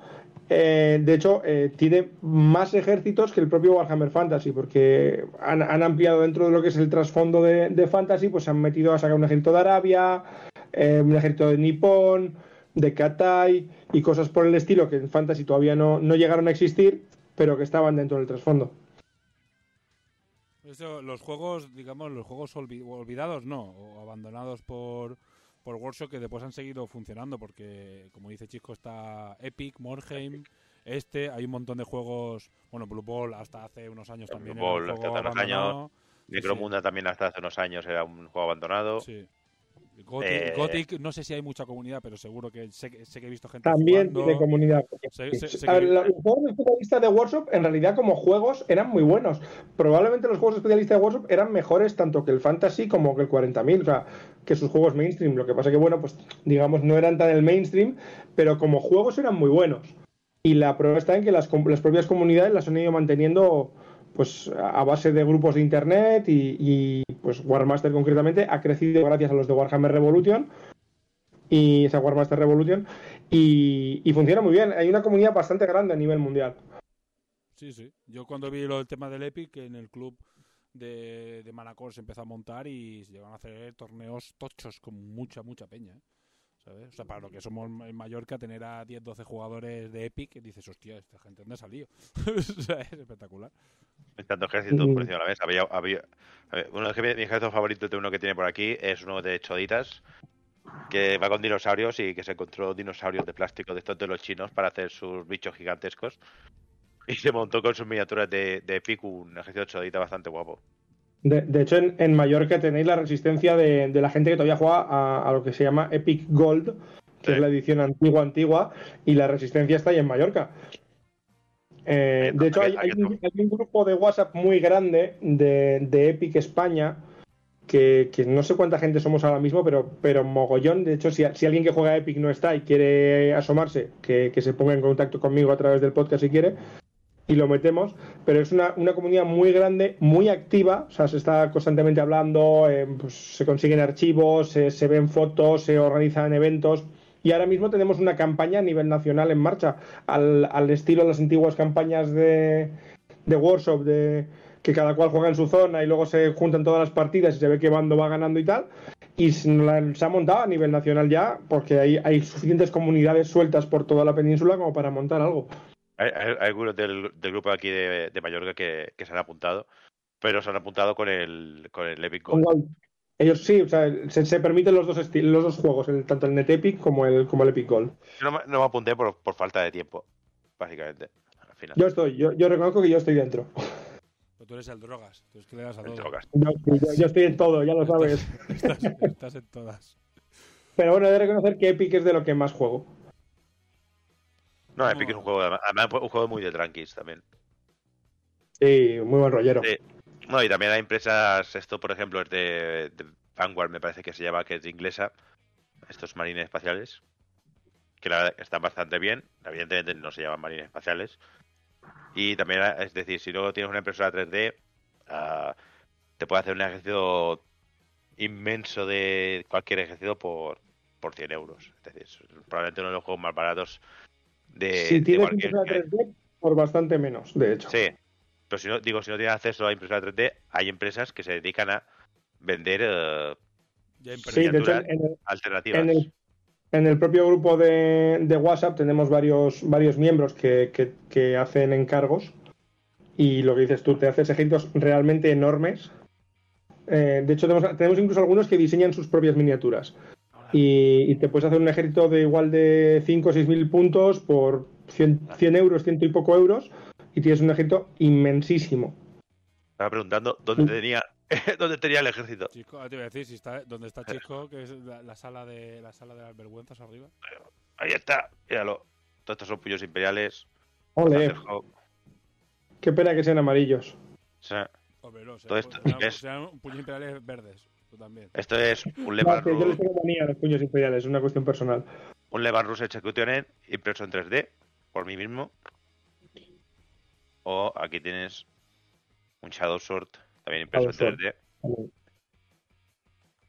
Eh, de hecho, eh, tiene más ejércitos que el propio Warhammer Fantasy, porque han, han ampliado dentro de lo que es el trasfondo de, Fantasy, pues han metido a sacar un ejército de Arabia, eh, un ejército de Nippon, de Katai y cosas por el estilo que en Fantasy todavía no, no llegaron a existir, pero que estaban dentro del trasfondo. Eso, los juegos, digamos, los juegos olvid olvidados no, o abandonados por, por Workshop que después han seguido funcionando, porque como dice Chico, está Epic, Morheim, este, hay un montón de juegos, bueno, Blue Ball hasta hace unos años también Blue Ball hasta hace unos años, Necromunda sí. también hasta hace unos años era un juego abandonado. Sí. Gothic, eh... Gothic, no sé si hay mucha comunidad, pero seguro que sé, sé que he visto gente También jugando. tiene comunidad. Sé, sé, sé a ver, que... los juegos de especialista de Workshop, en realidad, como juegos, eran muy buenos. Probablemente los juegos de especialista de Workshop eran mejores tanto que el Fantasy como que el 40.000, o sea, que sus juegos mainstream. Lo que pasa que, bueno, pues, digamos, no eran tan el mainstream, pero como juegos eran muy buenos. Y la prueba está en que las, las propias comunidades las han ido manteniendo pues a base de grupos de internet y, y, pues Warmaster concretamente ha crecido gracias a los de Warhammer Revolution y esa Warmaster Revolution y, funciona muy bien. Hay una comunidad bastante grande a nivel mundial. Sí, sí. Yo cuando vi lo, el tema del Epic en el club de, de Manacor se empezó a montar y se llevan a hacer torneos tochos con mucha, mucha peña. ¿eh? ¿Sabes? O sea, para lo que somos en Mallorca, tener a 10, 12 jugadores de Epic, dices, hostia, esta gente dónde ha salido. o sea, es espectacular. Tanto ejércitos por encima de la mesa. Había, había, uno de mis ejércitos favoritos de uno que tiene por aquí es uno de choditas que va con dinosaurios y que se encontró dinosaurios de plástico de estos de los chinos para hacer sus bichos gigantescos. Y se montó con sus miniaturas de, de Epic un ejército de chodita bastante guapo. De, de, hecho, en, en, Mallorca tenéis la resistencia de, de, la gente que todavía juega a, a, lo que se llama Epic Gold, que sí. es la edición antigua, antigua, y la resistencia está ahí en Mallorca. Eh, de hecho, hay, hay, un, hay, un, grupo de WhatsApp muy grande de, de Epic España, que, que, no sé cuánta gente somos ahora mismo, pero, pero mogollón. De hecho, si, si alguien que juega Epic no está y quiere asomarse, que, que se ponga en contacto conmigo a través del podcast si quiere, y lo metemos, pero es una, una, comunidad muy grande, muy activa, o sea, se está constantemente hablando, eh, pues, se consiguen archivos, se, se, ven fotos, se organizan eventos, y ahora mismo tenemos una campaña a nivel nacional en marcha, al, al estilo de las antiguas campañas de, de Workshop, de que cada cual juega en su zona y luego se juntan todas las partidas y se ve qué bando va ganando y tal, y se ha montado a nivel nacional ya, porque hay, hay suficientes comunidades sueltas por toda la península como para montar algo. Hay, hay, hay algunos del, del, grupo aquí de, de Mallorca que, que, se han apuntado, pero se han apuntado con el, con el Epic Gold. Ellos sí, o sea, se, se permiten los dos, los dos juegos, el, tanto el Net Epic como el, como el Epic Gold. Yo no, no me apunté por, por, falta de tiempo, básicamente. Al final. Yo estoy, yo, yo reconozco que yo estoy dentro. Pero tú eres el drogas, tú es que le das a todo. Drogas. Yo, yo, yo, estoy en todo, ya lo sabes. Estás, estás, estás en todas. Pero bueno, he de reconocer que Epic es de lo que más juego. No, Epic es un juego, además un juego muy de tranquis también. Sí, muy buen rollero. Sí. No, y también hay empresas, esto por ejemplo es de, de, Vanguard, me parece que se llama, que es de inglesa, estos marines espaciales. que la verdad están bastante bien. Evidentemente no se llaman marines espaciales. Y también, es decir, si luego tienes una impresora 3D, ah, te puede hacer un ejercicio inmenso de cualquier ejercicio por, por 100 euros. Es decir, es probablemente uno de los juegos más baratos de, si de tienes cualquier- impresora 3D, por bastante menos, de hecho. Sí, pero si no, digo, si no tienes acceso a impresora 3D, hay empresas que se dedican a vender eh, Sí, de hecho, miniaturas en el, alternativas. en el, en el propio grupo de, de WhatsApp tenemos varios, varios miembros que, que- que hacen encargos y lo que dices tú, te haces ejemplos realmente enormes. Eh, de hecho, tenemos, tenemos incluso algunos que diseñan sus propias miniaturas y, y te puedes hacer un ejército de igual de 5 o 6 mil puntos por 100, 100 euros, ciento y poco euros y tienes un ejército inmensísimo. Estaba preguntando dónde tenía, dónde tenía el ejército. Chico, ah, te iba a decir, si está, ¿dónde está Chico? Que es la, la sala de la sala de las vergüenzas arriba. Ahí está, míralo. Todos estos son puños imperiales. Ole, qué pena que sean amarillos. O sea, Hombre, no, Todo serán, esto serán- es- serán puños imperiales verdes. Tú también. esto es un No, Levan que yo les Rus, tengo manía a los puños imperiales, es una cuestión personal. un Levan Rus Executioner impreso en 3D por mí mismo. O aquí tienes un Shadow Sword también impreso Shadow en 3D.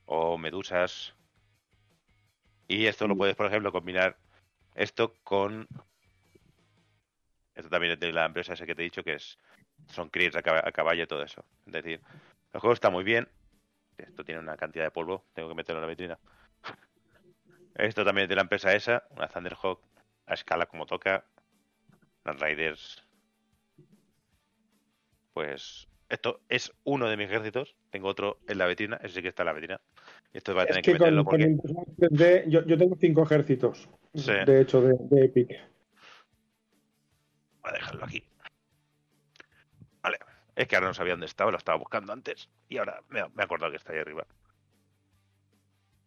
o medusas. Y esto lo puedes, por ejemplo, combinar esto con. Esto también es de la empresa esa que te he dicho, que es son Creeds a caballo y todo eso. Es decir, el juego está muy bien. Esto tiene una cantidad de polvo, tengo que meterlo en la vitrina. Esto también es de la empresa esa, una Thunderhawk a escala como toca. Las Riders. Pues esto es uno de mis ejércitos. Tengo otro en la vitrina, ese sí que está en la vitrina. Y esto va a Es tener que, que meterlo con porque. impresora 3D, yo, yo tengo cinco ejércitos, Sí. de hecho, de, de Epic. Voy a dejarlo aquí. Es que ahora no sabía dónde estaba, lo estaba buscando antes. Y ahora me, me he acordado que está ahí arriba.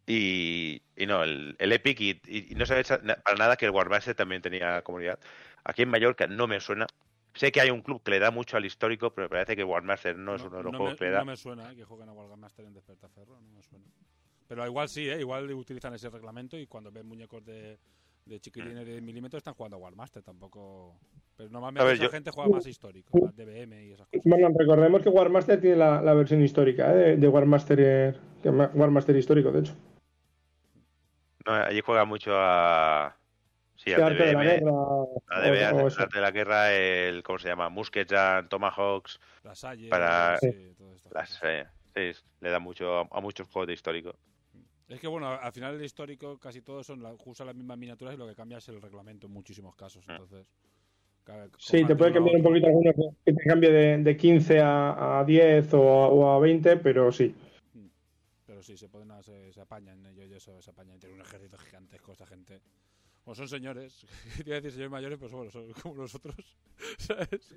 Y, y no, el, el Epic, y, y- y no sabes para nada que el Warmaster también tenía comunidad. Aquí en Mallorca no me suena. Sé que hay un club que le da mucho al histórico, pero me parece que Warmaster no es uno de los no juegos me, que le da. no me suena eh, que jueguen a Warmaster en Despertaferro, no me suena. Pero igual sí, ¿eh? igual utilizan ese reglamento y cuando ven muñecos de, de chiquilines de milímetros están jugando a Warmaster, tampoco... Pero normalmente A ver, esa yo- gente juega más histórico, más DBM y esas cosas. Bueno, recordemos que Warmaster tiene la, la versión histórica ¿eh? de, de Warmaster, eh, Warmaster histórico, de hecho. No, allí juega mucho a. Sí, De al arte de la DBM. guerra. A o- DBM, o arte de la guerra, el. ¿Cómo se llama? Muskets and Tomahawks. La Salle, Para- sí, todas estas Las, eh, sí, le da mucho a, a muchos juegos de histórico. Es que bueno, al final el histórico casi todos son la, usan las mismas miniaturas y lo que cambia es el reglamento en muchísimos casos. Ah. Entonces, cada- Sí, te de puede cambiar un poquito algunos, que te cambie de, de 15 a, a 10 o, a- o a 20, pero sí. Pero sí, se pueden se, se apañan ellos y eso, se apañan. Tienen un ejército gigantesco esta gente. O son señores, te iba a decir señores mayores, pero bueno, son como nosotros. ¿Sabes?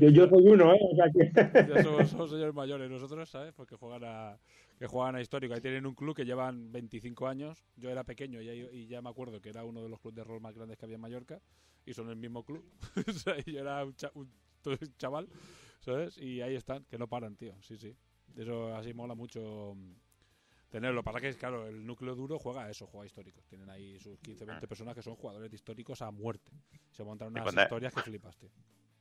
Yo, yo soy uno, ¿eh? O sea que... Ya somos, somos señores mayores nosotros, ¿sabes? Porque juegan a, que juegan a histórico. Ahí tienen un club que llevan 25 años. Yo era pequeño y, ahí- y ya me acuerdo que era uno de los clubes de rol más grandes que había en Mallorca. Y son el mismo club. O sea, y yo era un, cha- un- un chaval, ¿sabes? Y ahí están, que no paran, tío. Sí, sí. Eso así mola mucho mm, tenerlo. Para que, claro, el núcleo duro juega a eso, juega a históricos. Tienen ahí sus 15, 20 personas que son jugadores de históricos a muerte. Se montan unas historias que flipas, tío.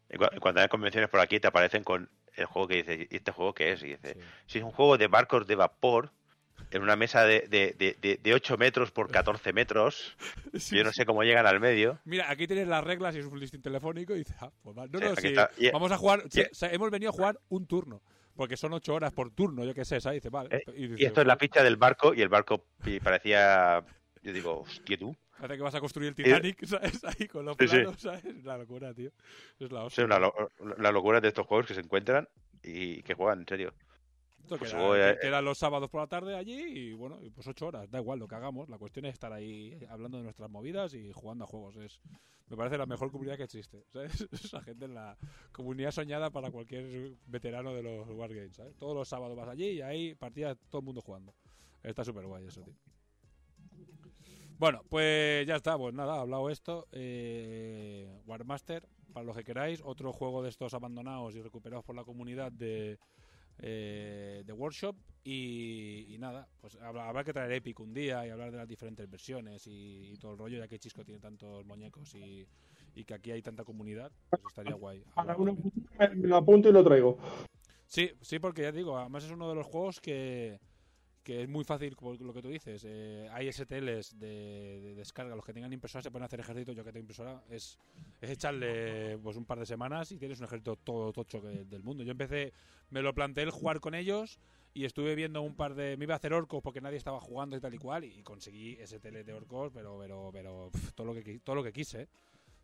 Y cuando hay convenciones por aquí te aparecen con el juego que dices, ¿y este juego qué es? Y dices, Sí. si es un juego de barcos de vapor en una mesa de, de, de, de, de 8 metros por 14 metros, yo no sé cómo llegan al medio. Mira, aquí tienes las reglas y es un listing telefónico y dices, ah, pues va. No, no, sí, vamos a jugar, o sea, hemos venido a jugar un turno, porque son ocho horas por turno, yo qué sé, ¿sabes? Dice, vale. ¿eh? Y, Y dices, esto es la "Joder, ficha del barco y el barco parecía, yo digo, hostia tú. Parece que vas a construir el Titanic, ¿sabes? Ahí con los Sí, sí. planos, ¿sabes? La locura, tío. Es la hostia. una lo- la locura de estos juegos que se encuentran y que juegan, en serio. Esto pues queda, eh, queda los sábados por la tarde allí y bueno, pues ocho horas, da igual lo que hagamos. La cuestión es estar ahí hablando de nuestras movidas y jugando a juegos. Es, me parece la mejor comunidad que existe. ¿sabes? Esa gente en la comunidad soñada para cualquier veterano de los Wargames. ¿sabes? Todos los sábados vas allí y ahí partidas todo el mundo jugando. Está súper guay eso, tío. Bueno, pues ya está, pues nada, hablado esto. Eh, Warmaster, para los que queráis, otro juego de estos abandonados y recuperados por la comunidad de eh, de Workshop. Y, y nada, pues habrá, que traer Epic un día y hablar de las diferentes versiones y, y todo el rollo, ya que Chisco tiene tantos muñecos y, y que aquí hay tanta comunidad. Pues estaría guay. Para uno me lo apunto y lo traigo. Sí, sí, porque ya digo, además es uno de los juegos que, que es muy fácil, como lo que tú dices. eh, hay STLs de, de descarga, los que tengan impresora se pueden hacer ejército. Yo que tengo impresora, es, es echarle pues un par de semanas y tienes un ejército todo tocho que, del mundo. Yo empecé, me lo planteé el jugar con ellos y estuve viendo un par de. Me iba a hacer orcos porque nadie estaba jugando y tal y cual, y conseguí STL de orcos, pero, pero, pero pf, todo, lo que, todo lo que quise.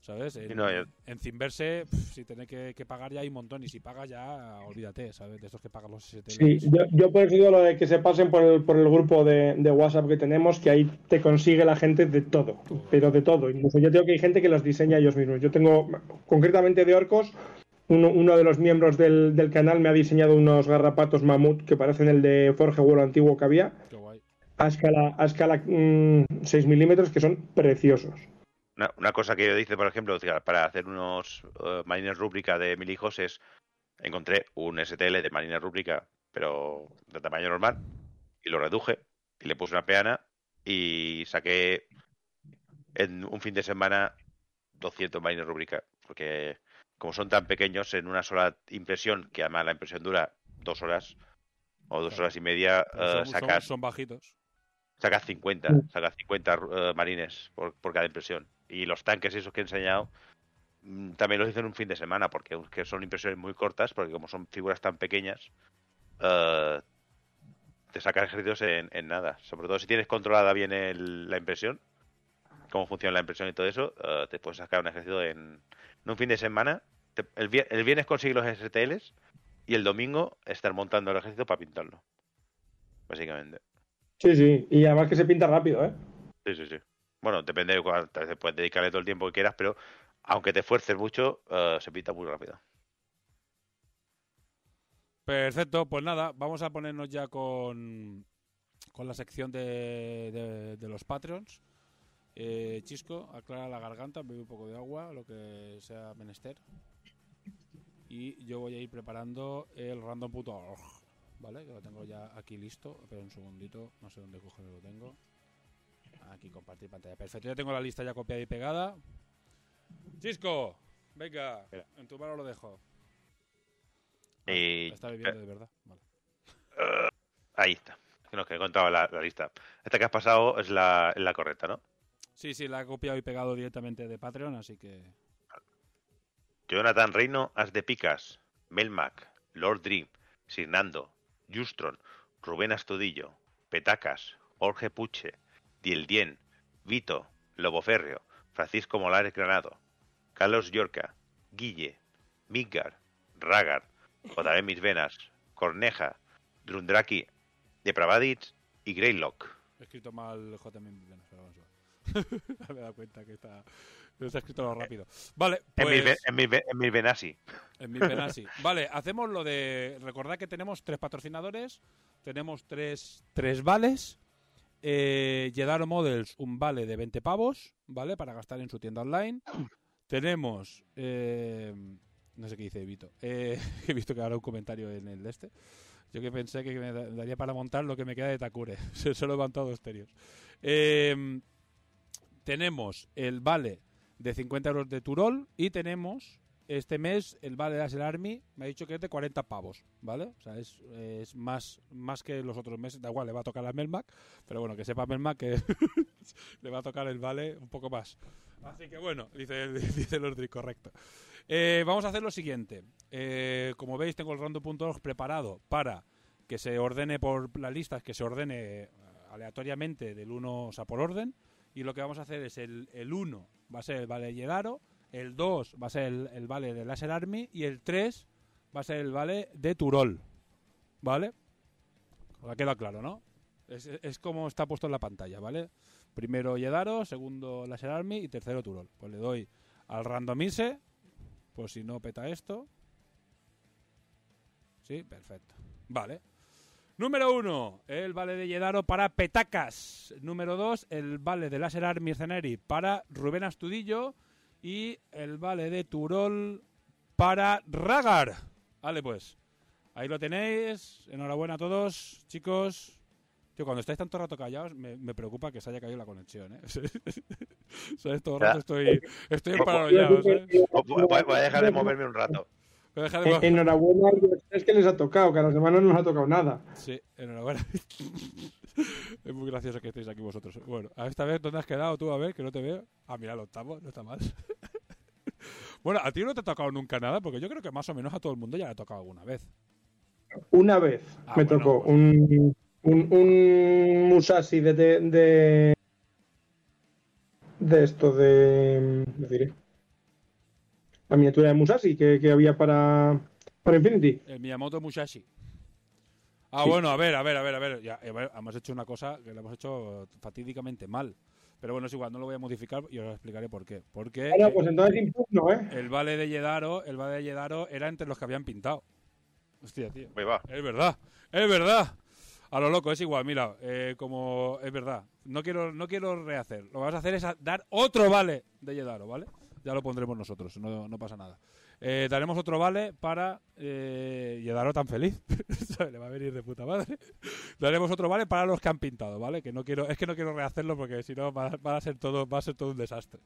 ¿Sabes? En, no, en si tenés que, que pagar ya hay un montón. Y si pagas ya, olvídate, ¿sabes? De estos que pagan los STLs. Sí, yo, yo por eso digo lo de que se pasen por el, por el grupo de, de WhatsApp que tenemos, que ahí te consigue la gente de todo, pero de todo. Incluso yo tengo que hay gente que los diseña ellos mismos. Yo tengo, concretamente de orcos, uno, uno de los miembros del, del canal me ha diseñado unos garrapatos mamut que parecen el de Forge World antiguo que había, Qué guay. a escala, a escala mm, 6 milímetros, que son preciosos. Una, una cosa que yo hice, por ejemplo, para hacer unos eh, marines rúbrica de mil hijos es encontré un STL de marines rúbrica, pero de tamaño normal, y lo reduje y le puse una peana y saqué en un fin de semana 200 marines rúbrica, porque como son tan pequeños en una sola impresión, que además la impresión dura dos horas o dos horas y media, eh, son, son- sacas son bajitos. Sacas 50, Mm. sacas 50 eh, marines por, por cada impresión. Y los tanques esos que he enseñado mm, también los hice en un fin de semana, porque aunque son impresiones muy cortas, porque como son figuras tan pequeñas, eh, te sacan ejércitos en, en nada. Sobre todo si tienes controlada bien el- la impresión, cómo funciona la impresión y todo eso, eh, te puedes sacar un ejército en, en un fin de semana. Te- el, el viernes consigues los STLs y el domingo estar montando el ejército para pintarlo. Básicamente. Sí, sí, y además que se pinta rápido, ¿eh? Sí, sí, sí. Bueno, depende de cuántas puedes dedicarle todo el tiempo que quieras, pero aunque te esfuerces mucho, eh, se pinta muy rápido. Perfecto, pues nada, vamos a ponernos ya con, con la sección de, de- los Patreons. Eh, Chisco, aclara la garganta, bebe un poco de agua, lo que sea menester. Y yo voy a ir preparando el random.org, ¿vale? Que lo tengo ya aquí listo. Espera un segundito, no sé dónde coger lo tengo. Aquí compartir pantalla. Perfecto, ya tengo la lista ya copiada y pegada. Chisco, venga, Espera. en tu mano lo dejo. Ah, Y- Está bebiendo de verdad. Vale. Ahí está. No, que he contado la, la lista. Esta que has pasado es la, la correcta, ¿no? Sí, sí, la he copiado y pegado directamente de Patreon, así que. Jonathan Reino, As de Picas, Melmac, Lord Dream, Sirnando, Justron, Rubén Astudillo, Petacas, Jorge Puche, Dieldien, Vito, Lobo Férreo, Francisco Molares Granado, Carlos Yorca, Guille, Midgar, Ragar, JB Mis Venas, Corneja, Drundraki, Depravadits y Greylock. He escrito mal Venezuela, pero vamos a ver. Me he dado cuenta que está. No está escrito lo rápido. Vale, mis, pues. en mis ve- en mis. En mi pena sí. Vale, hacemos lo de. Recordad que tenemos tres patrocinadores, tenemos tres, tres vales. Eh, Jedaro Models, un vale de 20 pavos, ¿vale? Para gastar en su tienda online. Tenemos. eh, no sé qué dice Vito. Eh, he visto que ahora un comentario en el de este. Yo que pensé que me da- daría para montar lo que me queda de Takure. Se solo van todos estéreos. Eh, tenemos el vale de 50 euros de Turol y tenemos este mes el vale de Asel Army me ha dicho que es de 40 pavos, ¿vale? Es, es más, más que los otros meses. Da igual, le va a tocar a Melmac, pero bueno, que sepa Melmac que le va a tocar el vale un poco más. Así que bueno, dice, dice Lordri, correcto. Eh, vamos a hacer lo siguiente. Eh, como veis, tengo el random.org preparado para que se ordene por las listas, que se ordene eh, aleatoriamente del 1, o por orden. Y lo que vamos a hacer es el, el 1 va a ser el vale de Yedaro, el 2 va a ser el, vale de Laser Army y el 3 va a ser el vale de Turol. ¿Vale? Ha quedado claro, ¿no? Es, como está puesto en la pantalla, ¿vale? Primero Yedaro, segundo Laser Army y tercero Turol. Pues le doy al randomise, por si no peta esto. Sí, perfecto. Vale. Número uno, el vale de Yedaro para Petacas. Número dos, el vale de Laser Army Mercenary para Rubén Astudillo. Y el vale de Turol para Ragar. Vale, pues. Ahí lo tenéis. Enhorabuena a todos, chicos. Tío, cuando estáis tanto rato callados, me, me preocupa que se haya caído la conexión, ¿eh? ¿Sabes? Todo el rato estoy, estoy emparanoiado, ¿sabes? Voy, a dejar de moverme un rato. Voy a dejar de- En- Enhorabuena a los tres que les ha tocado, que a los demás no nos ha tocado nada. Sí, enhorabuena. es muy gracioso que estéis aquí vosotros. Bueno, a esta vez, ¿dónde has quedado tú? A ver, que no te veo. Ah, mira, el octavo, no está mal. bueno, a ti no te ha tocado nunca nada, porque yo creo que más o menos a todo el mundo ya le ha tocado alguna vez. Una vez Ah, me bueno, tocó pues- un, un, un Musashi de, de, de, de esto de... ¿qué diré? La miniatura de Musashi que, que había para, para Infinity. El Miyamoto Musashi. Ah, Sí. bueno, a ver, a ver, a ver, a ver. Ya, a ver, hemos hecho una cosa que la hemos hecho fatídicamente mal. Pero bueno, es igual, no lo voy a modificar y os explicaré por qué. Porque Bueno, eh, pues entonces impugno, ¿eh? el vale de Yedaro, el vale de Yedaro era entre los que habían pintado. Hostia, tío. Ahí va. Es verdad, es verdad. A lo loco, es igual, mira, eh, como es verdad. No quiero, no quiero rehacer. Lo que vamos a hacer es a- dar otro vale de Yedaro, ¿vale? Ya lo pondremos nosotros, no, no pasa nada. Eh, daremos otro vale para eh, Yedaro tan feliz. Le va a venir de puta madre. Daremos otro vale para los que han pintado, ¿vale? Que no quiero, es que no quiero rehacerlo porque si no va, va a ser todo, va a ser todo un desastre.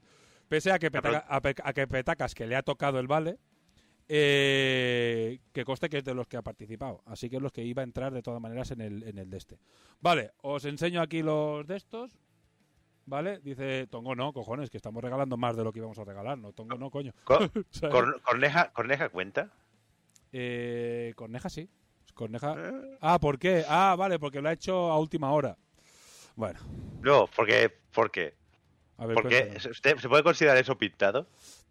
Pese a que, Petaca- a, Pe- a que Petacas que le ha tocado el vale, eh, que conste que es de los que ha participado. Así que es los que iba a entrar de todas maneras en el, en el de este. Vale, os enseño aquí los de estos. ¿Vale? Dice Tongo, no, cojones, que estamos regalando más de lo que íbamos a regalar. No, Tongo, no, coño. Corneja, Corneja cuenta. Eh, Corneja sí. Corneja. Eh, Ah, ¿por qué? Ah, vale, porque lo ha hecho a última hora. Bueno, No, porque, porque, a ver. porque cuéntanos. ¿usted se puede considerar eso pintado.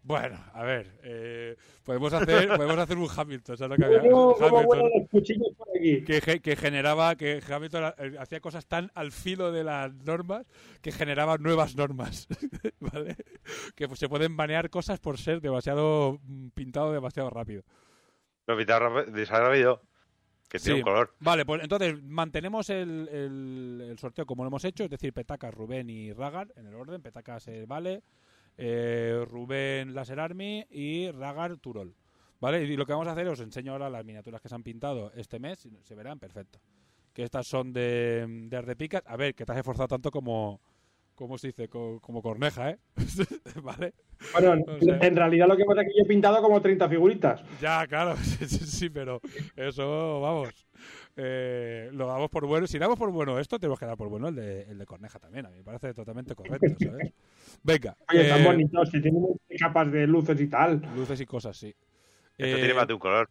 Bueno, a ver, eh, podemos hacer podemos hacer un Hamilton, ¿sabes lo que había? Como Hamilton, vuelan los cuchillos por aquí. que, ge- que generaba, que Hamilton eh, hacía cosas tan al filo de las normas que generaba nuevas normas, ¿vale? Que pues, se pueden banear cosas por ser demasiado mm, pintado demasiado rápido. Lo pintado rápido- que tiene Sí. un color. Vale, pues entonces mantenemos el, el- el sorteo como lo hemos hecho, es decir, Petacas, Rubén y Ragar en el orden. Petacas eh, Vale, eh, Rubén Laser Army y Ragar Turol. ¿Vale? Y lo que vamos a hacer, os enseño ahora las miniaturas que se han pintado este mes, se verán perfecto. Que estas son de, de Ardepicas. A ver, que te has esforzado tanto como, ¿cómo se dice? Co- Como, Corneja, ¿eh? ¿Vale? Bueno, O sea- en realidad lo que pasa es que yo he pintado como 30 figuritas. Ya, claro, sí, sí, sí, pero eso, vamos, eh, lo damos por bueno. Si damos por bueno esto, tenemos que dar por bueno el de, el de Corneja también. A mí me parece totalmente correcto, ¿sabes? Venga, Oye, tan eh, bonitos, que tienen capas de luces y tal. luces y cosas, sí. Esto Eh, tiene más de un color.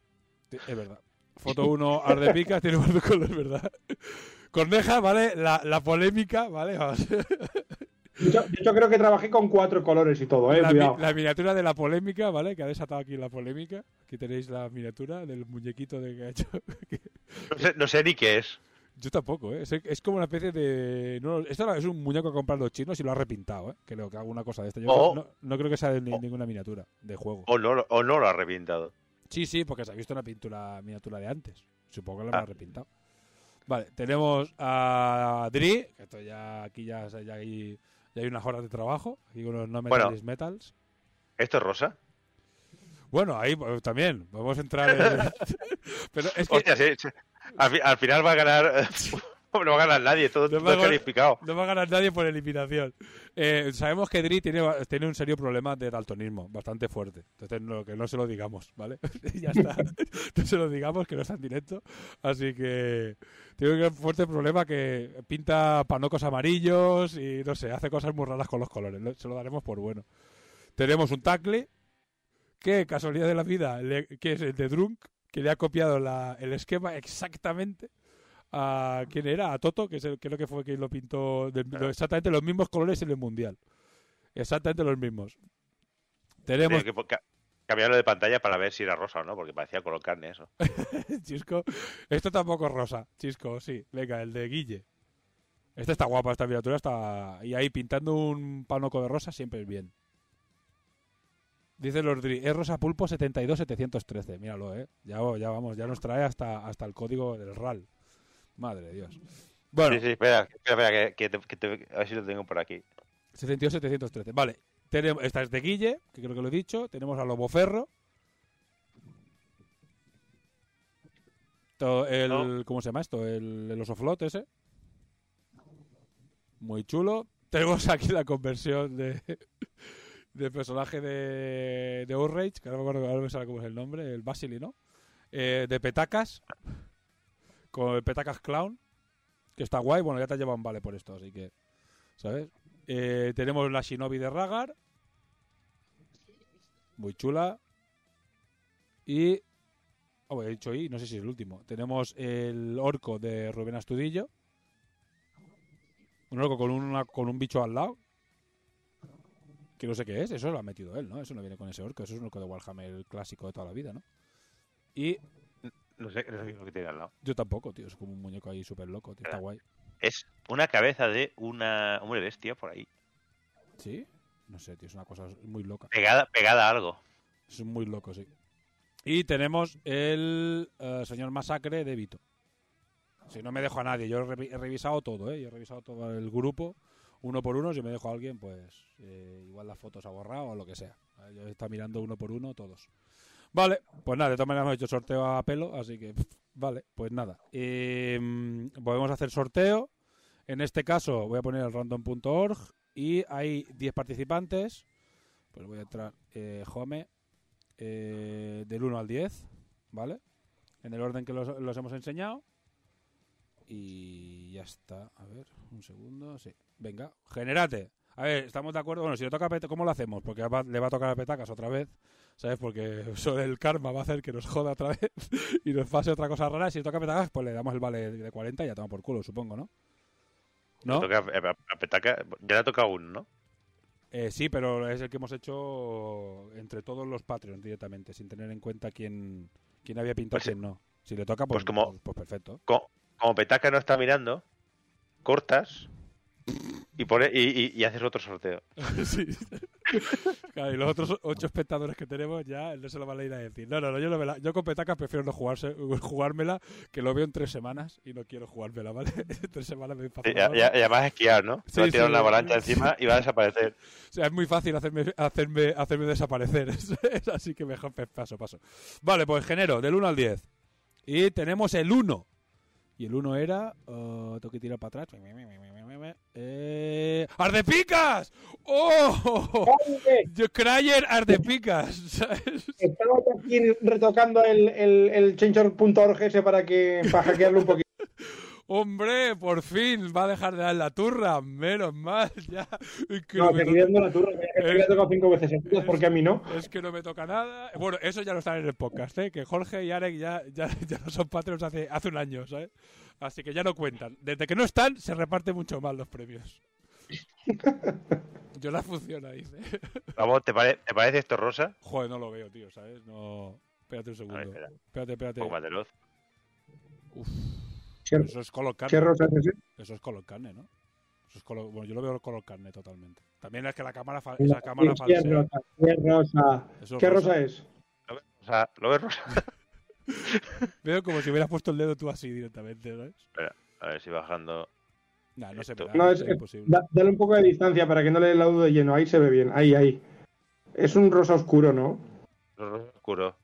Es verdad. Foto 1, Arde Picas, tiene más de color, es verdad. Corneja, ¿vale? La, la polémica, ¿vale? Vamos. Yo, yo creo que trabajé con cuatro colores y todo, eh. La, mi- Cuidado. la miniatura de la polémica, ¿vale? Que ha desatado aquí la polémica. Aquí tenéis la miniatura del muñequito de que ha hecho. No sé, no sé ni qué es. Yo tampoco, ¿eh? Es, es como una especie de... No, esto es un muñeco que compran los chinos y lo ha repintado, ¿eh? Creo que alguna cosa de esta. Yo Oh. no, no creo que sea de ni- Oh. ninguna miniatura de juego. O no, lo- o no lo ha repintado. Sí, sí, porque se ha visto una pintura miniatura de antes. Supongo que la Ah. habrá repintado. Vale, tenemos a Dri, que esto ya aquí ya, ya ya hay unas horas de trabajo, aquí con los no Bueno. metals. ¿Esto es rosa? Bueno, ahí pues, también podemos entrar en... Pero es que Hostia, sí, sí. Al, fi- al final va a ganar. no va a ganar nadie, todo, No todo va calificado. No va a ganar nadie por eliminación. Eh, sabemos que Dri tiene, tiene un serio problema de daltonismo, bastante fuerte. Entonces, no, que no se lo digamos, ¿vale? ya está. no se lo digamos, que no está en directo. Así que tiene un fuerte problema que pinta panocos amarillos y no sé, hace cosas muy raras con los colores. Lo- Se lo daremos por bueno. Tenemos un tackle que, casualidad de la vida, le- que es el de Drunk, que le ha copiado la- el esquema exactamente a quién era, a Toto, que es el, creo que fue quien lo pintó de- exactamente los mismos colores en el mundial. Exactamente los mismos. Tenemos que ca- cambiarlo de pantalla para ver si era rosa o no, porque parecía color carne eso. Chisco. Esto tampoco es rosa, Chisco, sí. Venga, el de Guille. Esta está guapa, esta miniatura está. Y ahí pintando un panoco de rosa siempre es bien. Dice Lord Dri, es rosa pulpo 72713. Míralo, eh. Ya, ya vamos, ya nos trae hasta, hasta el código del RAL. Madre de Dios. Bueno, Sí, sí, espera, espera, espera, que, que te- que te- a ver si lo tengo por aquí. 72713. Vale. Tenemos, esta es de Guille, que creo que lo he dicho. Tenemos a Lobo Ferro. To- el, No. ¿Cómo se llama esto? El, el osoflot ese. Muy chulo. Tenemos aquí la conversión de del personaje de, de Outrage, que ahora me acuerdo ahora me sale cómo es el nombre, el Basili, ¿no? Eh, de Petacas, con el Petacas Clown, que está guay. Bueno, ya te llevan vale por esto, así que, ¿sabes? Eh, tenemos la Shinobi de Ragar, muy chula. Y Oh, he dicho y, no sé si es el último. Tenemos el orco de Rubén Astudillo. Un orco con, una, con un bicho al lado. Que no sé qué es. Eso lo ha metido él, ¿no? Eso no viene con ese orco. Eso es un orco de Warhammer clásico de toda la vida, ¿no? Y No sé, no sé lo que tiene al lado. yo tampoco, tío. Es como un muñeco ahí súper loco, tío. Está guay. Es una cabeza de una hombre bestia por ahí. ¿Sí? No sé, tío. Es una cosa muy loca. Pegada, pegada a algo. Es muy loco, sí. Y tenemos el eh, señor Masacre de Vito. Si no me dejo a nadie, yo he, revi- he revisado todo, ¿eh? Yo he revisado todo el grupo, uno por uno. Si me dejo a alguien, pues eh, igual las fotos ha borrado o lo que sea. Yo está mirando uno por uno todos. Vale, pues nada, de todas maneras hemos hecho sorteo a pelo, así que vale, pues nada. Eh, podemos hacer sorteo. En este caso voy a poner el random.org y hay 10 participantes. Pues voy a entrar eh, home eh, del 1 al 10, ¿vale? En el orden que los hemos enseñado. Y ya está. A ver, un segundo. Sí. Venga, generate. A ver, ¿estamos de acuerdo? Bueno, si le toca a Pet- ¿cómo lo hacemos? Porque va- le va a tocar a Petacas otra vez, ¿sabes? Porque eso el karma va a hacer que nos joda otra vez y nos pase otra cosa rara. Si le toca a Petacas, pues le damos el vale de 40 y ya toma por culo, supongo, ¿no? ¿No? Toca a, a- a Petaca. Ya le ha tocado uno, ¿no? Eh, sí, pero es el que hemos hecho entre todos los Patreons directamente, sin tener en cuenta quién, quién había pintado y Pues quién no. Si le toca, pues, Pues como- pues, pues perfecto. Como, como Petaca no está mirando, cortas y, pone, y, y- y haces otro sorteo. Sí. Claro, y los otros ocho espectadores que tenemos ya no se lo van a ir a decir. No, no, no, yo, no me la- yo con petacas prefiero no jugarse, jugármela, que lo veo en tres semanas y no quiero jugármela, ¿vale? En tres semanas me pasa Y, ya, ya- ya vas a esquiar, ¿no? Sí, Te va a tirar sí. una avalancha encima y va a desaparecer. O sea, es muy fácil hacerme, hacerme, hacerme desaparecer. Es así que mejor paso, paso. Vale, pues genero, del 1 al 10. Y tenemos el 1. Y el 1 era. oh, tengo que tirar para atrás. Eh, ¡Ardepicas! ¡Oh! Yo Cryer Ardepicas. ¿sabes? Estamos aquí retocando el, el, el change.org ese para que para hackearlo un poquito. Hombre, por fin va a dejar de dar la turra. Menos mal, ya. Es que No, te estoy dando la turra. que ha tocado cinco veces seguidas, porque a mí no. Es que no me toca nada. Bueno, eso ya lo están en el podcast, ¿eh? Que Jorge y Arek ya, ya, ya no son patrons hace, hace un año, ¿sabes? Así que ya no cuentan. Desde que no están, se reparten mucho más los premios. Yo la funciona, dice. Vamos, ¿te, pare- ¿te parece esto rosa? Joder, no lo veo, tío, ¿sabes? No... Espérate un segundo. A ver, espera. Espérate, espérate. Luz. Uf, ¿Qué, eso es color qué carne. rosa es ese? Eso es color carne, ¿no? Eso es color... Bueno, yo lo veo color carne totalmente. También es que la cámara, fa- esa cámara ¿Qué falsea. rosa? ¿Qué rosa? ¿Qué rosa. rosa es? ¿Lo ves rosa? ¿Lo ves rosa? Veo como si hubieras puesto el dedo tú así directamente, ¿sabes? A ver si bajando. Nah, no se No, es, imposible. Da- dale un poco de distancia para que no le dé la duda de lleno. Ahí se ve bien. Ahí, ahí. Es un rosa oscuro, ¿no? Rosa oscuro.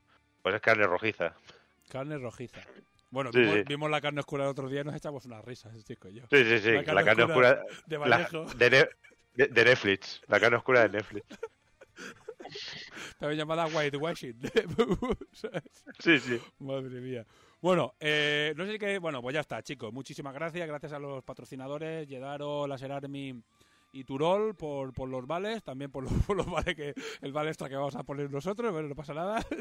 Pues es carne rojiza. Carne rojiza. Bueno, Sí, vimos, sí. vimos la carne oscura el otro día y nos echamos unas risas, chico y yo. Sí, sí, sí. La carne La carne oscura oscura. De la- de Netflix. La carne oscura de Netflix. También llamada whitewashing. Sí, sí. Madre mía. Bueno, eh, no sé qué. Bueno, pues ya está, chicos. Muchísimas gracias. Gracias a los patrocinadores, Yedaro, Laser Army y Turol por, por los vales. También por los, por los vales que. El vale extra que vamos a poner nosotros. Bueno, no pasa nada.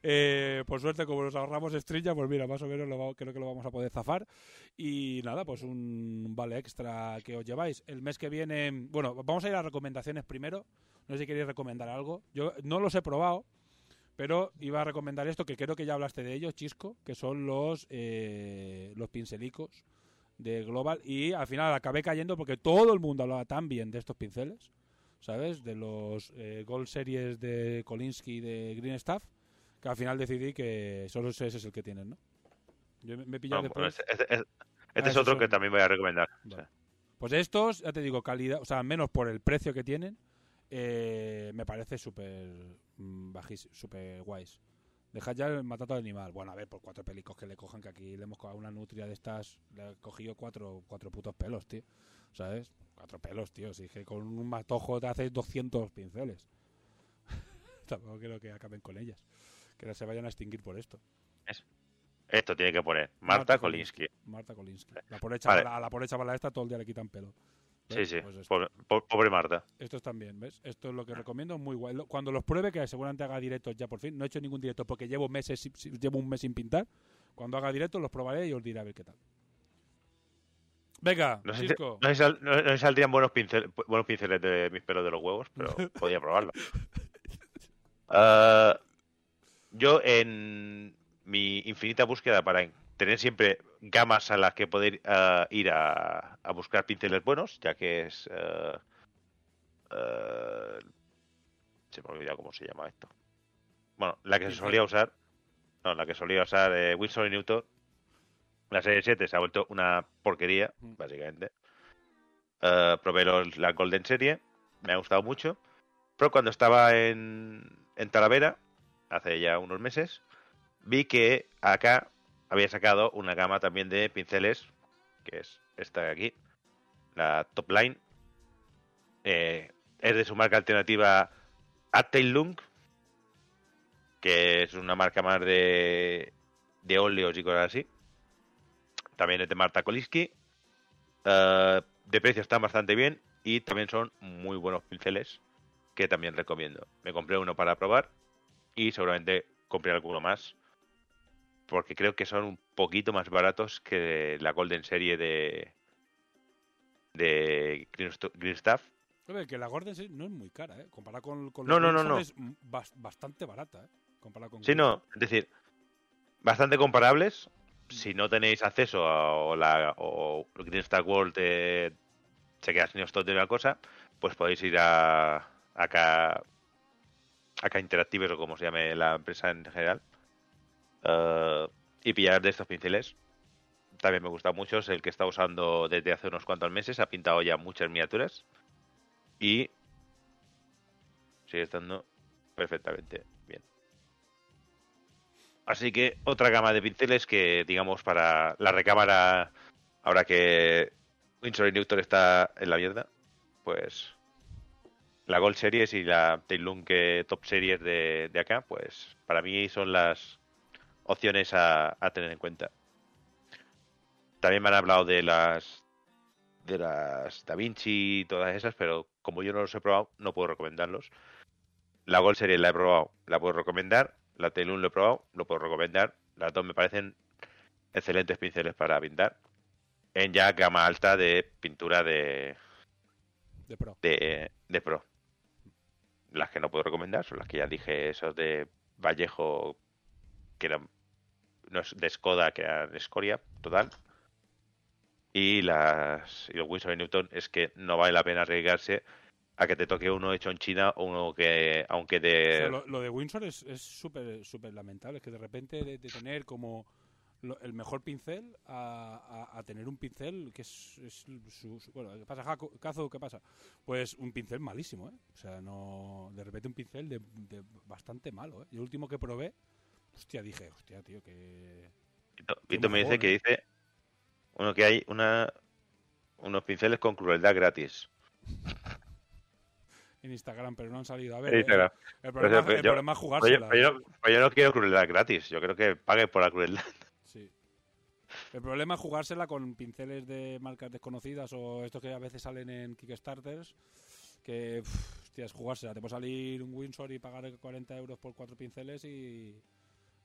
Eh, por suerte, como nos ahorramos estrella, pues mira, más o menos lo creo que lo vamos a poder zafar. Y nada, pues un vale extra que os lleváis. El mes que viene. Bueno, vamos a ir a recomendaciones primero. No sé si queréis recomendar algo. Yo no los he probado. Pero iba a recomendar esto, que creo que ya hablaste de ello, Chisco, que son los, eh, los pincelicos de Global. Y al final acabé cayendo porque todo el mundo hablaba tan bien de estos pinceles, ¿sabes? De los eh, Gold Series de Kolinsky y de Green Staff, que al final decidí que solo ese es el que tienen, ¿no? Yo me, he pillado No, bueno, este, este- este Ah, es otro son- que también voy a recomendar. O Vale. sea, Pues estos, ya te digo, calidad, o sea, menos por el precio que tienen, eh, me parece súper mm, bajís, súper guays. Dejad ya el matato al animal. Bueno, a ver, por cuatro pelicos que le cojan, que aquí le hemos cogido una nutria de estas, le he cogido cuatro, cuatro putos pelos, tío. ¿Sabes? Cuatro pelos, tío. Si es que con un matojo te haces 200 pinceles. Tampoco quiero que acaben con ellas. Que no se vayan a extinguir por esto. Esto tiene que poner Marta, Kolinsky. Marta Kolinsky. La pobre Vale. chavala, a la pobre chavala esta todo el día le quitan pelo. Sí, sí. Pues. Pobre, po- pobre Marta. Estos también, ¿ves? Esto es lo que recomiendo, muy guay. Cuando los pruebe, que seguramente haga directos ya por fin. No he hecho ningún directo porque llevo meses, llevo un mes sin pintar. Cuando haga directos los probaré y os diré a ver qué tal. Venga, No sé, no sal- no- no saldrían buenos, pincel- buenos pinceles de mis pelos de los huevos, pero podría probarlo. Ah, yo, en mi infinita búsqueda para tener siempre gamas a las que poder ah, ir a, a buscar pinceles buenos, ya que es. ah, ah, se me ha olvidado cómo se llama esto. Bueno, la que se solía usar. No, la que solía usar eh, Winsor y Newton. La serie 7 se ha vuelto una porquería, básicamente. Probé los- la Golden Serie, me ha gustado mucho. Pero cuando estaba en, en Talavera, hace ya unos meses, vi que acá había sacado una gama también de pinceles, que es esta de aquí, la Top Line. Eh, es de su marca alternativa Attailung, que es una marca más de, de óleos y cosas así. También es de Marta Koliski. Eh, de precio están bastante bien y también son muy buenos pinceles que también recomiendo. Me compré uno para probar y seguramente compré alguno más porque creo que son un poquito más baratos que la Golden Serie de de Green, Stu- Green que la Gordon Series no es muy cara, ¿eh? Comparada con, con No, no, no, no. es mm, bas- bastante barata, ¿eh? Comparada con Sí, no, es decir, bastante comparables. Si no tenéis acceso a o la o Green Star World eh, se queda sin stock de una cosa, pues podéis ir a acá acá Interactives o como se llame la empresa en general y pillar de estos pinceles. También me gusta mucho, es el que está usando desde hace unos cuantos meses, ha pintado ya muchas miniaturas y sigue estando perfectamente bien. Así que otra gama de pinceles que, digamos, para la recámara, ahora que Winsor y Newton está en la mierda, pues la Gold Series y la Tailung Top Series de, de acá, pues para mí son las opciones a, a tener en cuenta. También me han hablado de las de las Da Vinci y todas esas, pero como yo no los he probado, no puedo recomendarlos. La Gold Series la he probado, la puedo recomendar. La Tailun lo he probado, lo puedo recomendar. Las dos me parecen excelentes pinceles para pintar. En ya gama alta de pintura de, De pro. de, de pro. Las que no puedo recomendar son las que ya dije, esos de Vallejo, que eran de Skoda, que eran escoria total. Y las y los Winsor y Newton es que no vale la pena arriesgarse a que te toque uno hecho en China o uno que, aunque O de... sea, lo, de Windsor es es súper súper lamentable. Es que de repente de, tener como lo- el mejor pincel a, a- a tener un pincel que es, es su, Bueno, ¿qué pasa, Jaco? Cazo? ¿Qué pasa? Pues un pincel malísimo, ¿eh? O sea, no... De repente un pincel de, de bastante malo, ¿eh? Y el último que probé... Hostia, dije, hostia, tío, que... Pito me dice que ¿eh? dice uno que hay una unos pinceles con crueldad gratis. En Instagram, pero no han salido. A ver, Instagram. El, problema, Pero el yo- problema es Oye, jugársela. pero yo, pero yo no quiero crueldad gratis, yo creo que pague por la crueldad. Sí. El problema es jugársela con pinceles de marcas desconocidas o estos que a veces salen en Kickstarters. Que, hostia, es jugársela. Te puede salir un Windsor y pagar 40 euros por cuatro pinceles y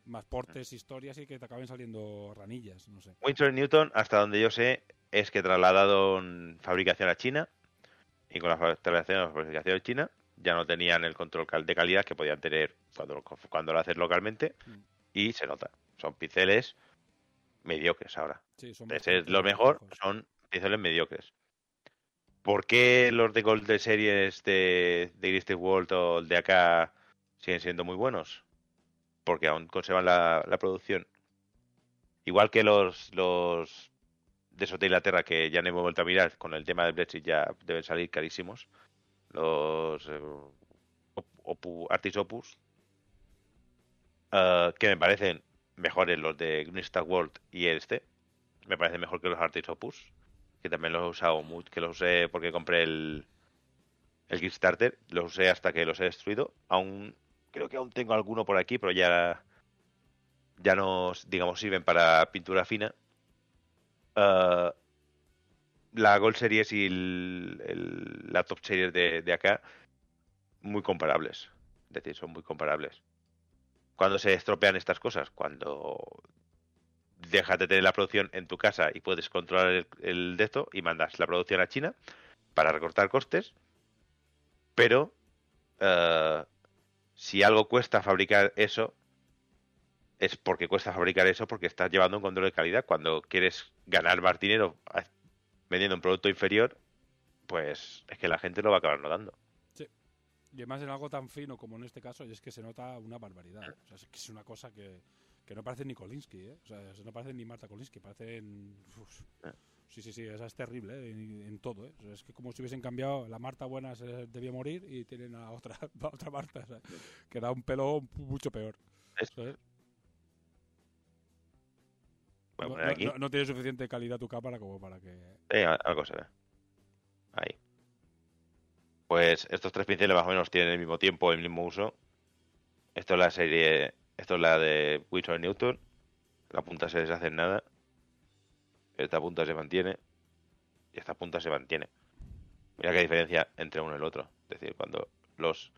más portes, historias y que te acaben saliendo ranillas. No sé. Winsor Newton, hasta donde yo sé, es que trasladaron fabricación a China y con la fa- trasladación a fabricación a China ya no tenían el control de calidad que podían tener cuando, lo- cuando lo haces localmente Mm. y se nota. Son pinceles mediocres ahora. Sí, son de lo mejor, son pinceles mediocres. ¿Por qué los de Gold de series de, de Gristy World o el de acá siguen siendo muy buenos? Porque aún conservan la, la producción. Igual que los, los de Sote Inglaterra, que ya no hemos vuelto a mirar con el tema del Brexit, ya deben salir carísimos. Los eh, Artis Opus. eh, que me parecen mejores los de Green Star World y este. Me parece mejor que los Artist Opus, que también los he usado mucho, que los usé porque compré el, el Kickstarter, los usé hasta que los he destruido. Aún creo que aún tengo alguno por aquí, pero ya ya no, digamos, sirven para pintura fina. Uh, la Gold Series y la Top Series de, de, acá, muy comparables. Es decir, son muy comparables. Cuando se estropean estas cosas, cuando dejas de tener la producción en tu casa y puedes controlar el, el de esto y mandas la producción a China para recortar costes, pero uh, si algo cuesta fabricar eso, es porque cuesta fabricar eso porque estás llevando un control de calidad. Cuando quieres ganar más dinero vendiendo un producto inferior, pues es que la gente lo va a acabar notando. Sí. Y además en algo tan fino como en este caso, y es que se nota una barbaridad. O sea, es que es una cosa que, que no parece ni Kolinsky, ¿eh? O sea, no parece ni Marta Kolinsky, parecen... Uf. Sí, sí, sí, esa es terrible ¿eh? en, en, todo. ¿eh? O sea, es que como si hubiesen cambiado, la Marta buena se debía morir y tienen a otra, a otra Marta, o sea, que da un pelo mucho peor. ¿sabes? No, aquí. no, no, tiene suficiente calidad tu cámara como para que. Sí, algo se ve. Ahí. Pues estos tres pinceles más o menos tienen el mismo tiempo, el mismo uso. Esto es la serie. Esto es la de Winsor Newton. La punta se deshace en nada. Esta punta se mantiene. Y esta punta se mantiene. Mira qué diferencia entre uno y el otro. Es decir, cuando los.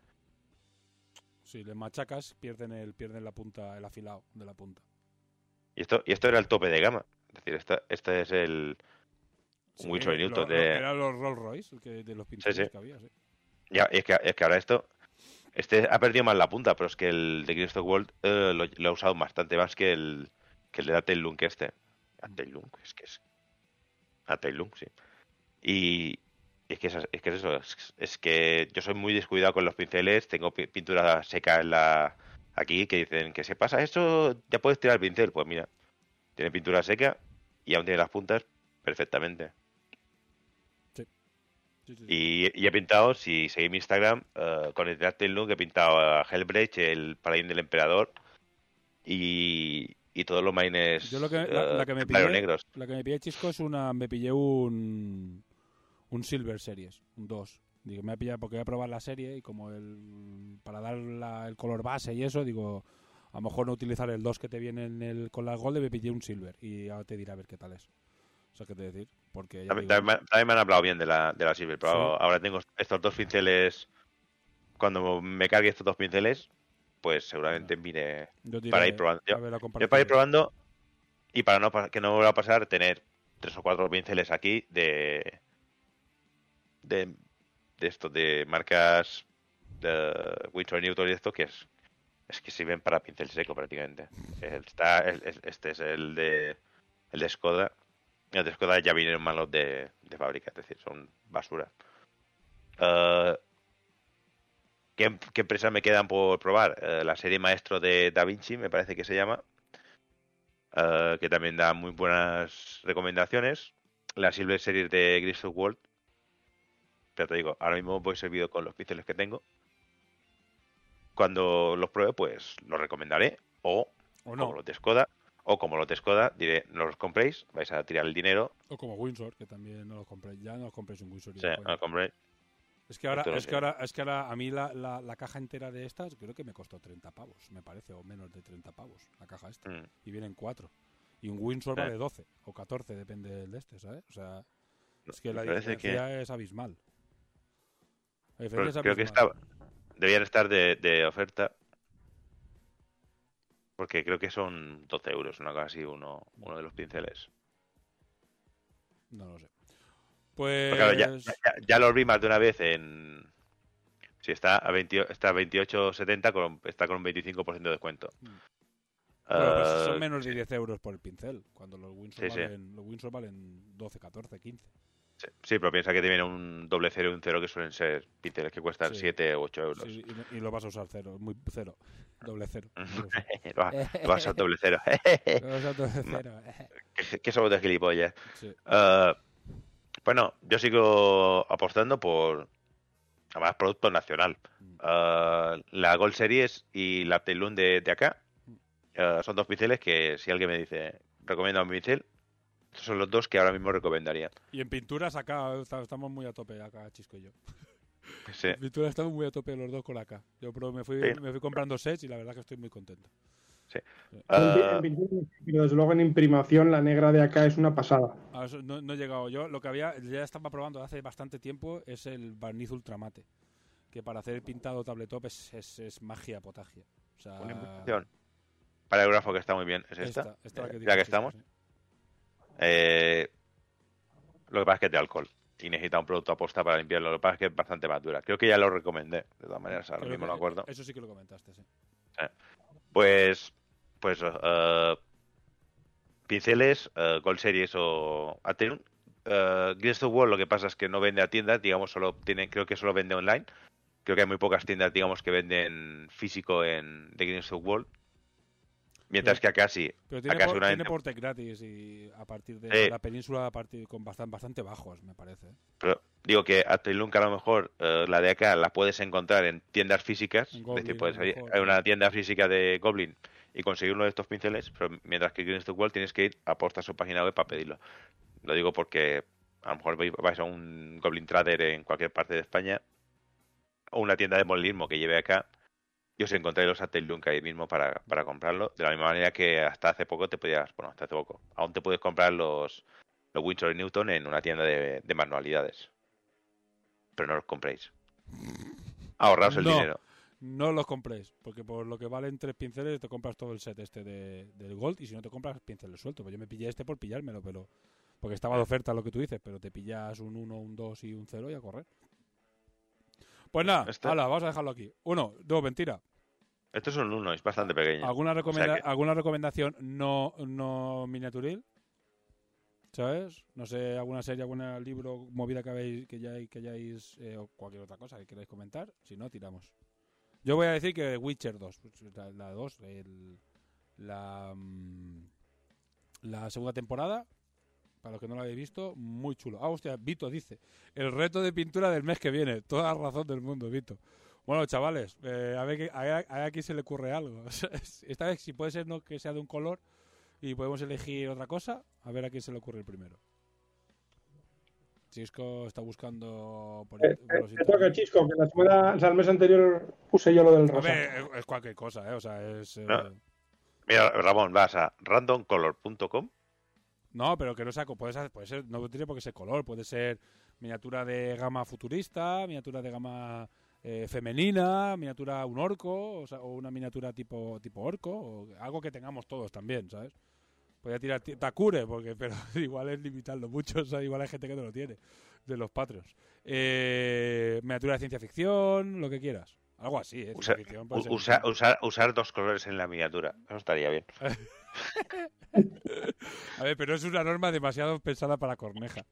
Si le machacas, pierden, el, pierden la punta, el afilado de la punta. Y esto, y esto era el tope de gama. Es decir, esta, este es el Sí, Winsor Newton lo- de... Era los Rolls Royce, el que, de los pinceles sí. que había, sí. Ya, es que, es que ahora esto... Este ha perdido más la punta, pero es que el de Crystal World eh, lo, lo ha usado bastante más que el, que el de Atel Lunk este. Atel Lunk, es que es... Atel Lunk, sí. Y, es que es, es que es eso, es, es que yo soy muy descuidado con los pinceles, tengo pi- pintura seca en la aquí que dicen que se pasa eso, ya puedes tirar el pincel. Pues mira, tiene pintura seca y aún tiene las puntas perfectamente. Sí, sí, sí. Y, y he pintado, si seguís mi Instagram, eh, con el Look he pintado a Hellbreach, el paladín del emperador y, y todos los maines Yo lo que, la, la que me eh, pillé, negros. la que me pillé chisco es una, me pillé un, un Silver Series, un 2. Digo, me a pillar porque voy a probar la serie y como el, para dar la- el color base y eso, digo, a lo mejor no utilizar el 2 que te viene en el, con las Gold, me pillé un Silver y ahora te diré a ver qué tal es. O sea, qué te decir, porque También, digo, también me- también me han hablado bien de la, de la Silver, pero Sí. ahora tengo estos dos pinceles. Cuando me cargue estos dos pinceles, pues seguramente mire diré para ir probando. Yo, yo para ir probando y para no que no me vuelva a pasar, tener tres o cuatro pinceles aquí de. de, de esto, de marcas de Winsor Newton y esto, que es. Es que sirven para pincel seco prácticamente. Está, este es el de. el de Skoda. El de Skoda ya vienen malos de, de fábrica, es decir, son basura. Eh, ¿qué, qué empresas me quedan por probar? Eh, la serie Maestro de Da Vinci, me parece que se llama. eh, que también da muy buenas recomendaciones. La Silver Series de Crystal World. Pero te digo, ahora mismo voy servido con los pinceles que tengo. Cuando los pruebe, pues los recomendaré. O O como los de Skoda. O como los de Skoda, diré, no los compréis, vais a tirar el dinero. o como Windsor, que también no lo compré. Ya no lo compréis un Windsor. y Sí, no los compréis. Es que ahora, es que ahora, es que ahora a mí la, la, la caja entera de estas creo que me costó 30 pavos, me parece, o menos de 30 pavos, la caja esta. Mm. Y vienen cuatro. Y un Windsor Eh. vale 12 o 14, depende del de este, ¿sabes? O sea, es que la diferencia es abismal. La Pero diferencia es creo que abismal. estaba, debían estar de, de oferta. Porque creo que son 12 euros, una cosa así, uno, uno de los pinceles. No lo sé. Pues... Claro, ya, ya, ya los vi más de una vez en. Si está a 20 está a 28.70, con, está con un 25% de descuento. Mm. Bueno, pues son menos de 10 euros por el pincel, cuando los Windsor, Sí, sí. valen, los Windsor valen 12, 14, 15. sí, sí, pero piensa que te viene un doble cero y un cero que suelen ser pinceles que cuestan Sí. 7 o 8 euros. Sí, y, y lo vas a usar cero, muy cero, doble cero. Lo vas- lo vas a doble cero. Lo vas a usar doble cero. ¿Qué, qué somos de gilipollas? Sí. Bueno, yo sigo apostando por además producto nacional. Eh, la Gold Series y la Tailun de, de acá, Mm. eh, son dos pinceles que si alguien me dice, recomienda un pincel, son los dos que ahora mismo recomendaría. Y en pinturas acá estamos muy a tope acá, Chisco y yo. Sí. En pinturas estamos muy a tope los dos con acá. Yo pero me fui, Sí. me fui comprando sets y la verdad que estoy muy contento. Ah, En pintura, pero desde luego en imprimación la negra de acá es una pasada. A eso no, no he llegado yo. Lo que había, ya estaba probando hace bastante tiempo, es el barniz ultramate. Que para hacer el pintado tabletop es, es, es magia potagia. O sea, una implicación. Para el grafo que está muy bien, es esta. esta, esta la que Eh, digo, ya que sí, estamos. sí. Eh, lo que pasa es que es de alcohol y necesita un producto aposta para limpiarlo. Lo que pasa es que es bastante más dura. Creo que ya lo recomendé, de todas maneras, ahora Creo mismo no acuerdo. Eso sí que lo comentaste, sí. Pues, pues eh, pinceles, eh, Gold Series o Atenum. Uh, the Wall lo que pasa es que no vende a tiendas, digamos, solo tiene, creo que solo vende online. Creo que hay muy pocas tiendas, digamos, que venden físico en de the Wall. Mientras que acá sí. Pero tiene, Acá por- seguramente- tiene porte gratis y a partir de Sí. la península a partir con bastante, bastante bajos, me parece. Pero digo que Atenum a lo mejor eh, la de acá la puedes encontrar en tiendas físicas. En es decir, puedes a ir a una tienda física de Goblin y conseguir uno de estos pinceles, pero mientras que the Wall tienes que ir a postar su página web para pedirlo. Lo digo porque a lo mejor vais- vais a un Goblin Trader en cualquier parte de España o una tienda de modelismo que lleve acá y os encontráis los Atelunk ahí mismo para, para comprarlo. De la misma manera que hasta hace poco te podías, bueno, hasta hace poco, aún te puedes comprar los, los Windsor y Newton en una tienda de, de manualidades. Pero no los compréis. Ahorraos el No. dinero. No los compréis, porque por lo que valen tres pinceles te compras todo el set este de, del Gold y si no te compras pinceles sueltos. Pues yo me pillé este por pillármelo, pero porque estaba de oferta lo que tú dices, pero te pillas un 1, un 2 y un 0 y a correr. Pues nada, Este- hala, vamos a dejarlo aquí. Uno, dos, mentira. Esto es un 1, es bastante pequeño. ¿Alguna, recomenda- O sea que- ¿Alguna recomendación no, no miniaturil? ¿Sabes? No sé, alguna serie, algún libro, movida que, habéis, que, ya, que hayáis, eh, o cualquier otra cosa que queráis comentar. Si no, tiramos. Yo voy a decir que Witcher 2, la, la 2, el- la, mm, la segunda temporada, para los que no la habéis visto, muy chulo. Ah, hostia, Vito dice, el reto de pintura del mes que viene. Toda la razón del mundo, Vito. Bueno, chavales, eh, a ver que- a, a ver a quién se le ocurre algo. Esta vez, si puede ser no que sea de un color y podemos elegir otra cosa, a ver a quién se le ocurre el primero. Chisco está buscando por, Eh, por eh, los te toca. Chisco, que la semana, o sea, el mes anterior puse yo lo del A rosa. ver, es, cualquier cosa, ¿eh? O sea, es... eh, No. Mira, Ramón, vas a randomcolor.com. No, pero que no sea, puede ser, puede ser, no tiene por qué ser color, puede ser miniatura de gama futurista, miniatura de gama eh, femenina, miniatura un orco, o, sea, o una miniatura tipo tipo orco, o algo que tengamos todos también, ¿sabes? Podría tirar ti- Takure, porque, pero igual es limitarlo mucho, o sea, igual hay gente que no lo tiene, de los Patreons. Eh, miniatura de ciencia ficción, lo que quieras. Algo así, ¿eh? Usa- usa- usar, usar dos colores en la miniatura. Eso estaría bien. A ver, pero es una norma demasiado pensada para Corneja.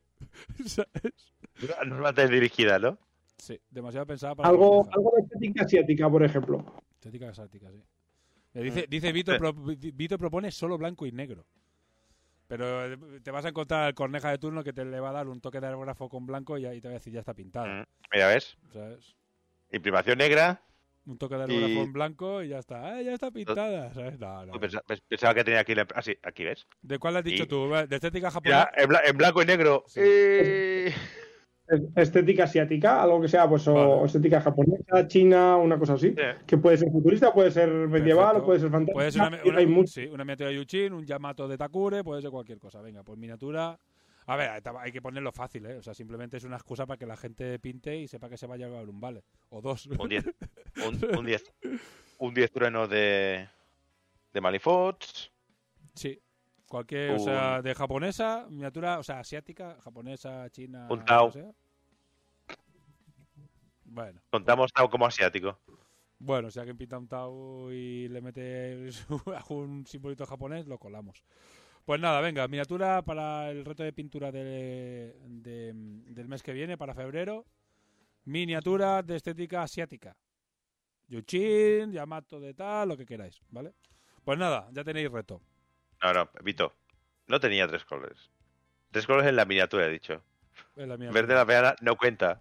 ¿Sabes? Una norma dirigida, ¿no? Sí, demasiado pensada para Algo, Corneja. algo de estética asiática, por ejemplo. Estética exótica, sí. Eh, Dice, dice Vito, pro- Vito propone solo blanco y negro. Pero eh, te vas a encontrar al corneja de turno que te le va a dar un toque de aerógrafo con blanco y ahí te va a decir ya está pintada. Mm, Mira, ¿ves? ¿Sabes? Imprimación negra. Un toque de aerógrafo Y- en blanco y ya está. Ah, ya está pintada. ¿sabes? No, no. Pensaba que tenía aquí la... Ah, sí, aquí ves. ¿De cuál has dicho y- tú? ¿De estética Mira, japonesa? en, bla- en blanco y negro. Sí. Eh, Es- Estética asiática, algo que sea, pues, o estética japonesa, china, una cosa así. Sí. Que puede ser futurista, puede ser medieval, Perfecto. o puede ser fantástica. Puede ser una, una- Hay mucho. sí, una miniatura de Yuchin, un Yamato de Takure, puede ser cualquier cosa. Venga, pues miniatura. A ver, hay que ponerlo fácil, ¿eh? O sea, simplemente es una excusa para que la gente pinte y sepa que se va a llevar un vale. O dos. Un 10. Un, un 10. Un 10 truenos de. De Malifots. Sí. Cualquier, o sea, de japonesa, miniatura, o sea, asiática, japonesa, china. Un Tao. sea. Bueno, Contamos Tao como asiático. bueno, si alguien pinta un Tao y le mete un simbolito japonés, lo colamos. Pues nada, venga, miniatura para el reto de pintura de- de- del mes que viene, para febrero. Miniatura de estética asiática. Yuchin, Yamato de tal, lo que queráis, ¿vale? Pues nada, ya tenéis reto. No, no, Vito. No tenía tres colores. Tres colores en la miniatura, he dicho. Es la En miniatura. vez de la peana, no cuenta.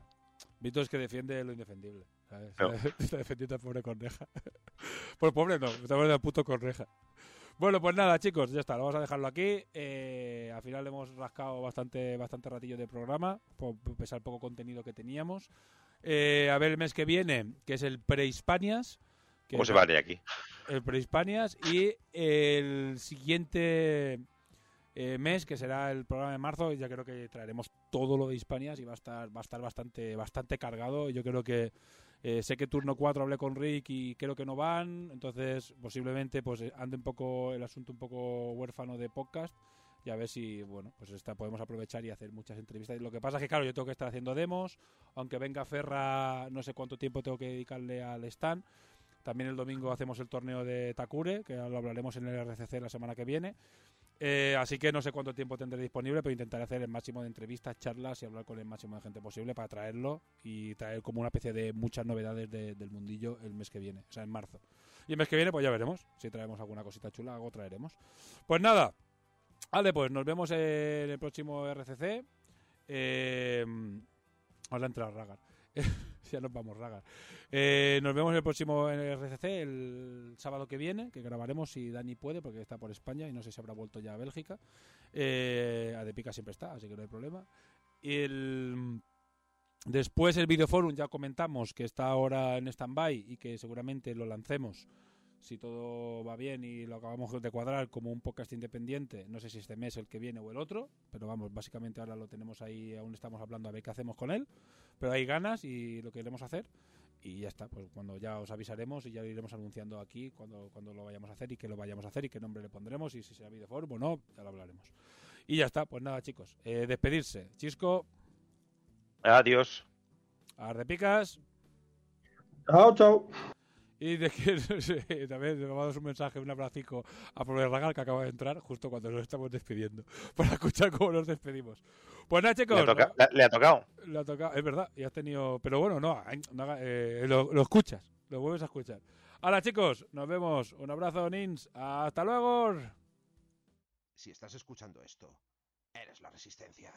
Vito es que defiende lo indefendible. ¿sabes? No. Está defendiendo al pobre Corneja. Pues pobre no, está hablando puto Corneja. Bueno, pues nada, chicos, ya está, lo vamos a dejarlo aquí. Eh, al final hemos rascado bastante, bastante ratillo de programa, por pesar poco contenido que teníamos. Eh, a ver el mes que viene, que es el Prehispanias. que ¿Cómo se va de aquí? El Prehispanias. Y el siguiente eh, mes, que será el programa de marzo, ya creo que traeremos todo lo de Hispanias y va a estar, va a estar bastante, bastante cargado. Yo creo que eh, sé que turno 4 hablé con Rick y creo que no van, entonces posiblemente pues ande un poco el asunto un poco huérfano de podcast y a ver si bueno pues esta podemos aprovechar y hacer muchas entrevistas. Lo que pasa es que claro yo tengo que estar haciendo demos, aunque venga Ferra no sé cuánto tiempo tengo que dedicarle al stand. También el domingo hacemos el torneo de Takure, que lo hablaremos en el RCC la semana que viene. Eh, así que no sé cuánto tiempo tendré disponible, pero intentaré hacer el máximo de entrevistas, charlas y hablar con el máximo de gente posible para traerlo y traer como una especie de muchas novedades de- del mundillo el mes que viene, o sea, en marzo. Y el mes que viene, pues ya veremos. Si traemos alguna cosita chula, algo traeremos. Pues nada, vale, pues nos vemos en el próximo RCC. Eh, ahora entra Ragar. ya nos vamos, Ragar. Eh, nos vemos en el próximo RCC el sábado que viene, que grabaremos si Dani puede, porque está por España y no sé si habrá vuelto ya a Bélgica. Eh, a De Pica siempre está, así que no hay problema. Y el, después el videoforum ya comentamos que está ahora en stand-by y que seguramente lo lancemos si todo va bien y lo acabamos de cuadrar como un podcast independiente, no sé si este mes, el que viene o el otro, pero vamos, básicamente ahora lo tenemos ahí, aún estamos hablando a ver qué hacemos con él, pero hay ganas y lo queremos hacer y ya está, pues cuando ya os avisaremos y ya lo iremos anunciando aquí cuando, cuando lo vayamos a hacer y que lo vayamos a hacer y qué nombre le pondremos y si será videoforum o no, ya lo hablaremos. Y ya está, pues nada chicos, eh, despedirse. Chisco, Adiós. Arrepicas Chao, chao. Y de que también le mandamos un mensaje, un abracico a Pablo Ragal que acaba de entrar justo cuando nos estamos despidiendo, para escuchar cómo nos despedimos. Pues nada Le chicos, ha, toca- le- le ha tocado. le ha tocado, es verdad, y has tenido, pero bueno, no, no haga- eh, lo, lo escuchas, lo vuelves a escuchar. Hola chicos, nos vemos, un abrazo Nins, hasta luego. Si estás escuchando esto, eres la resistencia.